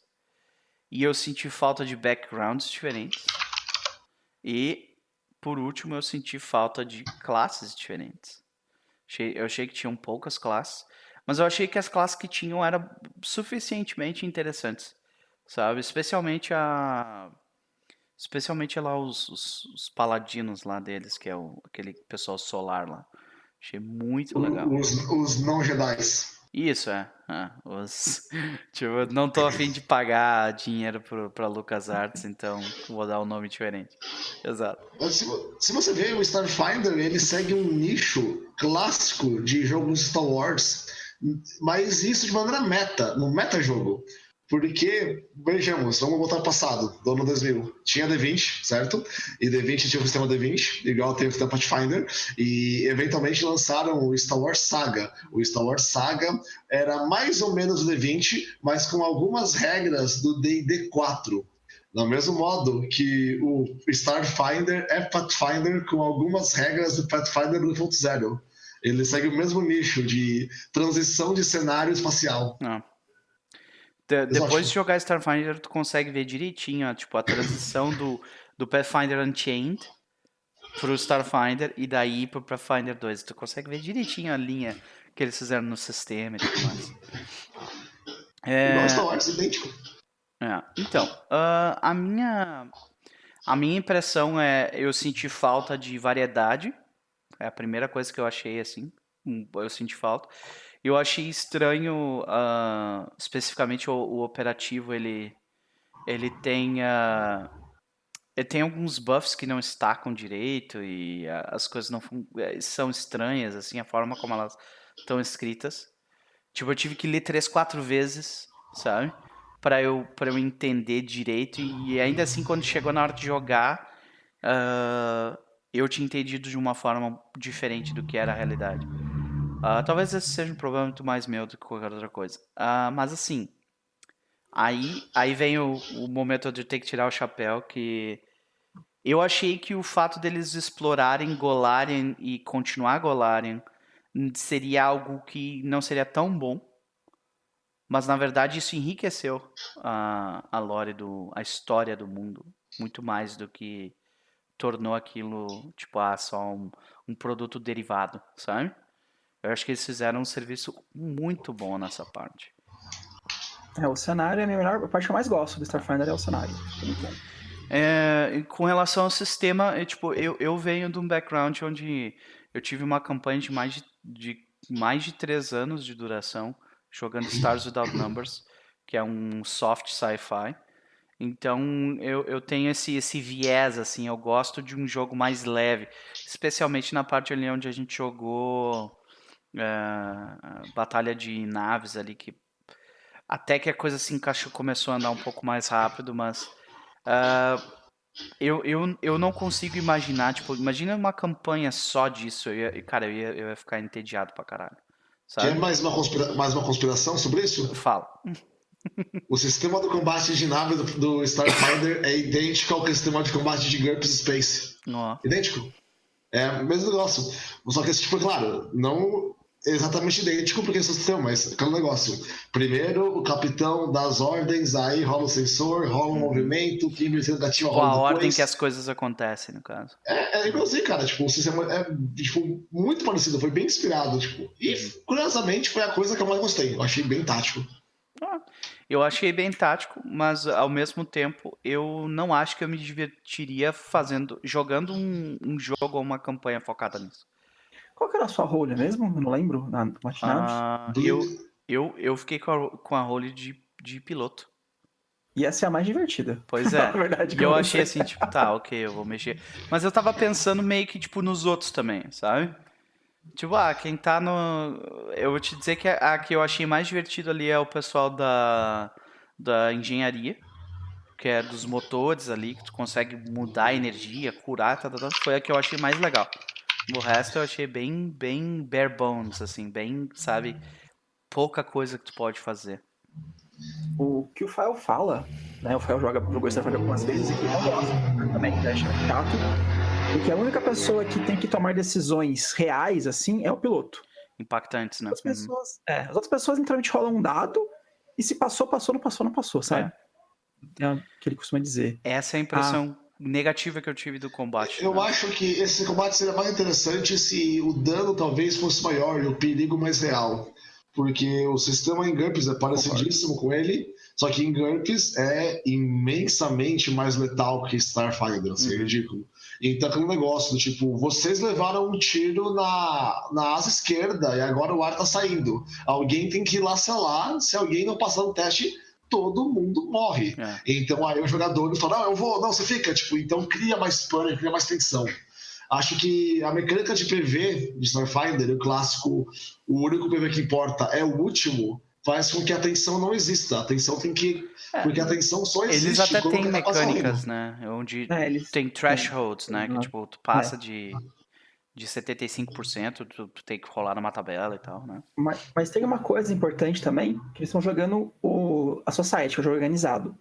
e eu senti falta de backgrounds diferentes. E por último, eu senti falta de classes diferentes. Eu achei que tinham poucas classes, mas eu achei que as classes que tinham eram suficientemente interessantes, sabe? Especialmente a Especialmente lá os, os, os, paladinos lá deles, que é o, aquele pessoal solar lá. Achei muito legal. Os, os não Jedis. Isso, é. Ah, os... tipo, não tô afim de pagar dinheiro pro, pra LucasArts, então vou dar um nome diferente. Exato. Se, se você vê o Starfinder, ele segue um nicho clássico de jogos Star Wars, mas isso de maneira meta, no meta jogo. Porque, vejamos, vamos voltar ao passado, do ano 2000. Tinha D20, certo? E D20 tinha o sistema D20, igual tem o sistema Pathfinder, e eventualmente lançaram o Star Wars Saga. O Star Wars Saga era mais ou menos o D20, mas com algumas regras do D&D 4. Do mesmo modo que o Starfinder é Pathfinder com algumas regras do Pathfinder 2.0. Ele segue o mesmo nicho de transição de cenário espacial. Ah. De, depois de jogar Starfinder, tu consegue ver direitinho, tipo, a transição do, do Pathfinder Unchained pro Starfinder e daí pro Pathfinder 2. Tu consegue ver direitinho a linha que eles fizeram no sistema e tudo mais. É... Star Wars, idêntico. É. Então, uh, a minha a minha impressão é eu senti falta de variedade. É a primeira coisa que eu achei assim. Eu senti falta. Eu achei estranho, uh, especificamente o, o, operativo, ele, ele tem, uh, ele tem alguns buffs que não estacam direito e as coisas não eh, são estranhas, assim, a forma como elas estão escritas. Tipo, eu tive que ler três, quatro vezes, sabe? Para eu, pra eu entender direito e ainda assim, quando chegou na hora de jogar, uh, eu tinha entendido de uma forma diferente do que era a realidade. Uh, talvez esse seja um problema muito mais meu do que qualquer outra coisa. Uh, mas assim, aí, aí vem o, o momento de ter que tirar o chapéu, que eu achei que o fato deles explorarem Golarion e continuar Golarion seria algo que não seria tão bom. Mas na verdade isso enriqueceu a, a lore do a história do mundo muito mais do que tornou aquilo tipo ah, só um, um produto derivado, sabe? Eu acho que eles fizeram um serviço muito bom nessa parte. É, o cenário é a melhor a parte que eu mais gosto do Starfinder é o cenário. É, com relação ao sistema, é, tipo, eu, eu venho de um background onde eu tive uma campanha de mais de, de mais de três anos de duração jogando Stars Without Numbers, que é um soft sci-fi. Então eu, eu tenho esse, esse viés, assim, eu gosto de um jogo mais leve, especialmente na parte ali onde a gente jogou uh, batalha de naves ali que até que a coisa se encaixou, começou a andar um pouco mais rápido, mas uh, eu, eu, eu não consigo imaginar, tipo, imagina uma campanha só disso, eu ia, cara, eu ia, eu ia ficar entediado pra caralho. Sabe? Quer mais uma, conspira mais uma conspiração sobre isso? Fala. O sistema do combate de nave do, do Starfinder é idêntico ao sistema de combate de GURPS Space. Oh. Idêntico. É o mesmo negócio. Só que, tipo, claro, não exatamente idêntico porque esse sistema, mas aquele negócio. Primeiro, o capitão dá as ordens, aí rola o sensor, rola um movimento, que negativa rola. Com a ordem que as coisas acontecem, no caso. É, é igualzinho, cara. Tipo, o sistema é tipo, muito parecido, foi bem inspirado. Tipo, e curiosamente foi a coisa que eu mais gostei. Eu achei bem tático. Ah, eu achei bem tático, mas ao mesmo tempo eu não acho que eu me divertiria fazendo, jogando um, um jogo ou uma campanha focada nisso. Qual que era a sua rolha mesmo? Eu não lembro. Na? Ah, eu, Eu, eu fiquei com a, com a role de, de piloto. E essa é a mais divertida. Pois é. Na verdade, E eu achei assim, tipo, tá, ok, eu vou mexer. Mas eu tava pensando meio que, tipo, nos outros também, sabe? Tipo, ah, quem tá no. Eu vou te dizer que a a que eu achei mais divertido ali é o pessoal da, da engenharia, que é dos motores ali, que tu consegue mudar a energia, curar, tá, tá, tá. Foi a que eu achei mais legal. O resto eu achei bem, bem bare bones, assim, bem, sabe? Pouca coisa que tu pode fazer. O que o Fael fala, né? O Fael joga, jogou Starfighter algumas vezes e que não gosta também, que acha chato. Porque a única pessoa que tem que tomar decisões reais, assim, é o piloto. Impactantes, né? As pessoas, é, as outras pessoas literalmente rolam um dado e se passou, passou, não passou, não passou, sabe? É, o que ele costuma dizer. Essa é a impressão negativa que eu tive do combate. Eu né? acho que esse combate seria mais interessante se o dano talvez fosse maior e o perigo mais real. Porque o sistema em GURPS é parecidíssimo com ele, só que em GURPS é imensamente mais letal que Starfinder, assim, é Uhum. ridículo. Então aquele negócio do tipo, vocês levaram um tiro na, na asa esquerda e agora o ar tá saindo. Alguém tem que ir lá selar, se alguém não passar no teste, todo mundo morre. É. Então aí o jogador fala, não, eu vou, não, você fica, tipo, então cria mais pânico, cria mais tensão. Acho que a mecânica de PV de Starfinder, o clássico, o único PV que importa é o último, faz com que a tensão não exista. A tensão tem que. É. Porque a tensão só existe. Eles até têm tá mecânicas, né? Onde É, eles, tem thresholds, né? Que Uhum. tipo, tu passa de, de 75%, tu, tu tem que rolar numa tabela e tal, né? mas, mas tem uma coisa importante também, que eles estão jogando o, a Society, que é o jogo organizado.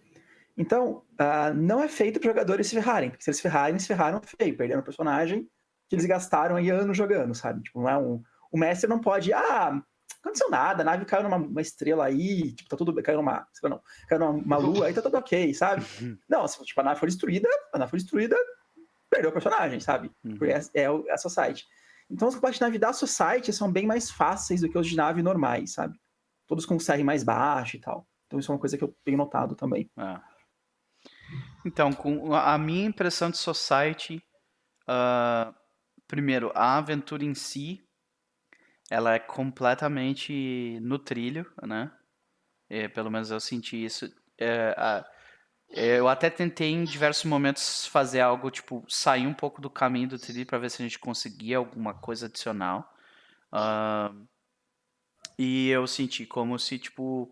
Então, ah, não é feito para jogadores se ferrarem, porque se eles se ferrarem, eles se ferraram feio, perderam o personagem que eles gastaram aí anos jogando, sabe? Tipo, não é um, o mestre não pode, ah, não aconteceu nada, a nave caiu numa uma estrela aí, tipo, tá tudo bem, caiu numa, sei lá, não, caiu numa uma lua, aí tá tudo ok, sabe? Não, se tipo, a nave foi destruída, a nave foi destruída, perdeu o personagem, sabe? Uhum. Porque é, é é a Society. Então os combates de nave da Society são bem mais fáceis do que os de nave normais, sabe? Todos com CR mais baixo e tal. Então isso é uma coisa que eu tenho notado também. É. Então, com a minha impressão de Society, ah, primeiro, a aventura em si, ela é completamente no trilho, né? É, pelo menos eu senti isso. É, a- eu até tentei em diversos momentos fazer algo, tipo, sair um pouco do caminho do trilho para ver se a gente conseguia alguma coisa adicional. Ah, e eu senti como se, tipo,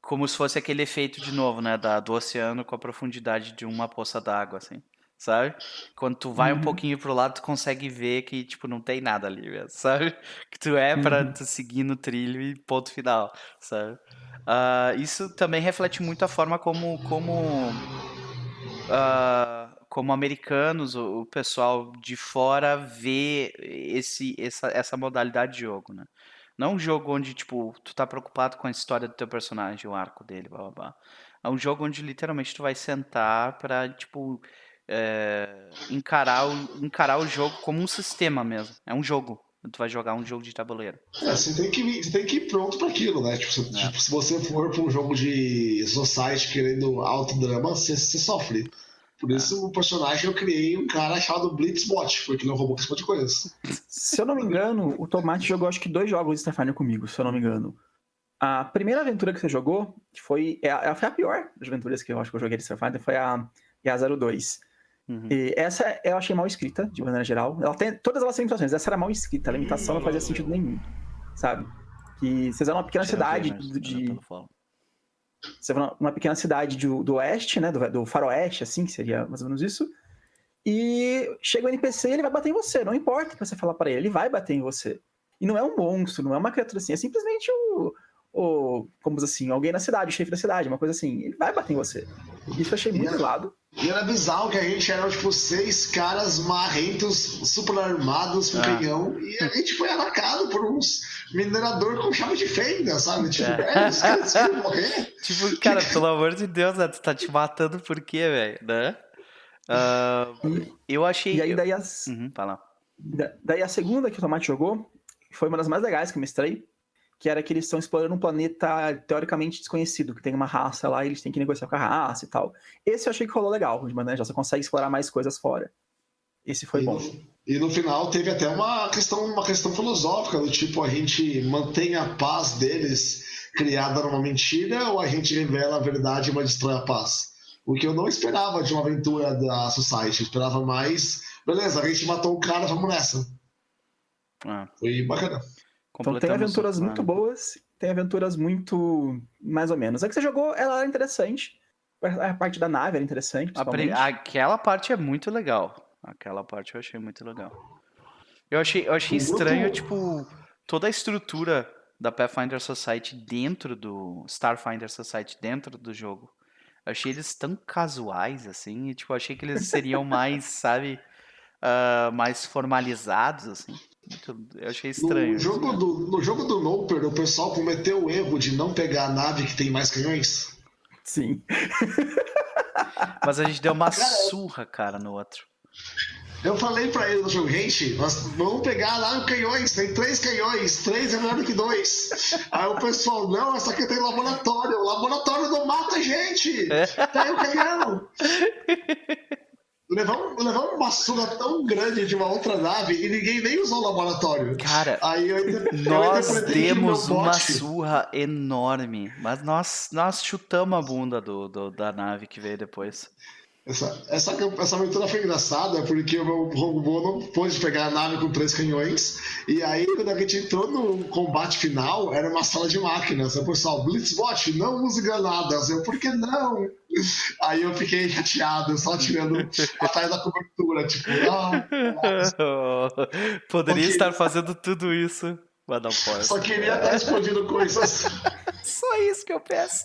como se fosse aquele efeito de novo, né, da, do oceano com a profundidade de uma poça d'água, assim, sabe? Quando tu vai um Uhum. pouquinho pro lado, tu consegue ver que, tipo, não tem nada ali sabe? Que tu é pra Uhum. tu seguir no trilho e ponto final, sabe? Ah, isso também reflete muito a forma como, como, ah, como americanos, o, o pessoal de fora vê esse, essa, essa modalidade de jogo, né? Não um jogo onde, tipo, tu tá preocupado com a história do teu personagem, o arco dele, blá blá blá. É um jogo onde literalmente tu vai sentar pra, tipo, é, encarar, o, encarar o jogo como um sistema mesmo. É um jogo. Tu vai jogar um jogo de tabuleiro. É, você tem que, ir- você tem que ir pronto para aquilo, né? Tipo, se, tipo, se você for para um jogo de Society querendo alto drama, você, você sofre. Por isso, o personagem eu criei um cara chamado Blitzbot, porque ele é um robô que responde coisas. Se eu não me engano, o Tomate jogou acho que dois jogos de Starfinder comigo, se eu não me engano. A primeira aventura que você jogou, que foi, é, a- foi a pior das aventuras que eu acho que eu joguei de Starfinder, foi a, é a 02. Uhum. E essa eu achei mal escrita, de maneira geral. Ela tem, todas elas têm limitações, essa era mal escrita, a limitação não fazia sentido nenhum, sabe? Que vocês eram uma pequena cidade de, follow. você vai numa pequena cidade do, do oeste, né? Do, do faroeste, assim, que seria mais ou menos isso. E chega o NPC e ele vai bater em você. Não importa o que você falar para ele, ele vai bater em você. E não é um monstro, não é uma criatura assim, é simplesmente o. o como diz assim, alguém na cidade, o chefe da cidade, uma coisa assim. Ele vai bater em você. Isso eu achei muito Yeah. E era bizarro que a gente era, tipo, seis caras marrentos, super armados, com Ah. canhão, e a gente foi atacado por uns minerador com chave de fenda, sabe? Tipo, É. é, os caras iam morrer. Tipo, cara, pelo amor de Deus, né? Tu tá te matando por quê, velho? Né? Ah, eu achei. E aí daí as, Uhum, Daí a segunda que o Tomate jogou foi uma das mais legais que eu mestrei, que era que eles estão explorando um planeta teoricamente desconhecido, que tem uma raça lá e eles têm que negociar com a raça e tal. Esse eu achei que rolou legal, de maneira geral, você consegue explorar mais coisas fora. Esse foi e, bom. no, E no final teve até uma questão, uma questão filosófica, do tipo, a gente mantém a paz deles criada numa mentira ou a gente revela a verdade mas destrói a paz? O que eu não esperava de uma aventura da Society. Eu esperava mais. Beleza, a gente matou o cara, vamos nessa. Ah, Foi bacana. Então tem aventuras muito boas, tem aventuras muito mais ou menos. A que você jogou, ela era interessante. A parte da nave era interessante. Aquela parte é muito legal. Aquela parte eu achei muito legal. Eu achei, eu achei estranho, tipo, toda a estrutura da Pathfinder Society dentro do Starfinder Society dentro do jogo. Eu achei eles tão casuais, assim, e, tipo, eu achei que eles seriam mais, sabe, ah, mais formalizados, assim. Muito- eu achei estranho. No assim. jogo, do, no jogo do Noper, o pessoal cometeu o erro de não pegar a nave que tem mais canhões. Sim. Mas a gente deu uma Cara, surra, cara, no outro. Eu falei pra ele no jogo, gente, nós vamos pegar lá canhões, tem três canhões, três é melhor do que dois. Aí o pessoal, não, essa aqui tem laboratório, o laboratório não mata a gente, tá aí o canhão. Levamos, levamos uma surra tão grande de uma outra nave e ninguém nem usou o laboratório. Cara, Aí eu, eu Nós demos uma surra enorme, mas nós, nós chutamos a bunda do, do- da nave que veio depois. Essa, essa, essa aventura foi engraçada porque o meu robô não pôde pegar a nave com três canhões. E aí, quando a gente entrou no combate final, era uma sala de máquinas. O pessoal, Blitzbot, não use granadas. Eu, por que não? Aí eu fiquei chateado, só tirando atrás da cobertura. Tipo, ah, Poderia Ok. estar fazendo tudo isso, mas não pode. só queria estar explodindo coisas. Só isso que eu peço.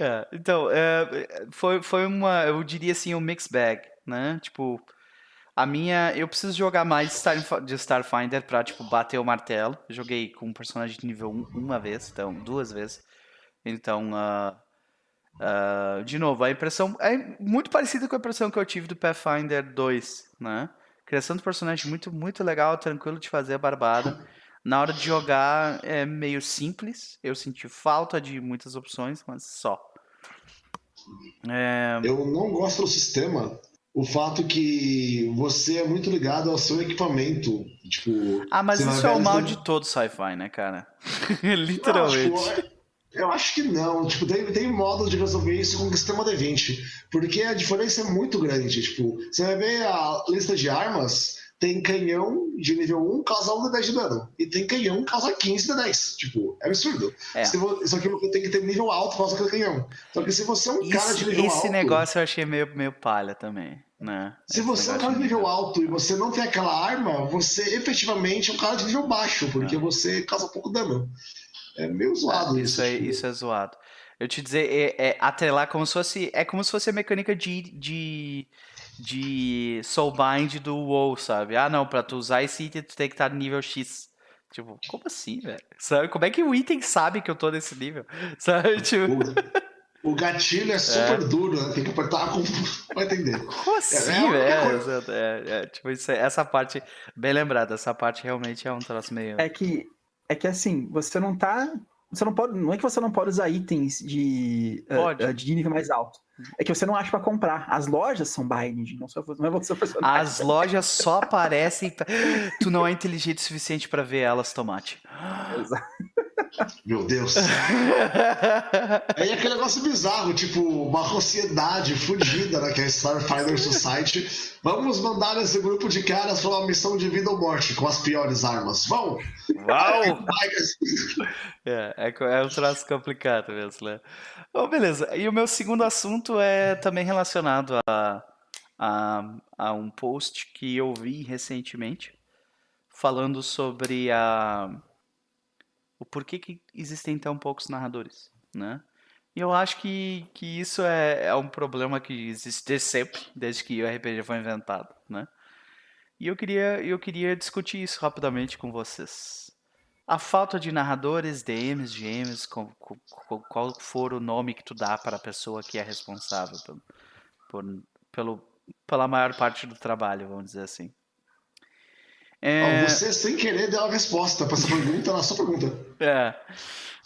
É, então, é, foi, foi uma, eu diria assim, um mix bag, né? Tipo, a minha, eu preciso jogar mais de, Star, de Starfinder pra, tipo, bater o martelo. Eu joguei com um personagem de nível 1 uma vez, então, duas vezes. Então, ah, ah, de novo, a impressão é muito parecida com a impressão que eu tive do Pathfinder 2, né? Criação do personagem muito, muito legal, tranquilo de fazer barbada. Na hora de jogar é meio simples. Eu senti falta de muitas opções, mas só. É, Eu não gosto do sistema. O fato que você é muito ligado ao seu equipamento. Tipo, Ah, mas isso é o mal de todo sci-fi, né, cara? Não, Literalmente. tipo, eu acho que não. Tipo, tem, tem modos de resolver isso com o sistema D20. Porque a diferença é muito grande. Tipo, você vai ver a lista de armas, tem canhão de nível 1 causa 1 de 10 de dano. E tem canhão que causa 15 de 10. Tipo, é absurdo. É. Se vo- Só que você tem que ter nível alto por causa daquele canhão. Só que se você é um cara de nível esse alto. negócio eu achei meio, meio palha também, né? Se Esse você é um cara de nível alto e você não tem aquela arma, você efetivamente é um cara de nível baixo, porque você causa pouco dano. É meio zoado isso. Isso, é, tipo. isso é zoado. Eu te dizer, é, é atrelar como se fosse. É como se fosse a mecânica de. de de Soulbind do WoW, sabe? Ah, não, pra tu usar esse item tu tem que estar no nível X. Tipo, como assim, velho? Sabe? Como é que o item sabe que eu tô nesse nível? Sabe? Tipo, O, o gatilho é super duro, né? tem que apertar com. Vai entender. como assim, é única velho? É, é, tipo, isso é- essa parte, bem lembrada, essa parte realmente é um troço meio. É que, é que assim, você não tá. Você não pode. Não é que você não pode usar itens de, eh, Pode. eh, de nível mais alto. É que você não acha pra comprar. As lojas são binding, não, só, não é você personagem. As lojas só aparecem. pra- Tu não é inteligente o suficiente pra ver elas, tomate. Exato. Meu Deus. Aí é aquele negócio bizarro, tipo, uma sociedade fugida, né? Que é a Starfighter Society. Vamos mandar esse grupo de caras pra uma missão de vida ou morte com as piores armas. Vão! Uau! É, é, é um troço complicado mesmo, né? Bom, beleza. E o meu segundo assunto é também relacionado a, a, a um post que eu vi recentemente falando sobre a, o porquê que existem tão poucos narradores, né? E eu acho que, que isso é, é um problema que existe sempre, desde que o RPG foi inventado, né? E eu queria, eu queria discutir isso rapidamente com vocês a falta de narradores, DMs, GMs, com- com- qual for o nome que tu dá para a pessoa que é responsável por, por- pelo, pela maior parte do trabalho, vamos dizer assim. É, Você, sem querer, deu a resposta pra essa pergunta na sua pergunta. é,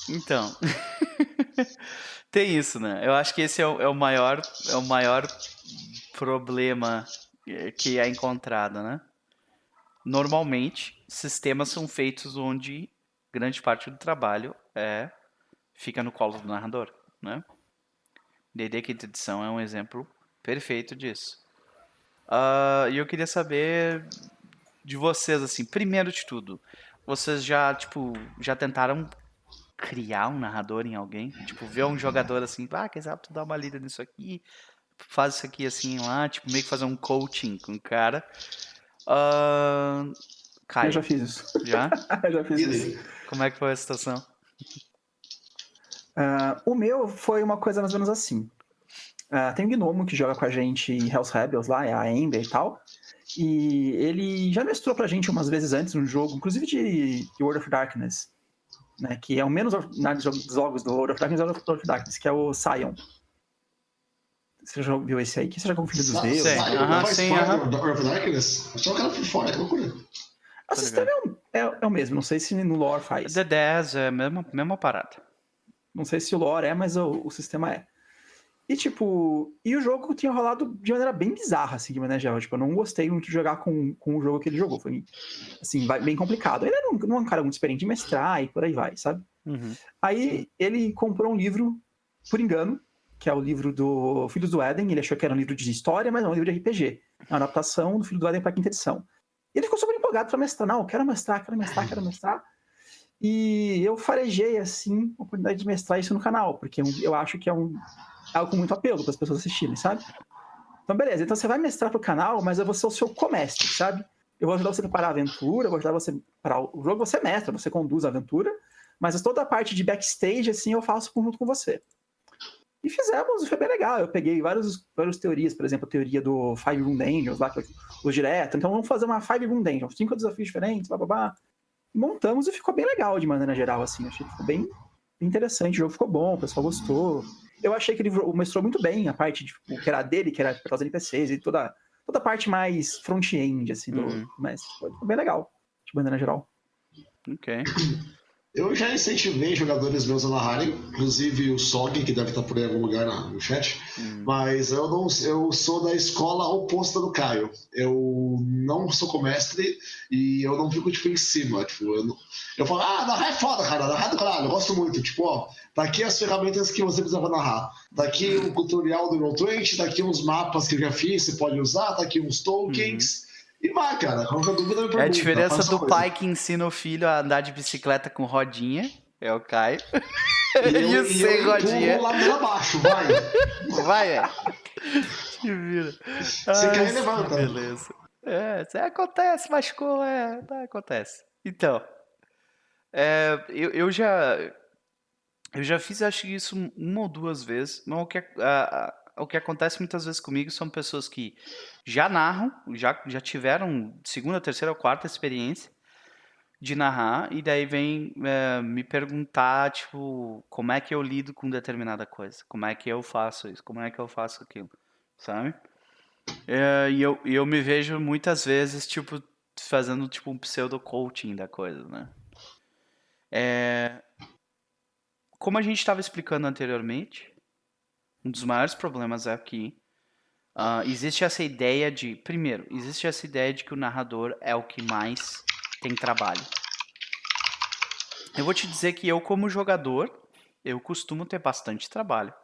então, tem isso, né? Eu acho que esse é o, é o maior, é o maior problema eh, que é encontrado, né? normalmente, sistemas são feitos onde grande parte do trabalho é fica no colo do narrador, né? D&D Quinta Edição é um exemplo perfeito disso. Ah, E eu queria saber de vocês, assim, primeiro de tudo, vocês já, tipo, já tentaram criar um narrador em alguém? Tipo, ver um jogador assim, ah, quem sabe tu dá uma lida nisso aqui, faz isso aqui assim lá, tipo, meio que fazer um coaching com o cara. Ah, Caio, Eu já fiz isso. já? Eu já fiz isso. daí? Como é que foi a situação? Ah, o meu foi uma coisa mais ou menos assim. Ah, tem um gnomo que joga com a gente em Hells Rebels lá, é a Ember e tal. E ele já mestrou pra gente umas vezes antes no jogo, inclusive de, de World of Darkness. Né, que é o menos dos jogos do World of Darkness, é o World of Darkness, que é o Sion. Você já viu esse aí? Que você o Filho dos Sa- Deuses? Sei. Sai, Aham, sim, aham. do Earth Darkness? Achava que era por fora, que loucura. O Tá sistema é o, é- é o mesmo, não sei se no lore faz. The 10 é a mesma, mesma parada. Não sei se o lore é, mas o, o sistema é. E tipo, e o jogo tinha rolado de maneira bem bizarra, assim, de maneira geral. Tipo, eu não gostei muito de jogar com, com o jogo que ele jogou. Foi, assim, bem complicado. Ele era um, não é um cara muito experiente de mestrar e por aí vai, sabe? Aí ele comprou um livro, por engano, que é o livro do Filhos do Éden. Ele achou que era um livro de história, mas é um livro de RPG. É uma adaptação do Filho do Éden para quinta edição. E ele ficou super empolgado para mestrar. Não, eu quero mestrar, quero mestrar, quero mestrar. E eu farejei, assim, a oportunidade de mestrar isso no canal, porque eu acho que é um, algo com muito apelo para as pessoas assistirem, sabe? Então, beleza. Então você vai mestrar pro canal, mas eu vou ser o seu comestre, sabe? Eu vou ajudar você a preparar a aventura, eu vou ajudar você a preparar o jogo, você mestra, você conduz a aventura, mas toda a parte de backstage, assim, eu faço junto com você. E fizemos, e foi bem legal. Eu peguei várias teorias, por exemplo, a teoria do Five Room Dungeons, lá, uso direto. Então vamos fazer uma Five Room Dungeon, cinco desafios diferentes, blá blá blá. Montamos e ficou bem legal de maneira geral, assim. Achei que ficou bem interessante, o jogo ficou bom, o pessoal gostou. Eu achei que ele mostrou muito bem a parte de, tipo, que era dele, que era para os NPCs e toda, toda a parte mais front-end, assim, do Uhum. mas ficou bem legal, de maneira geral. Ok. Eu já incentivei jogadores meus a narrarem, inclusive o Sog, que deve estar por aí em algum lugar no chat, Hum. mas eu não eu sou da escola oposta do Caio. Eu não sou comestre e eu não fico tipo em cima. Tipo, eu, não- eu falo, ah, narrar é foda, cara, narrar é do caralho, eu gosto muito. Tipo, ó, tá aqui as ferramentas que você precisa narrar. Tá aqui o tutorial do Roll20, tá aqui uns mapas que eu já fiz, você pode usar, tá aqui uns tokens. E vai, cara, qualquer dúvida me pergunta. É a diferença faça do coisa. pai que ensina o filho a andar de bicicleta com rodinha, é o Caio. E eu, E o e sem eu rodinha. lá abaixo, vai. Vai, velho. Te vira. Se Ai, cair, levanta. Beleza. É, acontece, machucou, é, tá, acontece. Então, é, eu, eu já eu já fiz, acho que isso uma ou duas vezes, mas o que, a- a- o que acontece muitas vezes comigo são pessoas que já narram, já, já tiveram segunda, terceira ou quarta experiência de narrar, e daí vem é, me perguntar, tipo, como é que eu lido com determinada coisa, como é que eu faço isso, como é que eu faço aquilo, sabe? É, e eu, eu me vejo muitas vezes, tipo, fazendo, tipo, um pseudo-coaching da coisa, né? É, como a gente estava explicando anteriormente, um dos maiores problemas é que ah, existe essa ideia de, primeiro, existe essa ideia de que o narrador é o que mais tem trabalho. Eu vou te dizer que eu, como jogador, eu costumo ter bastante trabalho.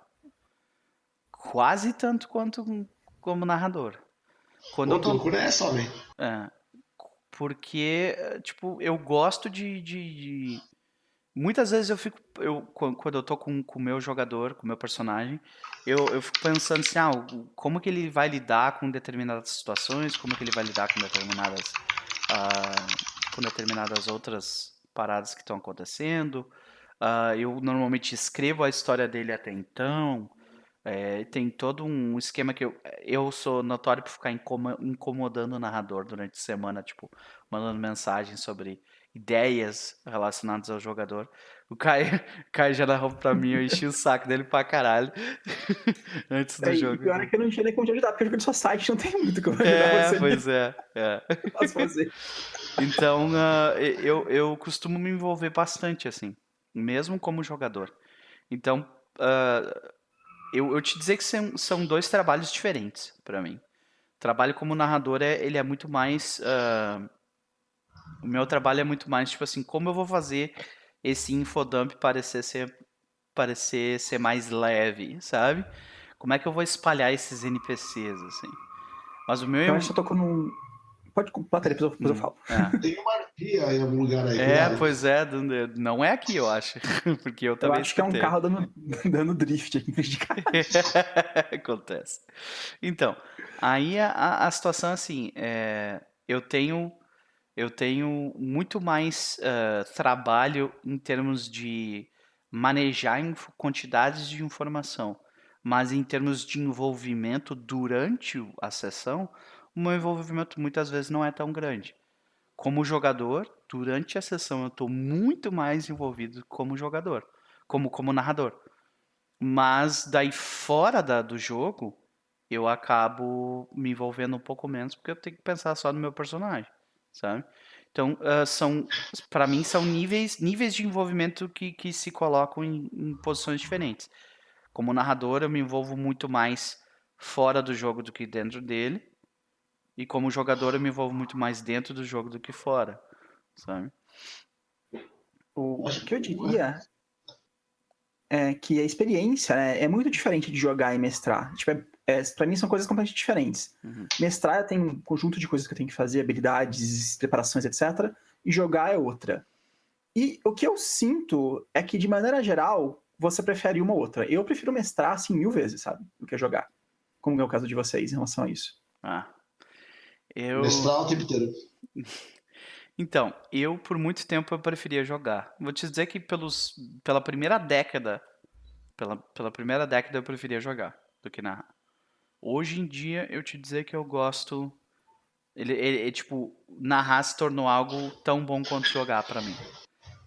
Quase tanto quanto como narrador. Quando Pô, eu tô loucura é essa, homem? é, porque, tipo, eu gosto de, de- de- Muitas vezes eu fico. Eu, quan- quando eu tô com o meu jogador, com o meu personagem, eu, eu fico pensando assim, ah, como que ele vai lidar com determinadas situações, como que ele vai lidar com determinadas. ah, com determinadas outras paradas que estão acontecendo. Ah, eu normalmente escrevo a história dele até então. É, tem todo um esquema que eu, eu sou notório por ficar incomodando o narrador durante a semana, tipo, mandando mensagens sobre ideias relacionadas ao jogador. O Caio, Caio já narrou pra mim, eu enchi o saco dele pra caralho antes do É, jogo. pior é que eu não tinha nem como te ajudar, porque o jogo de só site não tem muito como ajudar É, você. pois é, é. Eu posso fazer. Então, ah, eu, eu costumo me envolver bastante, assim, mesmo como jogador. Então, ah, eu, eu te dizer que são, são dois trabalhos diferentes pra mim. O trabalho como narrador, é, ele é muito mais... ah, O meu trabalho é muito mais, tipo assim, como eu vou fazer esse infodump parecer ser, parecer ser mais leve, sabe? Como é que eu vou espalhar esses NPCs, assim? Mas o meu... Eu acho que eu tô num... Pode bater, depois eu, depois eu falo. É. Tem uma arpia em algum lugar aí. É, pois é, não é aqui, eu acho. Porque eu Eu também acho que é um carro dando, dando drift aqui em frente de casa. Acontece. Então, aí a, a- situação é assim, é, eu tenho eu tenho muito mais eh, trabalho em termos de manejar quantidades de informação, mas em termos de envolvimento durante a sessão, o meu envolvimento muitas vezes não é tão grande. Como jogador, durante a sessão eu estou muito mais envolvido como jogador, como como narrador. Mas daí fora da- do jogo, eu acabo me envolvendo um pouco menos porque eu tenho que pensar só no meu personagem, sabe? Então, ah, são, para mim, são níveis, níveis de envolvimento que, que se colocam em, em posições diferentes. Como narrador, eu me envolvo muito mais fora do jogo do que dentro dele. E como jogador, eu me envolvo muito mais dentro do jogo do que fora, sabe? O que eu diria é que a experiência né, é muito diferente de jogar e mestrar. Tipo, é, é, pra mim são coisas completamente diferentes. Uhum. Mestrar tem um conjunto de coisas que eu tenho que fazer, habilidades, preparações, etc. E jogar é outra. E o que eu sinto é que, de maneira geral, você prefere uma ou outra. Eu prefiro mestrar, assim, mil vezes, sabe? Do que jogar. Como é o caso de vocês em relação a isso. Ah. Eu... Mestrar o tempo inteiro. Então, eu por muito tempo eu preferia jogar. Vou te dizer que pelos, pela primeira década, pela, pela primeira década eu preferia jogar do que narrar. Hoje em dia eu te dizer que eu gosto, ele, ele, ele, tipo narrar se tornou algo tão bom quanto jogar pra mim.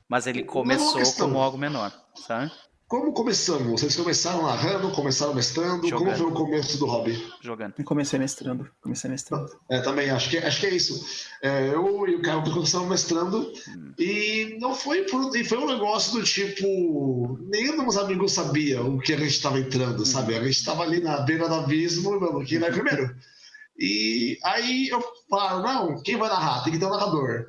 Mas ele Uma começou como algo menor, sabe? Como começamos? Vocês começaram narrando, começaram mestrando? Como Jogando. foi o começo do hobby? Jogando. Eu comecei mestrando. Comecei mestrando. É, também, acho que, acho que é isso. É, eu e o Caio começamos mestrando e não foi por, e foi um negócio do tipo. Nenhum dos meus amigos sabia o que a gente estava entrando, sabe? A gente estava ali na beira do abismo, mano, quem vai primeiro? E aí eu falo, não, quem vai narrar? Tem que ter um narrador.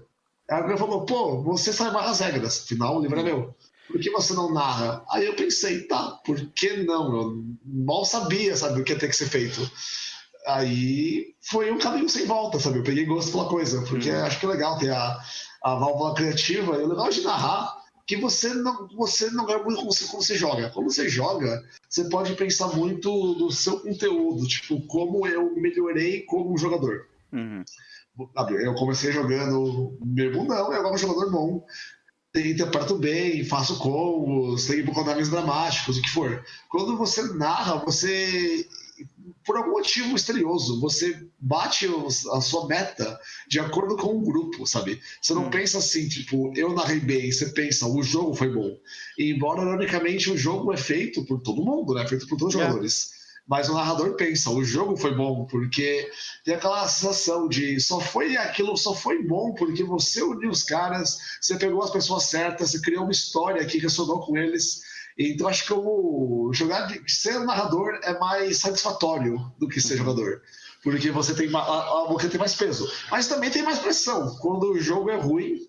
Aí alguém falou, pô, você sabe mais as regras, afinal o livro é meu. Por que você não narra? Aí eu pensei, tá, por que não? Eu mal sabia, sabe, o que ia ter que ser feito. Aí foi um caminho sem volta, sabe? Eu peguei gosto pela coisa, porque Uhum. acho que é legal ter a, a válvula criativa, e o legal de narrar que você não, você não ganha muito como você, como você joga. Quando você joga, você pode pensar muito no seu conteúdo, tipo, como eu melhorei como jogador. Uhum. Eu comecei jogando meu bundão, eu agora um jogador bom. Interpreto bem, faço combos, tenho personagens dramáticos, o que for. Quando você narra, você, por algum motivo misterioso, você bate a sua meta de acordo com o grupo, sabe? Você não Hum. pensa assim, tipo, eu narrei bem, você pensa, o jogo foi bom. E, embora, ironicamente, o jogo é feito por todo mundo, né? Feito por todos os É. jogadores. Mas o narrador pensa, o jogo foi bom, porque tem aquela sensação de só foi aquilo, só foi bom porque você uniu os caras, você pegou as pessoas certas, você criou uma história que ressonou com eles. Então acho que o jogar de ser narrador é mais satisfatório do que ser jogador. Porque você tem, boca tem mais peso. Mas também tem mais pressão. Quando o jogo é ruim,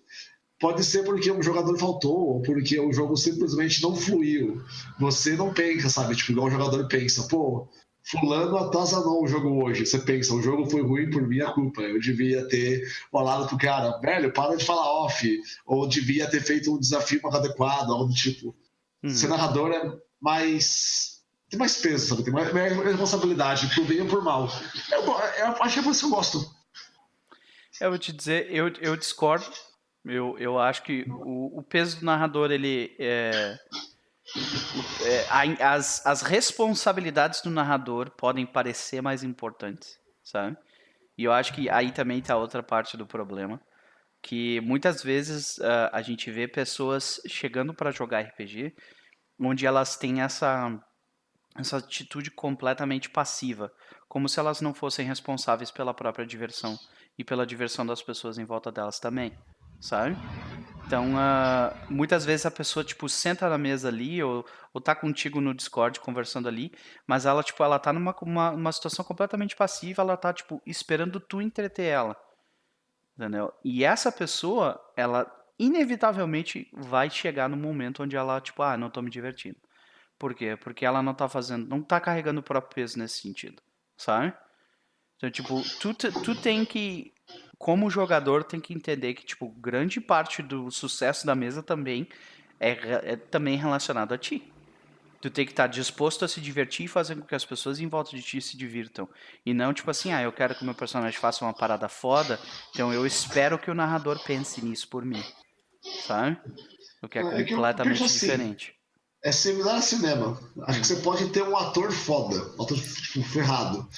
pode ser porque um jogador faltou, ou porque o jogo simplesmente não fluiu. Você não pensa, sabe? Tipo, igual o jogador pensa, pô, fulano atazanou o jogo hoje. Você pensa, o jogo foi ruim por minha culpa. Eu devia ter falado pro cara, velho, para de falar off. Ou devia ter feito um desafio mais adequado, algo do tipo. Uhum. Ser narrador é mais. Tem mais peso, sabe? Tem mais, mais responsabilidade, por bem ou por mal. Eu, go- eu acho que é por isso que eu gosto. Eu vou te dizer, eu, eu discordo. Eu, eu acho que o, o peso do narrador, ele é, é, as, as responsabilidades do narrador podem parecer mais importantes, sabe? E eu acho que aí também tá outra parte do problema, que muitas vezes ah, a gente vê pessoas chegando para jogar RPG, onde elas têm essa essa atitude completamente passiva, como se elas não fossem responsáveis pela própria diversão e pela diversão das pessoas em volta delas também, sabe? Então, ah, muitas vezes a pessoa, tipo, senta na mesa ali ou, ou tá contigo no Discord conversando ali, mas ela, tipo, ela tá numa uma, uma situação completamente passiva, ela tá, tipo, esperando tu entreter ela. Entendeu? E essa pessoa, ela inevitavelmente vai chegar no momento onde ela, tipo, ah, não tô me divertindo. Por quê? Porque ela não tá fazendo, não tá carregando o próprio peso nesse sentido, sabe? Então, tipo, tu, tu tem que, como jogador, tem que entender que, tipo, grande parte do sucesso da mesa também é, é também relacionado a ti. Tu tem que estar tá disposto a se divertir e fazer com que as pessoas em volta de ti se divirtam. E não tipo assim, ah, eu quero que o meu personagem faça uma parada foda, então eu espero que o narrador pense nisso por mim. Sabe? O que é, é completamente assim, diferente. É similar a cinema. Acho que você pode ter um ator foda, um ator tipo, ferrado.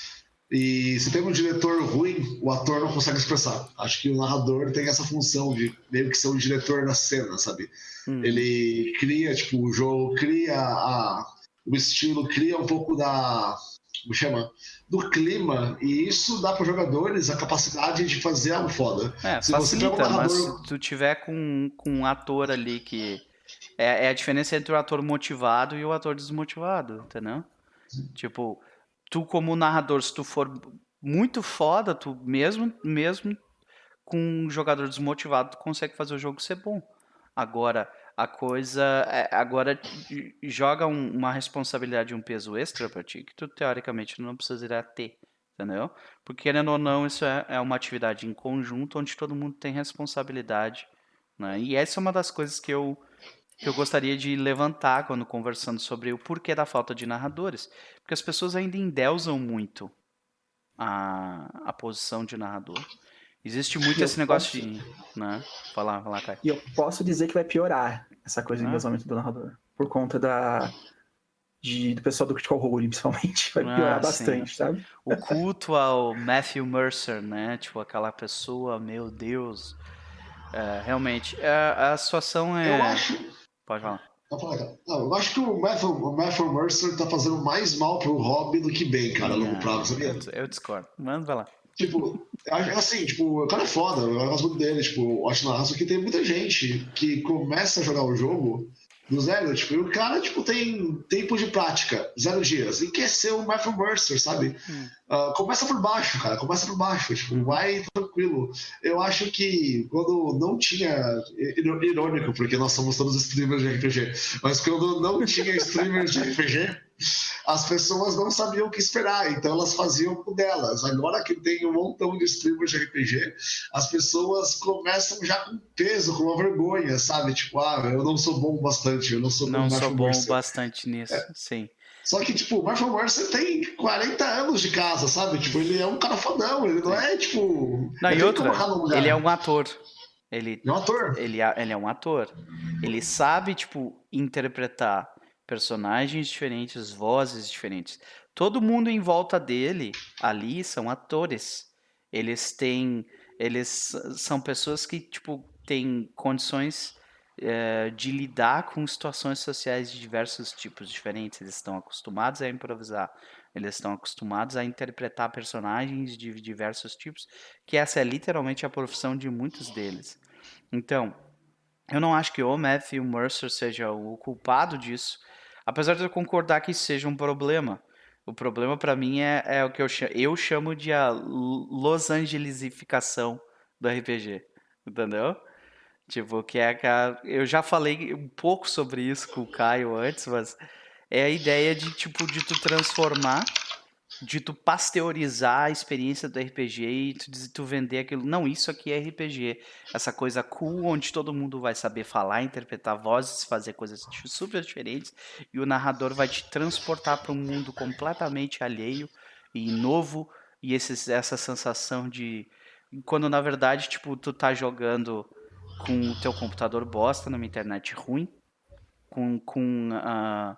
E se tem um diretor ruim, o ator não consegue expressar. Acho que o narrador tem essa função de meio que ser o diretor da cena, sabe? Hum. Ele cria, tipo, o jogo, cria a, o estilo, cria um pouco da. Como chama? Do clima. E isso dá para os jogadores a capacidade de fazer algo foda. É, se facilita, você um narrador... mas se tu tiver com, com um ator ali que. É, é a diferença entre o ator motivado e o ator desmotivado, entendeu? Tipo, tu como narrador, se tu for muito foda, tu mesmo, mesmo com um jogador desmotivado, tu consegue fazer o jogo ser bom. Agora, a coisa. É, agora joga um, uma responsabilidade um peso extra pra ti que tu teoricamente não precisaria ter. Entendeu? Porque, querendo ou não, isso é, é uma atividade em conjunto onde todo mundo tem responsabilidade. Né? E essa é uma das coisas que eu que eu gostaria de levantar quando conversando sobre o porquê da falta de narradores. Porque as pessoas ainda endeusam muito a, a posição de narrador. Existe muito esse negócio posso... de. Né? Falar, falar, Kai. E eu posso dizer que vai piorar essa coisa de ah. endeusamento do narrador. Por conta da. De, do pessoal do Critical Role, principalmente. Vai piorar ah, bastante, sim. sabe? O culto ao Matthew Mercer, né? Tipo, aquela pessoa, meu Deus. É, realmente, a, é, a situação é. Eu acho Pode falar. Não, eu acho que o Matthew, o Matthew Mercer tá fazendo mais mal pro hobby do que bem, cara, a longo prazo, sabia? Eu, eu discordo. Manda vai lá. Tipo, assim, tipo, o cara é foda, eu gosto muito dele, tipo, acho massa que tem muita gente que começa a jogar o jogo zero, tipo, e o cara, tipo, tem tempo de prática, zero dias, e quer ser o Matthew Mercer, sabe? Hum. Uh, começa por baixo, cara, começa por baixo, tipo, vai tranquilo. Eu acho que quando não tinha, irônico, porque nós somos todos streamers de RPG, mas quando não tinha streamers de RPG, as pessoas não sabiam o que esperar, então elas faziam o delas. Agora que tem um montão de streamers de RPG, as pessoas começam já com peso, com uma vergonha, sabe? Tipo, ah, eu não sou bom bastante, eu não sou Não sou bom bastante nisso, é. sim. Só que, tipo, o Marshall Mercer tem 40 anos de casa, sabe? Tipo, ele é um cara fodão, ele não é, tipo... Não, e outra, ele é um ator. Ele é um ator. Ele é, ele é um ator. Ele sabe, tipo, interpretar personagens diferentes, vozes diferentes. Todo mundo em volta dele ali são atores. Eles têm, eles são pessoas que tipo têm condições é, de lidar com situações sociais de diversos tipos diferentes. Eles estão acostumados a improvisar. Eles estão acostumados a interpretar personagens de diversos tipos, que essa é literalmente a profissão de muitos deles. Então, eu não acho que o Matthew Mercer seja o culpado disso, Apesar de eu concordar que seja um problema. O problema para mim é, é, o que eu chamo, eu chamo de a Los Angelesificação do RPG. Entendeu? Tipo, que é a, eu já falei um pouco sobre isso com o Caio antes, mas é a ideia de tipo de tu transformar de tu pasteurizar a experiência do RPG e tu, tu vender aquilo. Não, isso aqui é RPG. Essa coisa cool, onde todo mundo vai saber falar, interpretar vozes, fazer coisas super diferentes. E o narrador vai te transportar para um mundo completamente alheio e novo. E esse, essa sensação de. Quando na verdade, tipo, tu tá jogando com o teu computador bosta numa internet ruim, com, com, uh,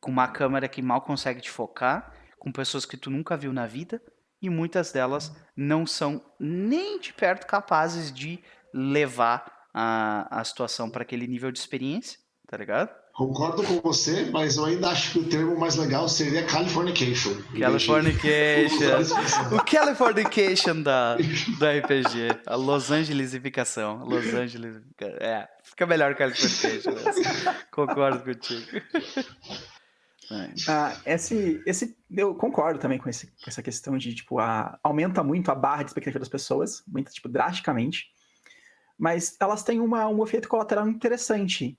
com uma câmera que mal consegue te focar com pessoas que tu nunca viu na vida e muitas delas não são nem de perto capazes de levar a, a situação para aquele nível de experiência, tá ligado? Concordo com você, mas eu ainda acho que o termo mais legal seria Californication. Californication. o Californication da, da RPG. A Los Angelesificação. Los Angeles. É, fica melhor Californication. Concordo contigo. É. Ah, esse, esse, eu concordo também com, esse, com essa questão de, tipo, a, aumenta muito a barra de expectativa das pessoas, aumenta, tipo, drasticamente, mas elas têm uma, um efeito colateral interessante,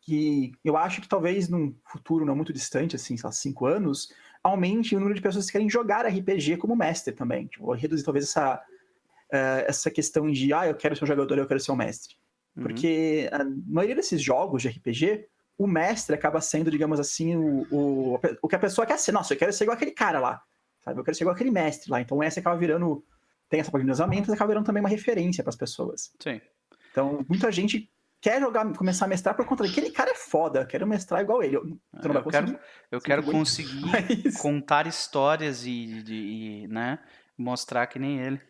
que eu acho que talvez num futuro não muito distante, assim, sei lá, cinco anos, aumente o número de pessoas que querem jogar RPG como mestre também, tipo, reduzir talvez essa, uh, essa questão de, ah, eu quero ser um jogador, eu quero ser um mestre. Uhum. Porque a maioria desses jogos de RPG, o mestre acaba sendo, digamos assim, o, o, o que a pessoa quer ser. Nossa, eu quero ser igual aquele cara lá. Sabe? Eu quero ser igual aquele mestre lá. Então, essa acaba virando. Tem essa de mas acaba virando também uma referência para as pessoas. Sim. Então, muita gente quer jogar, começar a mestrar por conta daquele cara é foda, quero mestrar igual ele. Eu, não vai. Quero, eu quero conseguir Mas... contar histórias e, e, né, mostrar que nem ele.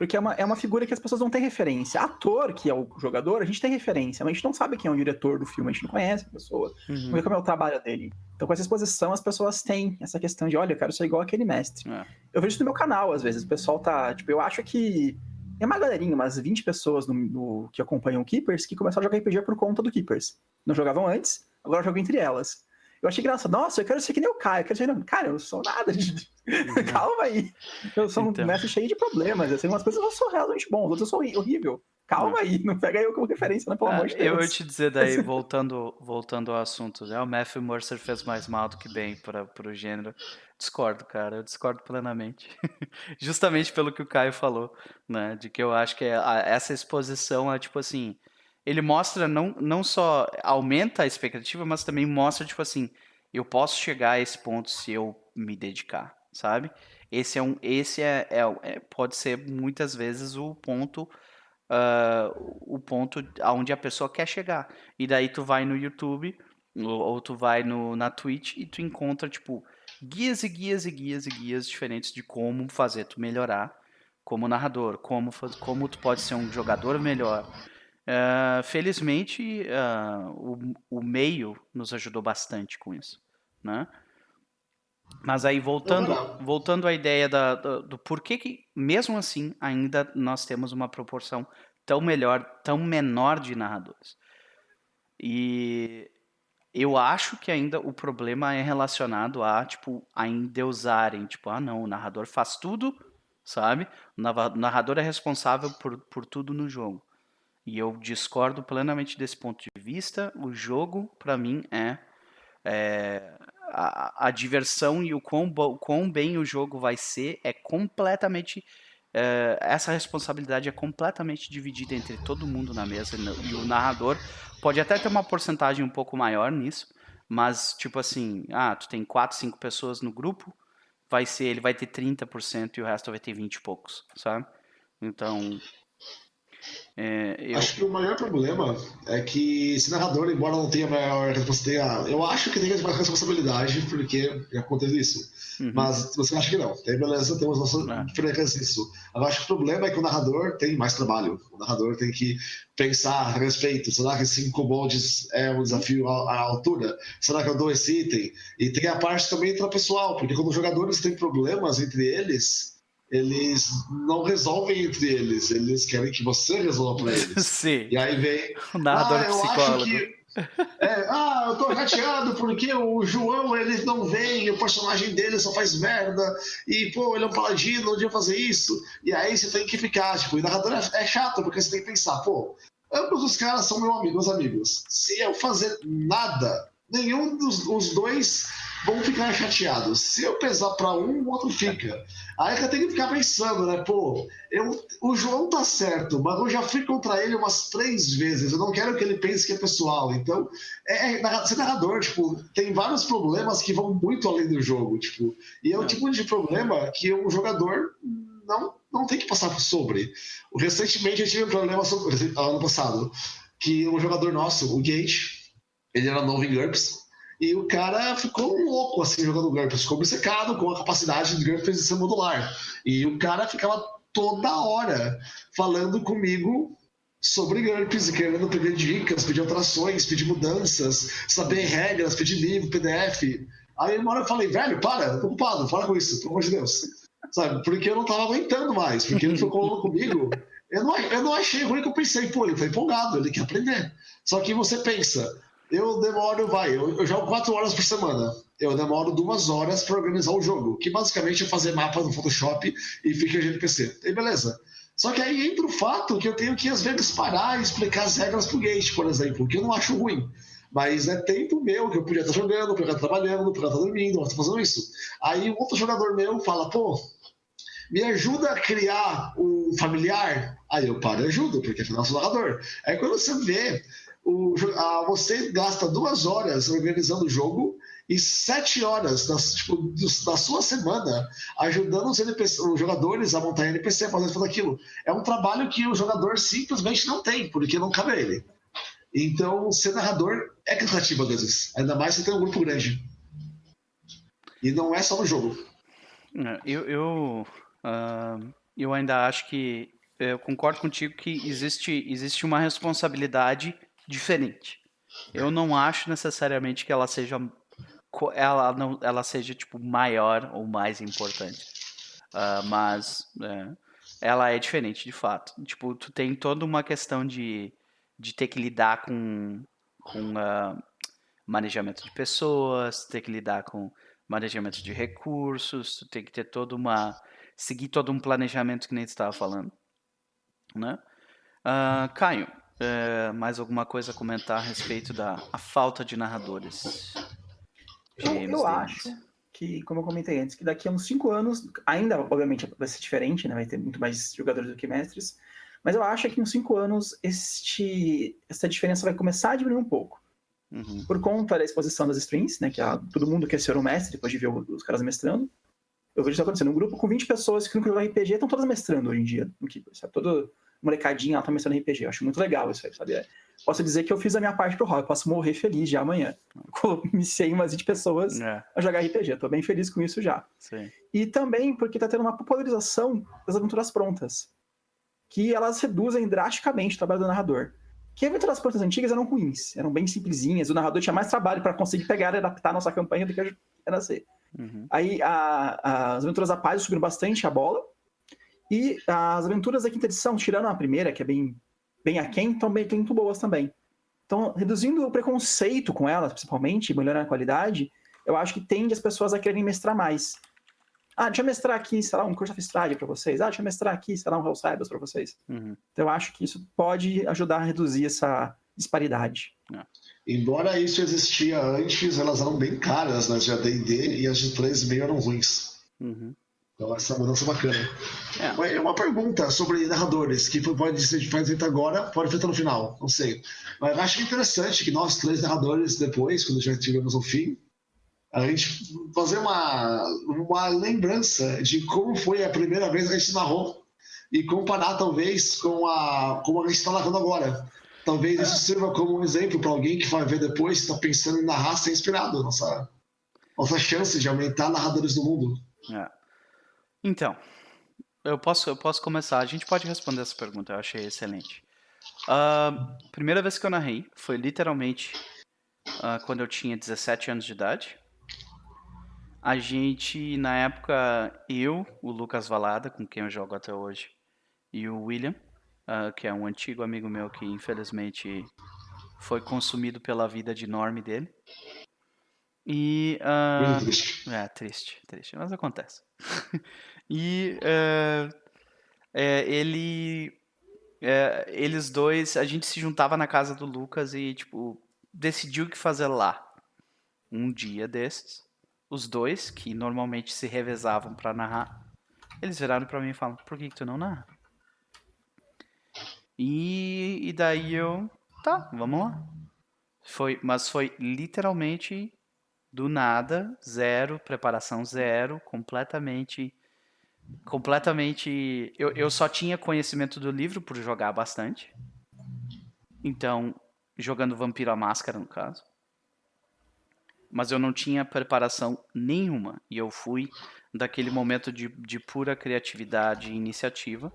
Porque é uma, é uma figura que as pessoas não têm referência. Ator, que é o jogador, a gente tem referência, mas a gente não sabe quem é o diretor do filme, a gente não conhece a pessoa, uhum. não vê como é o trabalho dele. Então, com essa exposição, as pessoas têm essa questão de, olha, eu quero ser igual aquele mestre. É. Eu vejo isso no meu canal, às vezes, o pessoal tá, tipo, eu acho que é uma galerinha, umas 20 pessoas no, no, que acompanham o Keepers que começaram a jogar RPG por conta do Keepers. Não jogavam antes, agora jogam entre elas. Eu achei engraçado. Nossa, eu quero ser que nem o Caio. Eu quero ser... Cara, eu não sou nada. Uhum. Calma aí. Eu sou então. um mestre cheio de problemas. Assim, umas coisas eu sou realmente bom, outras eu sou horrível. Calma uhum. aí, não pega eu como referência, né? Pelo ah, amor de Deus. Eu vou te dizer daí, voltando, voltando ao assunto, né? O Matthew Mercer fez mais mal do que bem para o gênero. Discordo, cara, eu discordo plenamente. Justamente pelo que o Caio falou, né? De que eu acho que é essa exposição é tipo assim ele mostra não, não só aumenta a expectativa, mas também mostra, tipo assim, eu posso chegar a esse ponto se eu me dedicar, sabe? Esse é um, esse é, é, é pode ser muitas vezes o ponto, uh, o ponto aonde a pessoa quer chegar. E daí tu vai no YouTube ou, tu vai no, na Twitch e tu encontra tipo guias e guias e guias e guias diferentes de como fazer tu melhorar como narrador, como como tu pode ser um jogador melhor, Uh, felizmente, uh, o, o, meio nos ajudou bastante com isso, né? Mas aí, voltando, voltando à ideia da, do, do porquê que, mesmo assim, ainda nós temos uma proporção tão melhor, tão menor de narradores. E eu acho que ainda o problema é relacionado a, tipo, a endeusarem, tipo, ah, não, o narrador faz tudo, sabe? O narrador é responsável por, por tudo no jogo. E eu discordo plenamente desse ponto de vista. O jogo, para mim, é, é a, a, diversão e o quão, quão, bem o jogo vai ser é completamente. É, essa responsabilidade é completamente dividida entre todo mundo na mesa e o narrador pode até ter uma porcentagem um pouco maior nisso, mas tipo assim, ah, tu tem 4, 5 pessoas no grupo, vai ser, ele vai ter 30% e o resto vai ter 20 e poucos, sabe? Então, é, eu... Acho que o maior problema é que esse narrador, embora não tenha maior responsabilidade, eu acho que tem mais responsabilidade porque já aconteceu isso. Uhum. Mas você acha que não. Tem beleza, temos nossa é. diferença nisso. Eu acho que o problema é que o narrador tem mais trabalho. O narrador tem que pensar a respeito. Será que cinco moldes é um desafio à, altura? Será que eu dou esse item? E tem a parte também intrapessoal, porque quando os jogadores têm problemas entre eles eles não resolvem entre eles, eles querem que você resolva para eles. Sim. E aí vem. Narrador ah, psicólogo. Que, é, ah, eu tô chateado porque o João ele não vem, o personagem dele só faz merda, e pô, ele é um paladino, não devia fazer isso. E aí você tem que ficar, tipo, e narrador é, é chato, porque você tem que pensar, pô, ambos os caras são meu amigo, meus amigos. Se eu fazer nada, nenhum dos os dois vão ficar chateados. Se eu pesar para um, o outro fica. Aí eu tenho que ficar pensando, né? Pô, eu, o João tá certo, mas eu já fui contra ele umas três vezes. Eu não quero que ele pense que é pessoal. Então, é, é ser narrador, tipo, tem vários problemas que vão muito além do jogo, tipo. E é o é. tipo de problema que um jogador não, não tem que passar sobre. Recentemente eu tive um problema sobre, ano passado, que um jogador nosso, o Gate, ele era novo em GURPS, e o cara ficou louco assim jogando GURPS, ficou obcecado com a capacidade de GURPS de ser modular. E o cara ficava toda hora falando comigo sobre GURPS querendo pedir dicas, pedir alterações, pedir mudanças, saber regras, pedir livro, PDF. Aí uma hora eu falei, velho, para, tô ocupado, fala com isso, pelo amor de Deus. Sabe? Porque eu não tava aguentando mais, porque ele ficou comigo. Eu não, eu não achei ruim que eu pensei, pô, ele tá empolgado, ele quer aprender. Só que você pensa, eu demoro, vai, eu, eu jogo quatro horas por semana. Eu demoro duas horas para organizar o jogo, que basicamente é fazer mapa no Photoshop e fica no PC. E beleza. Só que aí entra o fato que eu tenho que às vezes parar e explicar as regras pro Gate, por exemplo, que eu não acho ruim. Mas é tempo meu que eu podia estar jogando, podia estar trabalhando, podia estar dormindo, podia estar fazendo isso. Aí um outro jogador meu fala, pô, me ajuda a criar um familiar? Aí eu paro e ajudo, porque afinal eu sou narrador. Aí quando você vê, o, a, você gasta duas horas organizando o jogo e sete horas da, tipo, da sua semana ajudando os, NPC, os jogadores a montar NPC, fazendo tudo aquilo. É um trabalho que o jogador simplesmente não tem, porque não cabe a ele. Então, ser narrador é cansativo às vezes, ainda mais se tem um grupo grande. E não é só no jogo. É, eu, eu, uh, eu ainda acho que eu concordo contigo que existe, existe uma responsabilidade diferente. Eu não acho necessariamente que ela seja ela não ela seja tipo maior ou mais importante, uh, mas é, ela é diferente de fato. Tipo, tu tem toda uma questão de, de ter que lidar com com uh, manejamento de pessoas, ter que lidar com manejamento de recursos, tu tem que ter toda uma seguir todo um planejamento que nem tu estava falando, né? Uh, Caio, é, mais alguma coisa a comentar a respeito da a falta de narradores? Eu, eu acho que, como eu comentei antes, que daqui a uns 5 anos, ainda, obviamente, vai ser diferente, né? vai ter muito mais jogadores do que mestres, mas eu acho que em uns 5 anos este, essa diferença vai começar a diminuir um pouco. Uhum. Por conta da exposição das streams, né? Que a, todo mundo quer ser um mestre depois de ver os caras mestrando. Eu vejo isso acontecendo. Um grupo com 20 pessoas que nunca jogam RPG estão todas mestrando hoje em dia no Keeper, sabe? Todo, molecadinha, ela tá mestrando RPG. Eu acho muito legal isso aí, sabe? Posso dizer que eu fiz a minha parte pro hobby, posso morrer feliz já amanhã. Comecei umas 20 pessoas é. a jogar RPG, tô bem feliz com isso já. Sim. E também porque tá tendo uma popularização das aventuras prontas, que elas reduzem drasticamente o trabalho do narrador. Que aventuras prontas antigas eram ruins, eram bem simplesinhas, o narrador tinha mais trabalho para conseguir pegar e adaptar a nossa campanha do que era ser. Uhum. Aí a, a, as aventuras da paz subiram bastante a bola, e as aventuras da quinta edição, tirando a primeira, que é bem, bem aquém, estão bem muito boas também. Então, reduzindo o preconceito com elas, principalmente, melhorando a qualidade, eu acho que tende as pessoas a quererem mestrar mais. Ah, deixa eu mestrar aqui, sei lá, um curso de Estrade para vocês. Ah, deixa eu mestrar aqui, sei lá, um Hellsiders para vocês. Uhum. Então, eu acho que isso pode ajudar a reduzir essa disparidade. É. Embora isso existia antes, elas eram bem caras nas né, de AD&D e as de 3 meio eram ruins. Uhum. Então, essa mudança bacana. É. é uma pergunta sobre narradores, que pode ser feita agora, pode ser feita no final, não sei. Mas acho interessante que nós três narradores, depois, quando já tivemos o fim, a gente fazer uma, uma lembrança de como foi a primeira vez que a gente narrou e comparar, talvez, com a como a gente está narrando agora. Talvez isso sirva como um exemplo para alguém que vai ver depois, está pensando em narrar, ser inspirado. Nossa, nossa chance de aumentar narradores do mundo. É. Então, eu posso, eu posso começar. A gente pode responder essa pergunta, eu achei excelente. Uh, primeira vez que eu narrei foi literalmente uh, quando eu tinha 17 anos de idade. A gente, na época, eu, o Lucas Valada, com quem eu jogo até hoje, e o William, uh, que é um antigo amigo meu que infelizmente foi consumido pela vida de norme dele. E. Uh, triste. É, triste, triste, mas acontece. e uh, é, ele. É, eles dois, a gente se juntava na casa do Lucas e, tipo, decidiu o que fazer lá. Um dia desses, os dois, que normalmente se revezavam para narrar, eles viraram para mim e falaram: Por que, que tu não narra? E, e daí eu, tá, vamos lá. Foi, mas foi literalmente do nada, zero, preparação zero, completamente. Completamente. Eu, eu só tinha conhecimento do livro por jogar bastante. Então, jogando Vampiro à Máscara, no caso. Mas eu não tinha preparação nenhuma. E eu fui daquele momento de, de pura criatividade e iniciativa.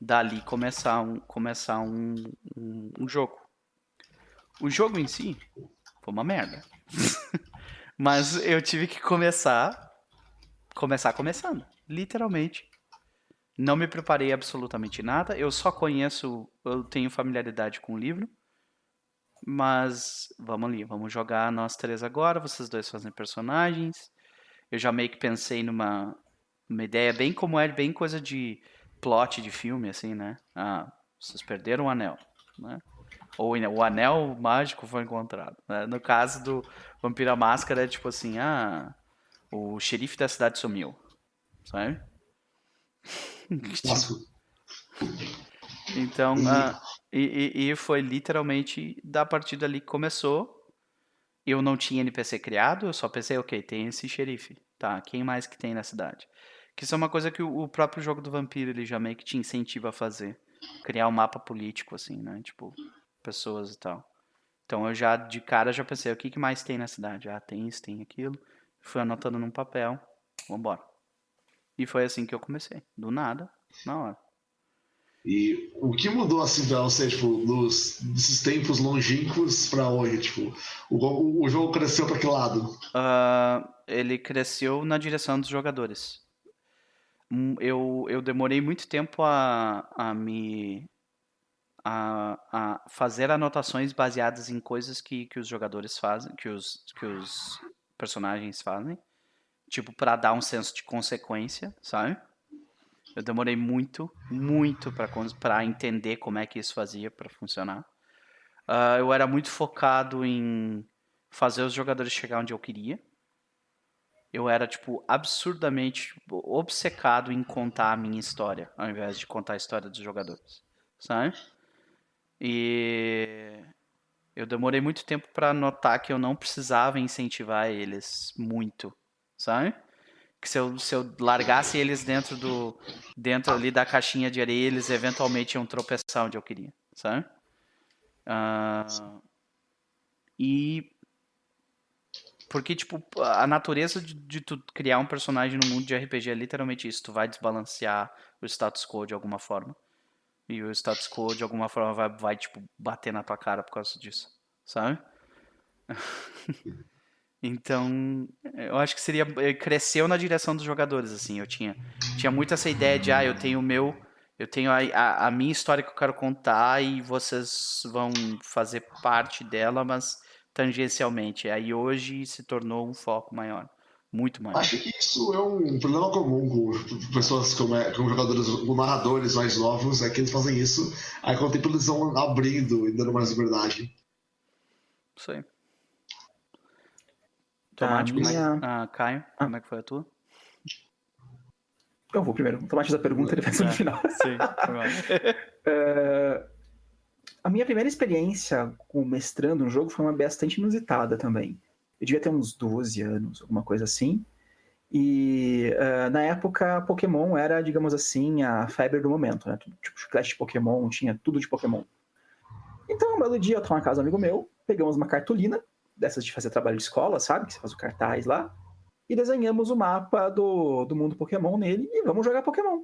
Dali começar um, começar um, um, um jogo. O jogo em si foi uma merda. Mas eu tive que começar. Começar começando. Literalmente. Não me preparei absolutamente nada. Eu só conheço. Eu tenho familiaridade com o livro. mas vamos ali, vamos jogar nós três agora, vocês dois fazem personagens. Eu já meio que pensei numa uma ideia bem como é, bem coisa de plot de filme, assim, né? Ah, vocês perderam o anel, né? Ou o anel mágico foi encontrado. Né? No caso do Vampira Máscara, é tipo assim, ah, o xerife da cidade sumiu, sabe? então, ah, e, e, foi literalmente da partida ali que começou. Eu não tinha NPC criado, eu só pensei, ok, tem esse xerife. Tá, quem mais que tem na cidade? Que isso é uma coisa que o, próprio jogo do vampiro ele já meio que te incentiva a fazer. Criar um mapa político, assim, né? Tipo, pessoas e tal. Então eu já, de cara, já pensei, o que, que mais tem na cidade? Ah, tem isso, tem aquilo. Fui anotando num papel, vambora. E foi assim que eu comecei, do nada, na hora. E o que mudou assim pra você, tipo, dos, desses tempos longínquos pra hoje? Tipo, o, o jogo cresceu pra que lado? Uh, ele cresceu na direção dos jogadores. Hum, eu, eu demorei muito tempo a, a me. A, a fazer anotações baseadas em coisas que, que os jogadores fazem, que os, que os personagens fazem. Tipo, para dar um senso de consequência, sabe? Eu demorei muito, muito para entender como é que isso fazia para funcionar. Uh, eu era muito focado em fazer os jogadores chegar onde eu queria. Eu era, tipo, absurdamente obcecado em contar a minha história, ao invés de contar a história dos jogadores, sabe? E eu demorei muito tempo para notar que eu não precisava incentivar eles muito, sabe? que se eu, se eu largasse eles dentro do dentro ali da caixinha de areia, eles eventualmente iam tropeçar onde eu queria, sabe? Uh, e porque tipo a natureza de, de, tu criar um personagem no mundo de RPG é literalmente isso, tu vai desbalancear o status quo de alguma forma. E o status quo de alguma forma vai, vai tipo bater na tua cara por causa disso, sabe? Então, eu acho que seria eh, cresceu na direção dos jogadores assim. Eu tinha tinha muito essa ideia de ah, eu tenho o meu, eu tenho a, a, a minha história que eu quero contar e vocês vão fazer parte dela, mas tangencialmente. Aí hoje se tornou um foco maior, muito maior. Acho que isso é um problema comum com pessoas como, é, com jogadores, com narradores mais novos, é que eles fazem isso, aí com o tempo eles vão abrindo e dando mais liberdade. Isso aí. Tomate, tá, minha... ah, Caio, ah. como é que foi a tua? Eu vou primeiro. O Tomate da pergunta, ele faz no é, final. Sim, uh, a minha primeira experiência com mestrando um jogo foi uma bastante inusitada também. Eu devia ter uns 12 anos, alguma coisa assim. E uh, na época, Pokémon era, digamos assim, a febre do momento, né? Tipo, chiclete de Pokémon, tinha tudo de Pokémon. Então, um belo dia, eu tava na casa um amigo meu, pegamos uma cartolina dessas de fazer trabalho de escola, sabe? Que você faz o cartaz lá. E desenhamos o mapa do, do mundo Pokémon nele e vamos jogar Pokémon.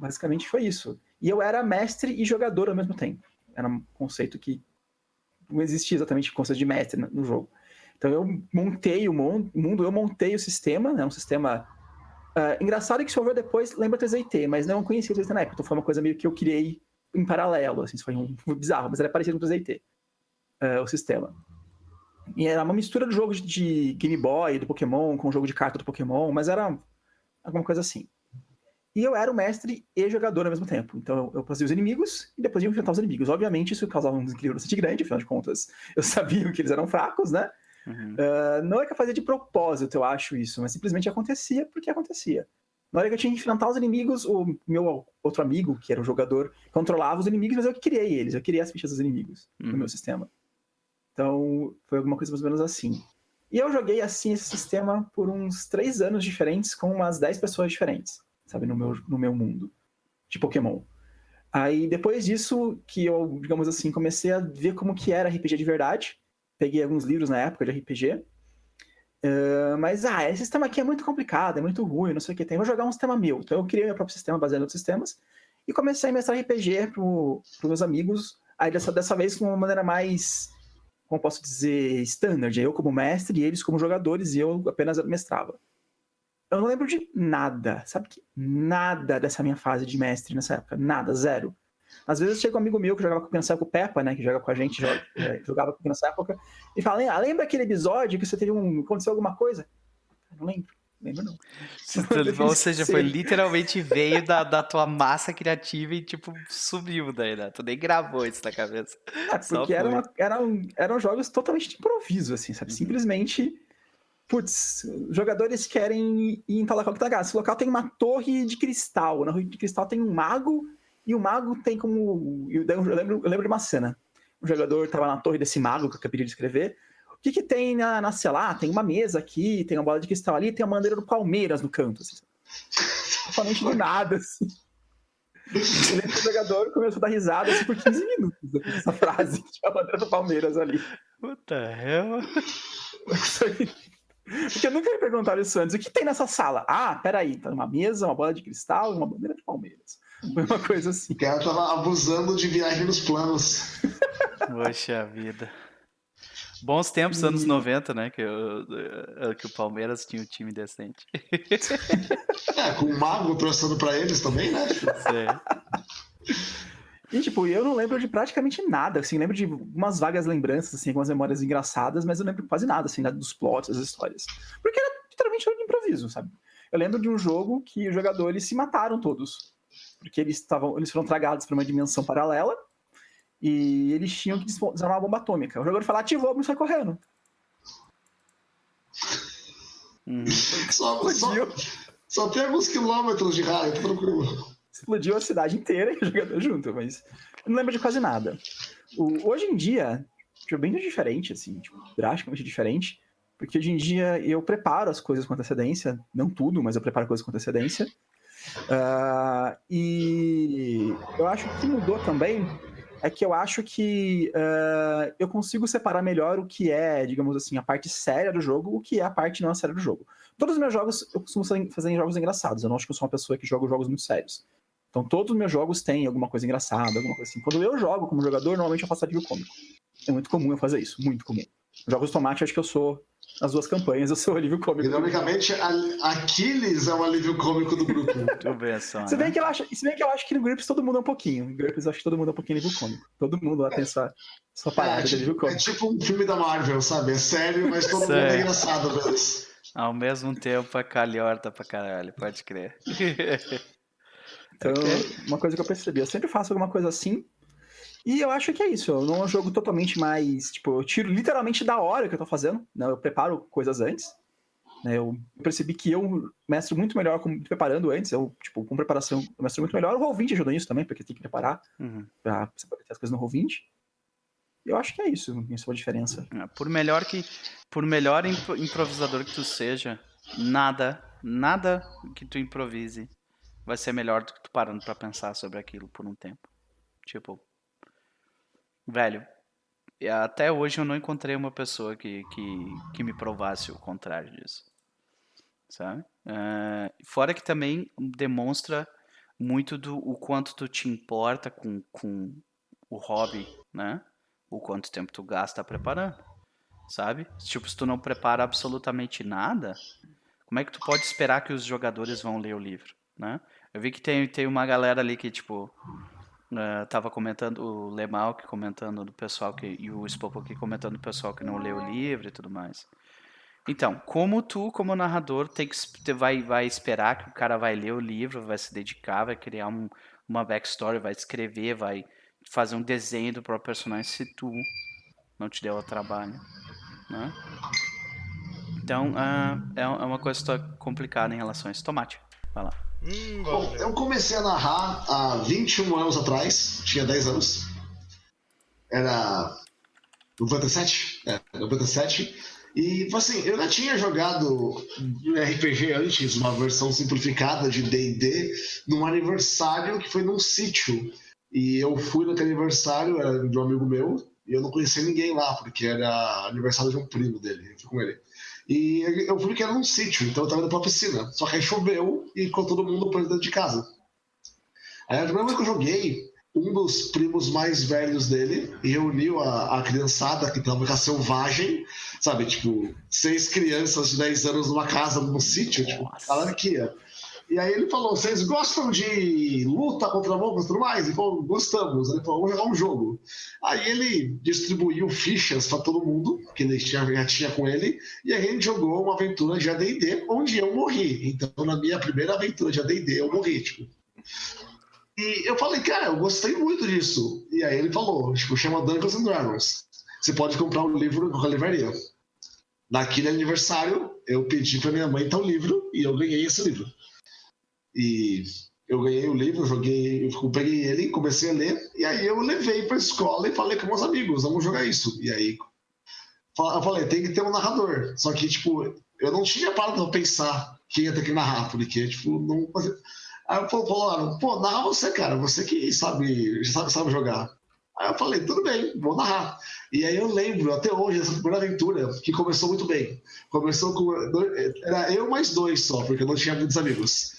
Basicamente foi isso. E eu era mestre e jogador ao mesmo tempo. Era um conceito que não existia exatamente o conceito de mestre no jogo. Então eu montei o mundo, eu montei o sistema, né? Um sistema. Uh, engraçado que se for depois, lembra 3IT, mas não conhecia o 3IT na época. Então foi uma coisa meio que eu criei em paralelo, assim, foi um, bizarro, mas era parecido com o 3IT, uh, o sistema. E era uma mistura do jogo de Game Boy, do Pokémon, com o jogo de carta do Pokémon, mas era alguma coisa assim. E eu era o mestre e jogador ao mesmo tempo. Então eu, fazia os inimigos e depois ia enfrentar os inimigos. Obviamente isso causava um desequilíbrio bastante grande, afinal de contas eu sabia que eles eram fracos, né? Uhum. Uh, não é que eu fazia de propósito, eu acho isso, mas simplesmente acontecia porque acontecia. Na hora que eu tinha que enfrentar os inimigos, o meu outro amigo, que era o jogador, controlava os inimigos, mas eu que criei eles, eu queria as fichas dos inimigos uhum. no meu sistema. Então, foi alguma coisa mais ou menos assim. E eu joguei assim esse sistema por uns três anos diferentes, com umas dez pessoas diferentes, sabe, no meu, no meu mundo de Pokémon. Aí, depois disso, que eu, digamos assim, comecei a ver como que era RPG de verdade. Peguei alguns livros na época de RPG. Uh, mas, ah, esse sistema aqui é muito complicado, é muito ruim, não sei o que tem. Vou jogar um sistema meu. Então, eu criei meu próprio sistema baseado em outros sistemas. E comecei a mestrar RPG para os meus amigos. Aí, dessa, dessa vez, de uma maneira mais como posso dizer, standard. Eu como mestre e eles como jogadores e eu apenas mestrava. Eu não lembro de nada, sabe que nada dessa minha fase de mestre nessa época, nada, zero. Às vezes chega um amigo meu que jogava com criança com o Peppa, né? Que joga com a gente, joga, é, jogava com criança época, e fala: ah, lembra aquele episódio que você teve um. aconteceu alguma coisa? Não lembro. Lembro não. Ou seja, foi literalmente veio da, da tua massa criativa e, tipo, subiu daí, né? Tu nem gravou isso na cabeça. É, porque era uma, eram, eram jogos totalmente de improviso, assim, sabe? Uhum. Simplesmente putz, jogadores querem ir em tal local que tá Esse local tem uma torre de cristal. Na torre de cristal tem um mago, e o mago tem como. Eu lembro, eu lembro de uma cena. O jogador tava na torre desse mago que eu acabei de escrever. O que, que tem na, na sei lá, tem uma mesa aqui, tem uma bola de cristal ali, tem a bandeira do Palmeiras no canto. Assim. Totalmente do nada, assim. o jogador começou a dar risada assim, por 15 minutos essa frase. Tinha a bandeira do Palmeiras ali. Puta hell? Porque eu nunca me perguntaram isso antes. O que tem nessa sala? Ah, peraí, tá uma mesa, uma bola de cristal e uma bandeira de Palmeiras. Foi uma coisa assim. O cara tava abusando de viagem nos planos. Poxa vida. Bons tempos, anos 90, né? Que, eu, eh, que o Palmeiras tinha um time decente. É, com o Mago trouxendo pra eles também, né? Sim. E, tipo, eu não lembro de praticamente nada, assim, lembro de umas vagas lembranças, assim, algumas memórias engraçadas, mas eu lembro quase nada, assim, dos plots, das histórias. Porque era literalmente de improviso, sabe? Eu lembro de um jogo que os jogadores se mataram todos. Porque eles estavam, eles foram tragados para uma dimensão paralela e eles tinham que desarmar uma bomba atômica. O jogador falou, ativou, e sai correndo. Hum. Só, só, só, tem alguns quilômetros de raio, tranquilo explodiu a cidade inteira e o jogador junto, mas eu não lembro de quase nada. O, hoje em dia, é bem diferente, assim, tipo, drasticamente diferente, porque hoje em dia eu preparo as coisas com antecedência, não tudo, mas eu preparo coisas com antecedência. Uh, e eu acho que mudou também é que eu acho que uh, eu consigo separar melhor o que é, digamos assim, a parte séria do jogo, o que é a parte não séria do jogo. Todos os meus jogos, eu costumo fazer jogos engraçados. Eu não acho que eu sou uma pessoa que joga jogos muito sérios. Então todos os meus jogos têm alguma coisa engraçada, alguma coisa assim. Quando eu jogo como jogador, normalmente eu faço alívio cômico. É muito comum eu fazer isso, muito comum. Jogos tomate, acho que eu sou nas duas campanhas, eu sou o alívio cômico. Dinamicamente, Aquiles é o alívio cômico do grupo. Muito bem, só, se, bem né? que eu acho, se bem que eu acho que no Grips todo mundo é um pouquinho. No Grips eu acho que todo mundo é um pouquinho alívio cômico. Todo mundo lá tem sua, sua parada é, de alívio cômico. É tipo um filme da Marvel, sabe? É sério, mas todo mundo é engraçado, velho. Ao mesmo tempo, a calhorta pra caralho, pode crer. Então, uma coisa que eu percebi, eu sempre faço alguma coisa assim. E eu acho que é isso. Eu não é jogo totalmente mais. Tipo, eu tiro literalmente da hora que eu tô fazendo. Né? Eu preparo coisas antes. Né? Eu percebi que eu mestro muito melhor com, preparando antes. Eu, tipo, com preparação, eu mestro muito melhor. O Roll20 ajuda nisso também, porque tem que preparar uhum. pra você poder ter as coisas no Roll20. Eu acho que é isso, isso é a diferença. É, por melhor que. Por melhor improvisador que tu seja, nada, nada que tu improvise vai ser melhor do que tu parando para pensar sobre aquilo por um tempo. Tipo, velho, até hoje eu não encontrei uma pessoa que, que, que me provasse o contrário disso. Sabe? Uh, fora que também demonstra muito do o quanto tu te importa com, com o hobby, né? O quanto tempo tu gasta preparando, sabe? Tipo, se tu não prepara absolutamente nada, como é que tu pode esperar que os jogadores vão ler o livro, né? Eu vi que tem, tem uma galera ali que, tipo, uh, tava comentando, o Lemal que comentando do pessoal que, e o Spopo aqui comentando do pessoal que não leu o livro e tudo mais. Então, como tu, como narrador, tem que, vai, vai esperar que o cara vai ler o livro, vai se dedicar, vai criar um, uma backstory, vai escrever, vai fazer um desenho do próprio personagem se tu não te deu o trabalho, né? Então, uh, é, é uma coisa complicada em relação a isso. Tomate, vai lá. Hum, Bom, eu comecei a narrar há 21 anos atrás, tinha 10 anos. Era 97? É, 97. E, assim, eu já tinha jogado RPG antes, uma versão simplificada de D&D, num aniversário que foi num sítio. E eu fui naquele aniversário, era de um amigo meu, e eu não conhecia ninguém lá, porque era aniversário de um primo dele, eu fui com ele. E eu fui que era num sítio, então eu tava indo pra piscina. Só que aí choveu e ficou todo mundo preso dentro de casa. Aí a primeira vez que eu joguei, um dos primos mais velhos dele reuniu a, a criançada que tava com a selvagem, sabe? Tipo, seis crianças de 10 anos numa casa, num sítio, tipo, anarquia. E aí ele falou: vocês gostam de luta contra monstros e tudo mais? Ele falou: gostamos. Ele falou: vamos jogar um jogo. Aí ele distribuiu fichas para todo mundo, que ele tinha, já tinha com ele, e aí gente jogou uma aventura de ADD onde eu morri. Então, na minha primeira aventura de ADD, eu morri. Tipo. E eu falei, cara, eu gostei muito disso. E aí ele falou: tipo, chama Dungeons and Dragons. Você pode comprar o um livro na livraria. Naquele aniversário, eu pedi para minha mãe tal livro e eu ganhei esse livro. E eu ganhei o livro, joguei, eu peguei ele, comecei a ler, e aí eu levei para a escola e falei com meus amigos, vamos jogar isso. E aí eu falei, tem que ter um narrador. Só que, tipo, eu não tinha parado para pensar quem ia ter que narrar, porque, tipo, não. Aí eu falaram, pô, narra você, cara, você que sabe, sabe, sabe jogar. Aí eu falei, tudo bem, vou narrar. E aí eu lembro até hoje essa primeira aventura que começou muito bem. Começou com. Era eu mais dois só, porque eu não tinha muitos amigos.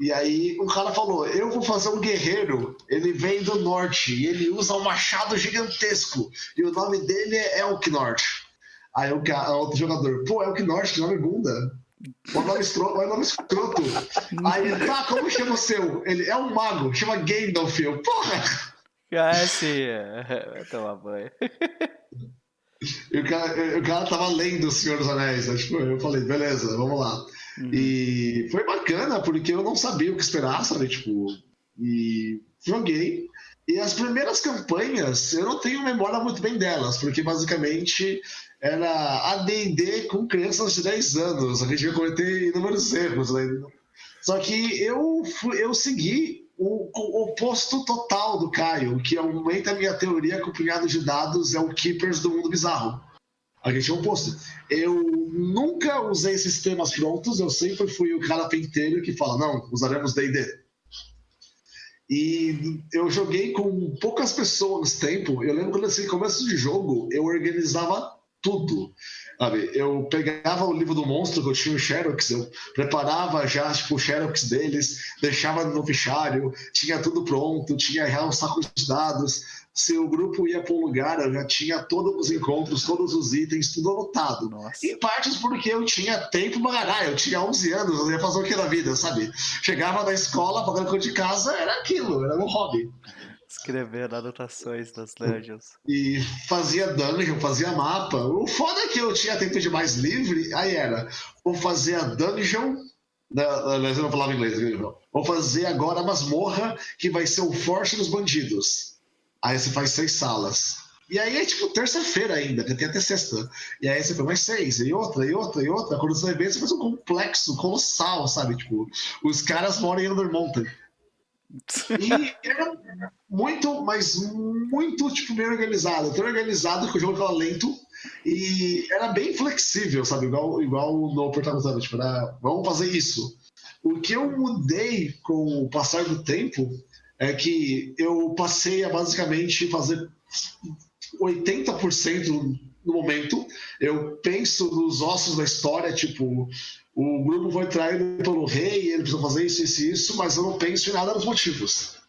E aí o cara falou: Eu vou fazer um guerreiro. Ele vem do norte e ele usa um machado gigantesco. E o nome dele é Elknort. Aí o, cara, outro jogador: Pô, Elknort, que nome bunda. O nome, estro... o nome escroto. Aí, tá, como chama o seu? Ele é um mago, chama Gandalf. Eu, porra! Ah, sim, vai tomar banho. E o cara, o cara tava lendo O Senhor dos Anéis. Né? Tipo, eu falei, beleza, vamos lá. Uhum. E foi bacana, porque eu não sabia o que esperar, sabe? Tipo, e joguei. E as primeiras campanhas, eu não tenho memória muito bem delas, porque basicamente era AD&D com crianças de 10 anos. A gente ia cometer inúmeros erros, né? Só que eu, eu segui o, o oposto total do Caio, que aumenta a minha teoria que o punhado de dados é o Keepers do mundo bizarro. A gente é um oposto. Eu nunca usei sistemas prontos, eu sempre fui o cara penteiro que fala, não, usaremos D&D. E eu joguei com poucas pessoas tempo. Eu lembro quando assim, começo de jogo, eu organizava tudo. Sabe? Eu pegava o livro do monstro, que eu tinha o Xerox, eu preparava já tipo, o Xerox deles, deixava no fichário, tinha tudo pronto, tinha já um saco de dados, se o grupo ia para um lugar, eu já tinha todos os encontros, todos os itens, tudo anotado. Nossa. Em partes porque eu tinha tempo pra caralho, eu tinha 11 anos, eu ia fazer o que na vida, sabe? Chegava da escola, pagando coisa de casa, era aquilo, era um hobby. Escrever anotações das dungeons. E fazia dungeon, fazia mapa. O foda é que eu tinha tempo demais livre, aí era, vou fazer a dungeon Aliás, eu não falava inglês. Vou fazer agora a masmorra, que vai ser o forte dos bandidos. Aí você faz seis salas. E aí é tipo terça-feira ainda, que tem até sexta. E aí você faz mais seis, e outra, e outra, e outra. Quando você ver, você faz um complexo colossal, sabe? Tipo, os caras moram em Undermountain. E era muito, mas muito, tipo, bem organizado. Tão organizado que o jogo ficava lento e era bem flexível, sabe? Igual, igual no protagonista. Tipo, era, vamos fazer isso. O que eu mudei com o passar do tempo é que eu passei a basicamente fazer 80% no momento. Eu penso nos ossos da história, tipo, o grupo foi traído pelo rei, ele precisa fazer isso, isso e isso, mas eu não penso em nada dos motivos.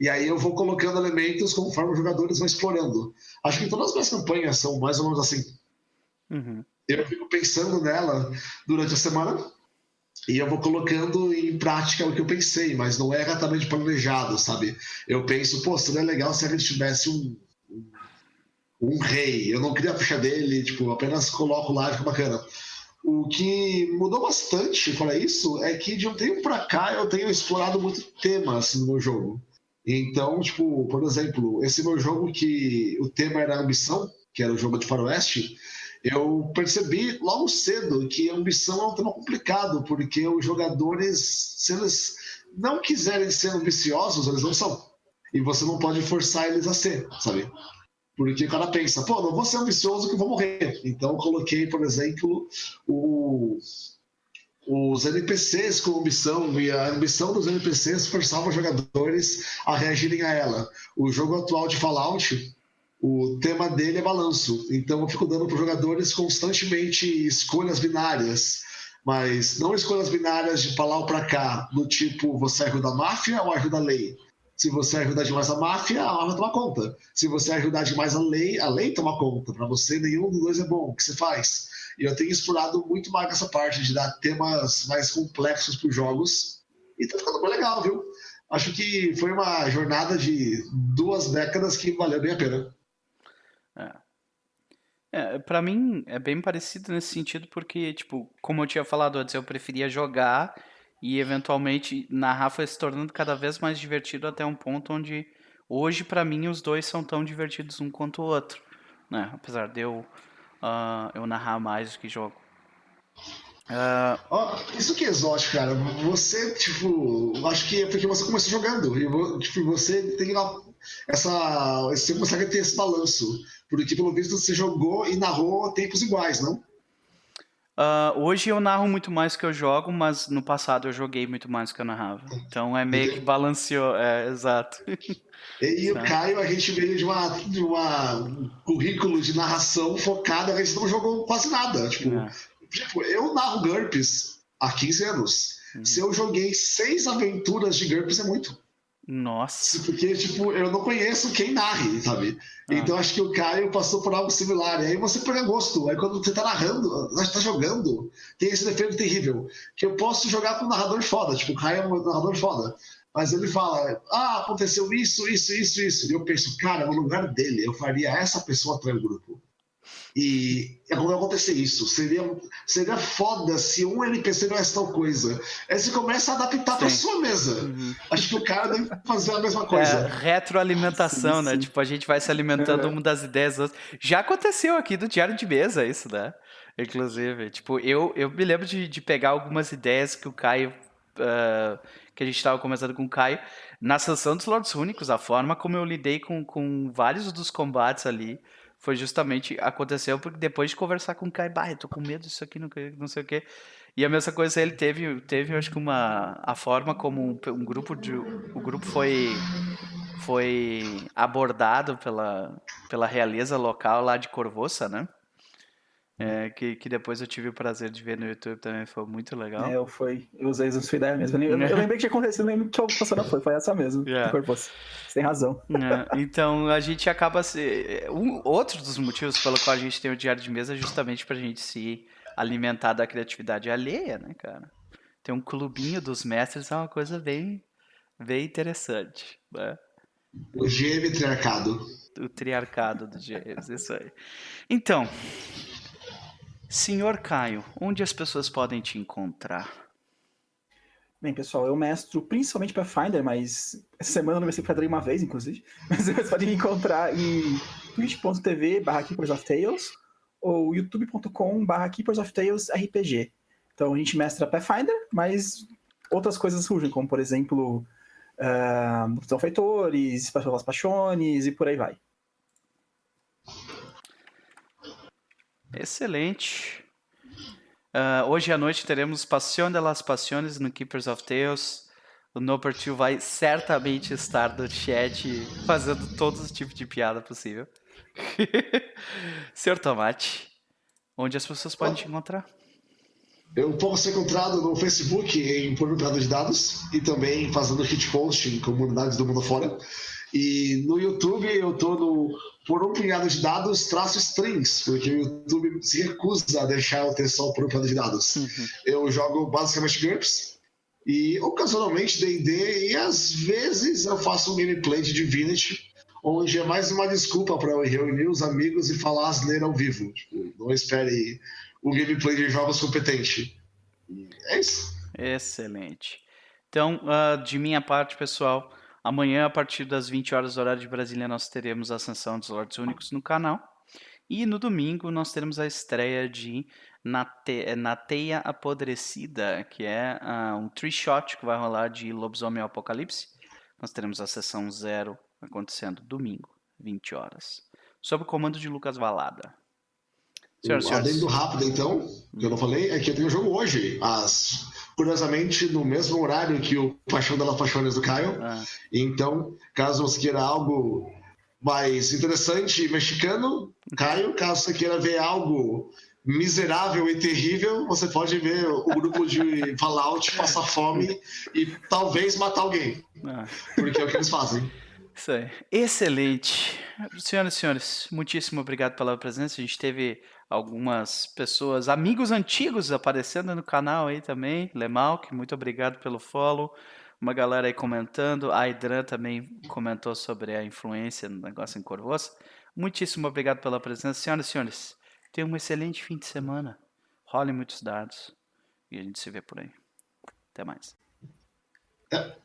E aí eu vou colocando elementos conforme os jogadores vão explorando. Acho que todas as minhas campanhas são mais ou menos assim. Uhum. Eu fico pensando nela durante a semana, e eu vou colocando em prática o que eu pensei, mas não é exatamente planejado, sabe? Eu penso, pô, seria legal se a gente tivesse um, um, rei. Eu não queria a ficha dele, tipo, apenas coloco lá fica bacana. O que mudou bastante para isso é que de um tempo para cá eu tenho explorado muito temas no meu jogo. Então, tipo, por exemplo, esse meu jogo que o tema era ambição, que era o jogo de faroeste, eu percebi logo cedo que a ambição é um tema complicado, porque os jogadores, se eles não quiserem ser ambiciosos, eles não são. E você não pode forçar eles a ser, sabe? Porque o cara pensa, pô, não vou ser ambicioso que vou morrer. Então eu coloquei, por exemplo, o, os NPCs com ambição, e a ambição dos NPCs forçava os jogadores a reagirem a ela. O jogo atual de Fallout, o tema dele é balanço. Então eu fico dando para os jogadores constantemente escolhas binárias, mas não escolhas binárias de para lá ou para cá, do tipo você ajuda a máfia ou ajuda a lei. Se você ajudar demais a máfia, a máfia toma conta. Se você ajudar demais a lei, a lei toma conta. Para você, nenhum dos dois é bom. O que você faz? E eu tenho explorado muito mais essa parte de dar temas mais complexos para os jogos. E tá ficando bem legal, viu? Acho que foi uma jornada de duas décadas que valeu bem a pena. É. Para mim é bem parecido nesse sentido, porque, tipo, como eu tinha falado antes, eu preferia jogar e eventualmente narrar foi se tornando cada vez mais divertido até um ponto onde hoje para mim os dois são tão divertidos um quanto o outro, né? Apesar de eu, uh, eu narrar mais do que jogo. Uh... Oh, isso que é exótico, cara. Você, tipo, acho que é porque você começou jogando. E tipo, você tem essa. Você consegue ter esse balanço. Porque, pelo visto, você jogou e narrou tempos iguais, não? Uh, hoje eu narro muito mais que eu jogo, mas no passado eu joguei muito mais que eu narrava. Então é meio que balanceou, é, exato. E, e o Caio, a gente veio de uma, de uma um currículo de narração focada, a gente não jogou quase nada. Tipo, é. tipo eu narro GURPS há 15 anos. Uhum. Se eu joguei seis aventuras de GURPS é muito. Nossa. Porque, tipo, eu não conheço quem narre, sabe? Ah. Então acho que o Caio passou por algo similar. E aí você pega gosto. Aí quando você tá narrando, você tá jogando, tem esse defeito terrível. Que eu posso jogar com um narrador foda. Tipo, o Caio é um narrador foda. Mas ele fala, ah, aconteceu isso, isso, isso, isso. E eu penso, cara, no lugar dele, eu faria essa pessoa atrás do grupo. E é como acontecer isso. Seria, seria foda se um NPC não é tal coisa. Aí você começa a adaptar para sua mesa. Uhum. Acho que o cara deve fazer a mesma coisa. É, retroalimentação, sim, né? Sim. Tipo, a gente vai se alimentando é. uma das ideias das outras. Já aconteceu aqui do Diário de Mesa, isso, né? Inclusive. Tipo, eu, eu me lembro de, de pegar algumas ideias que o Caio. Uh, que a gente estava conversando com o Caio. Na sessão dos Lords Únicos, a forma como eu lidei com, com vários dos combates ali foi justamente aconteceu porque depois de conversar com o Kai, bah, tô com medo disso aqui, não, não sei o quê. E a mesma coisa ele teve, teve acho que uma a forma como um, um grupo de o grupo foi foi abordado pela pela realeza local lá de Corvoça, né? É, que, que depois eu tive o prazer de ver no YouTube também, foi muito legal. É, eu, foi, eu usei sua ideia mesmo. Eu, eu, eu lembrei que tinha acontecido, lembro que a passou não foi, foi essa mesmo. Yeah. É. Você tem razão. É, então a gente acaba se. Um, outro dos motivos pelo qual a gente tem o diário de mesa é justamente pra gente se alimentar da criatividade alheia, né, cara? Tem um clubinho dos mestres, é uma coisa bem, bem interessante. Né? O GM Triarcado. O Triarcado do James, isso aí. Então. Senhor Caio, onde as pessoas podem te encontrar? Bem, pessoal, eu mestro principalmente para Finder, mas essa semana eu não mestro para uma vez, inclusive. Mas vocês podem me encontrar em twitch.tv barra Tales ou youtube.com barra RPG. Então a gente mestra Pathfinder, mas outras coisas surgem, como por exemplo uh, Feitores, Pelas Paixões e por aí vai. Excelente. Uh, hoje à noite teremos Passion de las Passiones no Keepers of Tales. O Noper 2 vai certamente estar no chat fazendo todos os tipos de piada possível. Senhor Tomate, onde as pessoas podem te encontrar? Eu posso ser encontrado no Facebook em Por de Dados e também fazendo post em comunidades do mundo fora. E no YouTube eu tô no por um punhado de dados, traço strings, porque o YouTube se recusa a deixar eu ter só por um punhado de dados. Uhum. Eu jogo basicamente GURPS e ocasionalmente D&D e às vezes eu faço um gameplay de Divinity, onde é mais uma desculpa para eu reunir os amigos e falar asneira ao vivo. Tipo, não espere o gameplay de jogos competente. É isso. Excelente. Então, uh, de minha parte, pessoal, Amanhã, a partir das 20 horas do horário de Brasília, nós teremos a Ascensão dos Lordes Únicos no canal. E no domingo nós teremos a estreia de Na, Te Na Teia Apodrecida, que é uh, um tree shot que vai rolar de Lobisomem Apocalipse. Nós teremos a sessão zero acontecendo domingo, 20 horas. Sob o comando de Lucas Valada. Senhoras, Adendo rápido, então, que eu não falei, é que eu tenho o jogo hoje, às curiosamente no mesmo horário que o Paixão das Paixões do Caio. Ah. Então, caso você queira algo mais interessante mexicano, Caio, caso você queira ver algo miserável e terrível, você pode ver o grupo de Fallout passar fome e talvez matar alguém. Ah, Porque é o que eles fazem. isso aí. Excelente. Senhoras e senhores, muitíssimo obrigado pela presença. A gente teve algumas pessoas, amigos antigos aparecendo no canal aí também. Lemalk, muito obrigado pelo follow. Uma galera aí comentando. A Idran também comentou sobre a influência no negócio em Corvoça. Muitíssimo obrigado pela presença. Senhoras e senhores, tenham um excelente fim de semana. Rolem muitos dados. E a gente se vê por aí. Até mais. É.